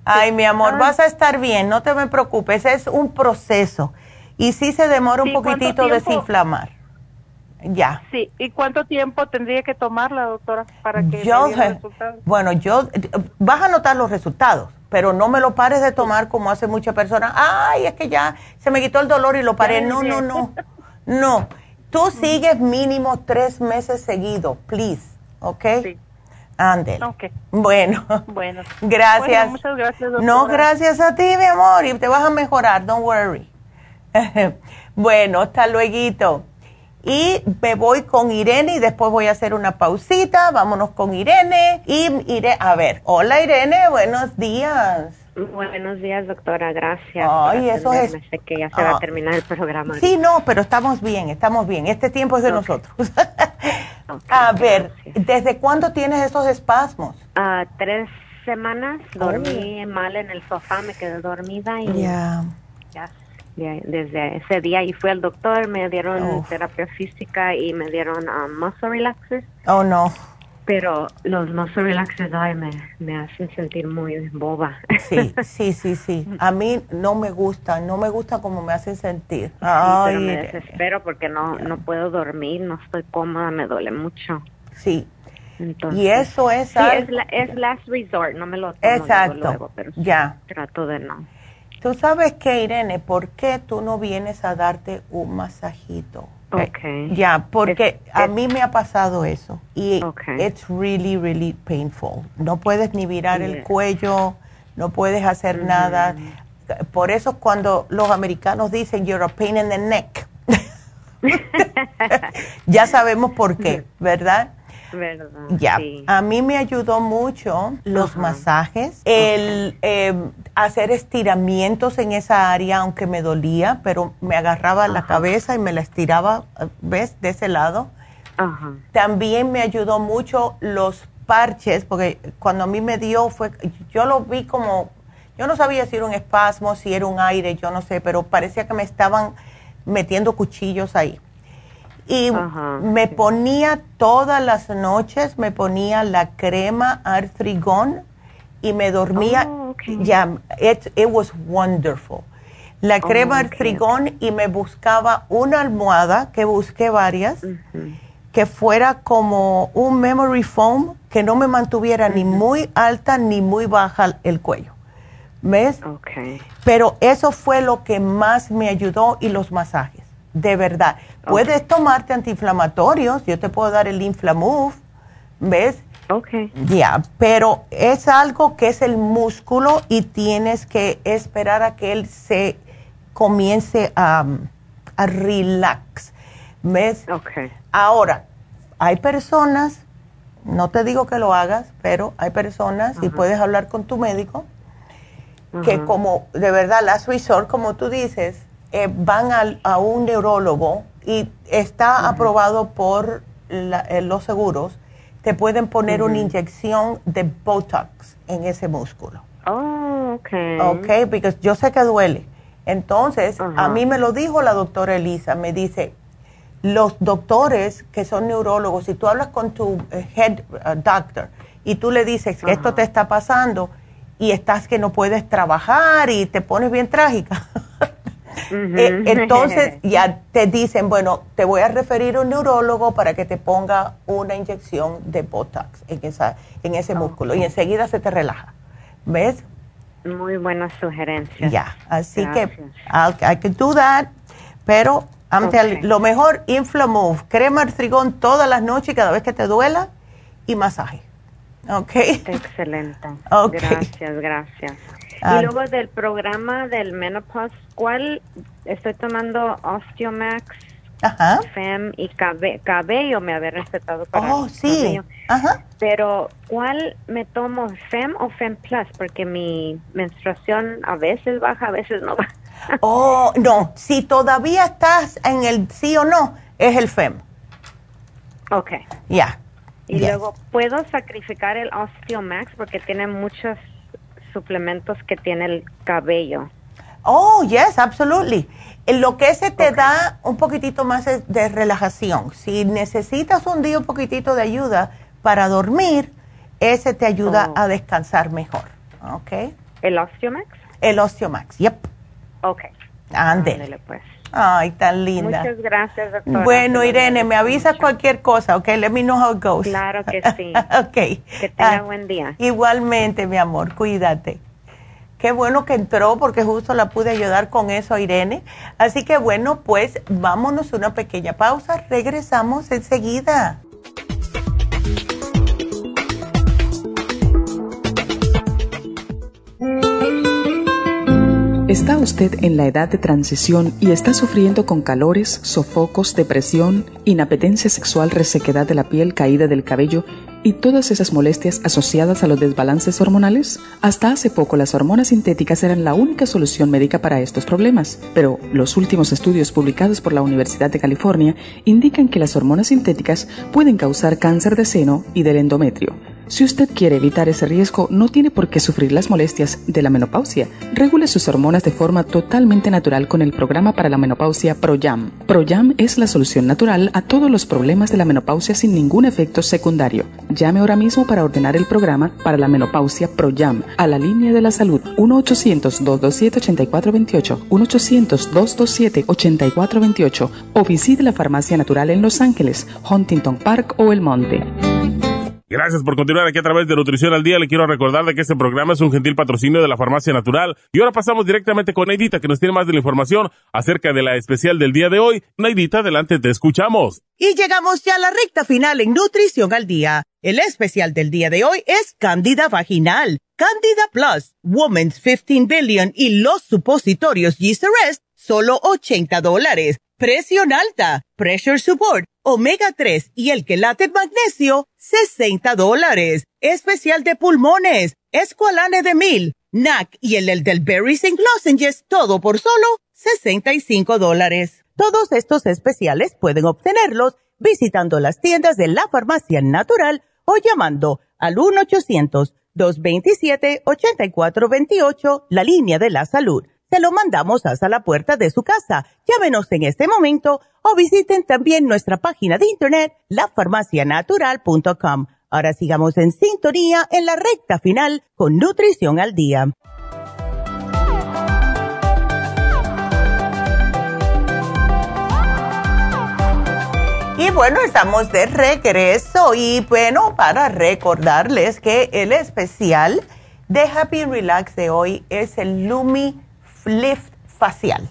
Ay, mi amor, ah. vas a estar bien, no te me preocupes, es un proceso. Y sí se demora un poquitito desinflamar. Ya. Sí, ¿y cuánto tiempo tendría que tomar la doctora para que yo, me resultados? Bueno, yo, vas a notar los resultados, pero no me lo pares de tomar como hace muchas personas. Ay, es que ya se me quitó el dolor y lo paré. No, no, no, no. Tú sigues mínimo tres meses seguidos, please, ¿ok? Sí. Ándale. Okay. Bueno. Bueno. Gracias. muchas gracias, doctora. No, gracias a ti, mi amor, y te vas a mejorar, don't worry. bueno, hasta luego. Y me voy con Irene y después voy a hacer una pausita. Vámonos con Irene. Y Irene, a ver, hola Irene, buenos días. Buenos días, doctora, gracias. Ay, eso es. Sé que ya se va a ah. terminar el programa. Sí, no, pero estamos bien, estamos bien. Este tiempo es de nosotros. a ver, ¿desde cuándo tienes esos espasmos? Uh, tres semanas. Dormí mal en el sofá, me quedé dormida y ya desde ese día y fui al doctor, me dieron terapia física y me dieron um, muscle relaxers. Oh, no. Pero los muscle relaxers ay, me, me hacen sentir muy boba. Sí, sí, sí, sí. A mí no me gusta, no me gusta como me hacen sentir. pero me desespero porque no, no puedo dormir, no estoy cómoda, me duele mucho. Sí. y eso es... Sí, es, last resort, no me lo tomo Exacto. Luego, pero ya. trato de no. Tú sabes que, Irene, ¿por qué tú no vienes a darte un masajito? Okay. ya, porque a mí me ha pasado eso y it's really, really painful. No puedes ni virar el cuello, no puedes hacer nada. Por eso cuando los americanos dicen you're a pain in the neck, ya sabemos por qué, ¿verdad? Ya, a mí me ayudó mucho los masajes, el em, hacer estiramientos en esa área, aunque me dolía, pero me agarraba la cabeza y me la estiraba, ¿ves? De ese lado. También me ayudó mucho los parches, porque cuando a mí me dio fue, yo lo vi como, yo no sabía si era un espasmo, si era un aire, yo no sé, pero parecía que me estaban metiendo cuchillos ahí y me ponía todas las noches, me ponía la crema artrigón y me dormía. Oh, ya, it, was wonderful. La oh, crema artrigón y me buscaba una almohada, que busqué varias, que fuera como un memory foam, que no me mantuviera ni muy alta ni muy baja el cuello. ¿Ves? Pero eso fue lo que más me ayudó y los masajes, de verdad. Puedes tomarte antiinflamatorios, yo te puedo dar el Inflamove, ¿ves? Ok. Ya, pero es algo que es el músculo y tienes que esperar a que él se comience a, a relax, ¿ves? Ok. Ahora, hay personas, no te digo que lo hagas, pero hay personas, y puedes hablar con tu médico, que como de verdad, last resort, como tú dices, eh, van a un neurólogo y está aprobado por eh, los seguros, te pueden poner una inyección de Botox en ese músculo. Oh, ok. Ok, porque yo sé que duele. Entonces, a mí me lo dijo la doctora Elisa, me dice, los doctores que son neurólogos, si tú hablas con tu eh, head uh, doctor y tú le dices que esto te está pasando y estás que no puedes trabajar y te pones bien trágica, Eh, entonces ya te dicen, bueno, te voy a referir a un neurólogo para que te ponga una inyección de Botox en, esa, en ese músculo y enseguida se te relaja. ¿Ves? Muy buenas sugerencias. Ya, así que I can do that, pero lo mejor, Inflamove, crema artrigón todas las noches cada vez que te duela y masaje. ¿Ok? Excelente. Gracias, gracias. Ah. y luego del programa del menopause, ¿cuál? Estoy tomando Osteomax, Ajá. FEM y cabello me había respetado para Oh, sí. Ajá. Pero, ¿cuál me tomo, FEM o FEM Plus? Porque mi menstruación a veces baja, a veces no baja. Oh, no. Si todavía estás en el sí o no, es el FEM. Ok. Ya. Y luego, ¿puedo sacrificar el Osteomax porque tiene muchos suplementos que tiene el cabello? Oh, yes, absolutely. Lo que se te da un poquitito más de relajación. Si necesitas un día un poquitito de ayuda para dormir, ese te ayuda oh. a descansar mejor. ¿Ok? ¿El Osteomax? El Osteomax, yep. Ok. Ande. pues. Ay, tan linda. Muchas gracias, doctora. Bueno, Irene, me avisas cualquier cosa, ¿ok? Let me know how it goes. Claro que sí. ok. Que tenga ah, buen día. Igualmente, mi amor, cuídate. Qué bueno que entró porque justo la pude ayudar con eso Irene. Así que bueno, pues vámonos una pequeña pausa. Regresamos enseguida. ¿Está usted en la edad de transición y está sufriendo con calores, sofocos, depresión, inapetencia sexual, resequedad de la piel, caída del cabello y todas esas molestias asociadas a los desbalances hormonales? Hasta hace poco las hormonas sintéticas eran la única solución médica para estos problemas, pero los últimos estudios publicados por la Universidad de California indican que las hormonas sintéticas pueden causar cáncer de seno y del endometrio si usted quiere evitar ese riesgo, no tiene por qué sufrir las molestias de la menopausia. Regule sus hormonas de forma totalmente natural con el programa para la menopausia ProYam. ProYam es la solución natural a todos los problemas de la menopausia sin ningún efecto secundario. Llame ahora mismo para ordenar el programa para la menopausia ProYam a la línea de la salud 1-800-227-8428, 1-800-227-8428 o visite la farmacia natural en Los Ángeles, Huntington Park o El Monte. Gracias por continuar aquí a través de Nutrición al Día. Le quiero recordar de que este programa es un gentil patrocinio de la Farmacia Natural. Y ahora pasamos directamente con Neidita, que nos tiene más de la información acerca de la especial del día de hoy. Neidita, adelante, te escuchamos. Y llegamos ya a la recta final en Nutrición al Día. El especial del día de hoy es Candida Vaginal, Candida Plus, Woman's 15 Billion y los supositorios Arrest, solo 80 dólares. Presión alta, Pressure Support omega 3 y el quelate magnesio, 60 dólares. Especial de pulmones, escualane de mil, NAC y el, del Berry St. Lozenges, todo por solo 65 dólares. Todos estos especiales pueden obtenerlos visitando las tiendas de la farmacia natural o llamando al 1-800-227-8428, la línea de la salud se lo mandamos hasta la puerta de su casa. Llámenos en este momento o visiten también nuestra página de internet, lafarmacianatural.com. Ahora sigamos en sintonía en la recta final con Nutrición al Día. Y bueno, estamos de regreso y bueno, para recordarles que el especial de Happy Relax de hoy es el Lumi lift facial.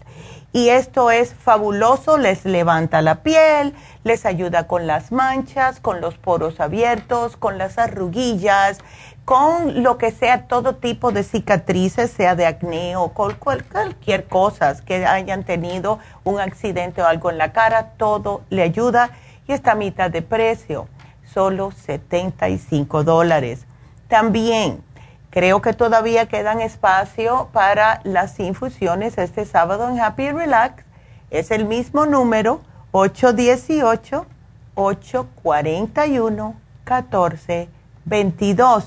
Y esto es fabuloso, les levanta la piel, les ayuda con las manchas, con los poros abiertos, con las arruguillas, con lo que sea, todo tipo de cicatrices, sea de acné o cualquier cosa que hayan tenido un accidente o algo en la cara, todo le ayuda y está a mitad de precio, solo 75 dólares. También Creo que todavía quedan espacio para las infusiones este sábado en Happy Relax. Es el mismo número, 818-841-1422.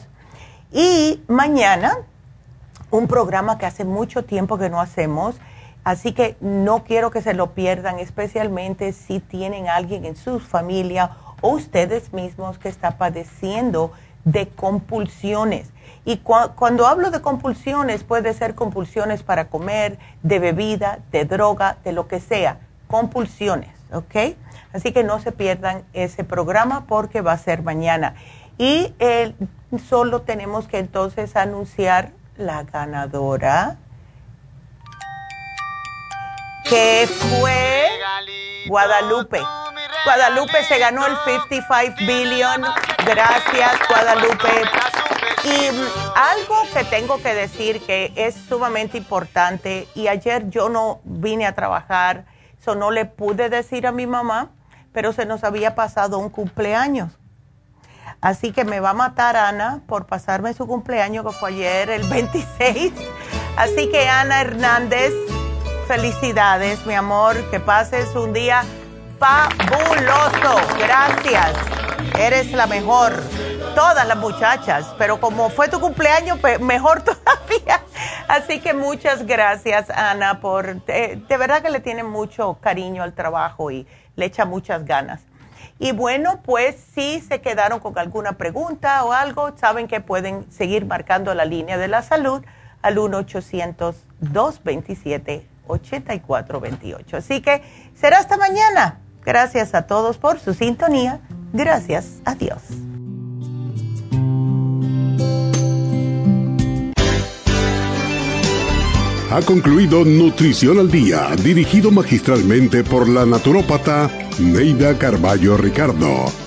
Y mañana, un programa que hace mucho tiempo que no hacemos, así que no quiero que se lo pierdan, especialmente si tienen alguien en su familia o ustedes mismos que está padeciendo de compulsiones y cuando hablo de compulsiones, puede ser compulsiones para comer, de bebida, de droga, de lo que sea. Compulsiones, ¿ok? Así que no se pierdan ese programa porque va a ser mañana. Y solo tenemos que entonces anunciar la ganadora, que fue Guadalupe. Guadalupe se ganó el 55 billion. Gracias, Guadalupe. Y algo que tengo que decir que es sumamente importante, y ayer yo no vine a trabajar, eso no le pude decir a mi mamá, pero se nos había pasado un cumpleaños. Así que me va a matar Ana por pasarme su cumpleaños, que fue ayer, el 26. Así que Ana Hernández, felicidades, mi amor, que pases un día fabuloso. Gracias. Eres la mejor. Todas las muchachas, pero como fue tu cumpleaños, mejor todavía. Así que muchas gracias, Ana, por... De, de verdad que le tiene mucho cariño al trabajo y le echa muchas ganas. Y bueno, pues si se quedaron con alguna pregunta o algo, saben que pueden seguir marcando la línea de la salud al 1-800-227-8428. Así que será hasta mañana. Gracias a todos por su sintonía. Gracias. Adiós. Ha concluido Nutrición al Día, dirigido magistralmente por la naturópata Neida Carballo Ricardo.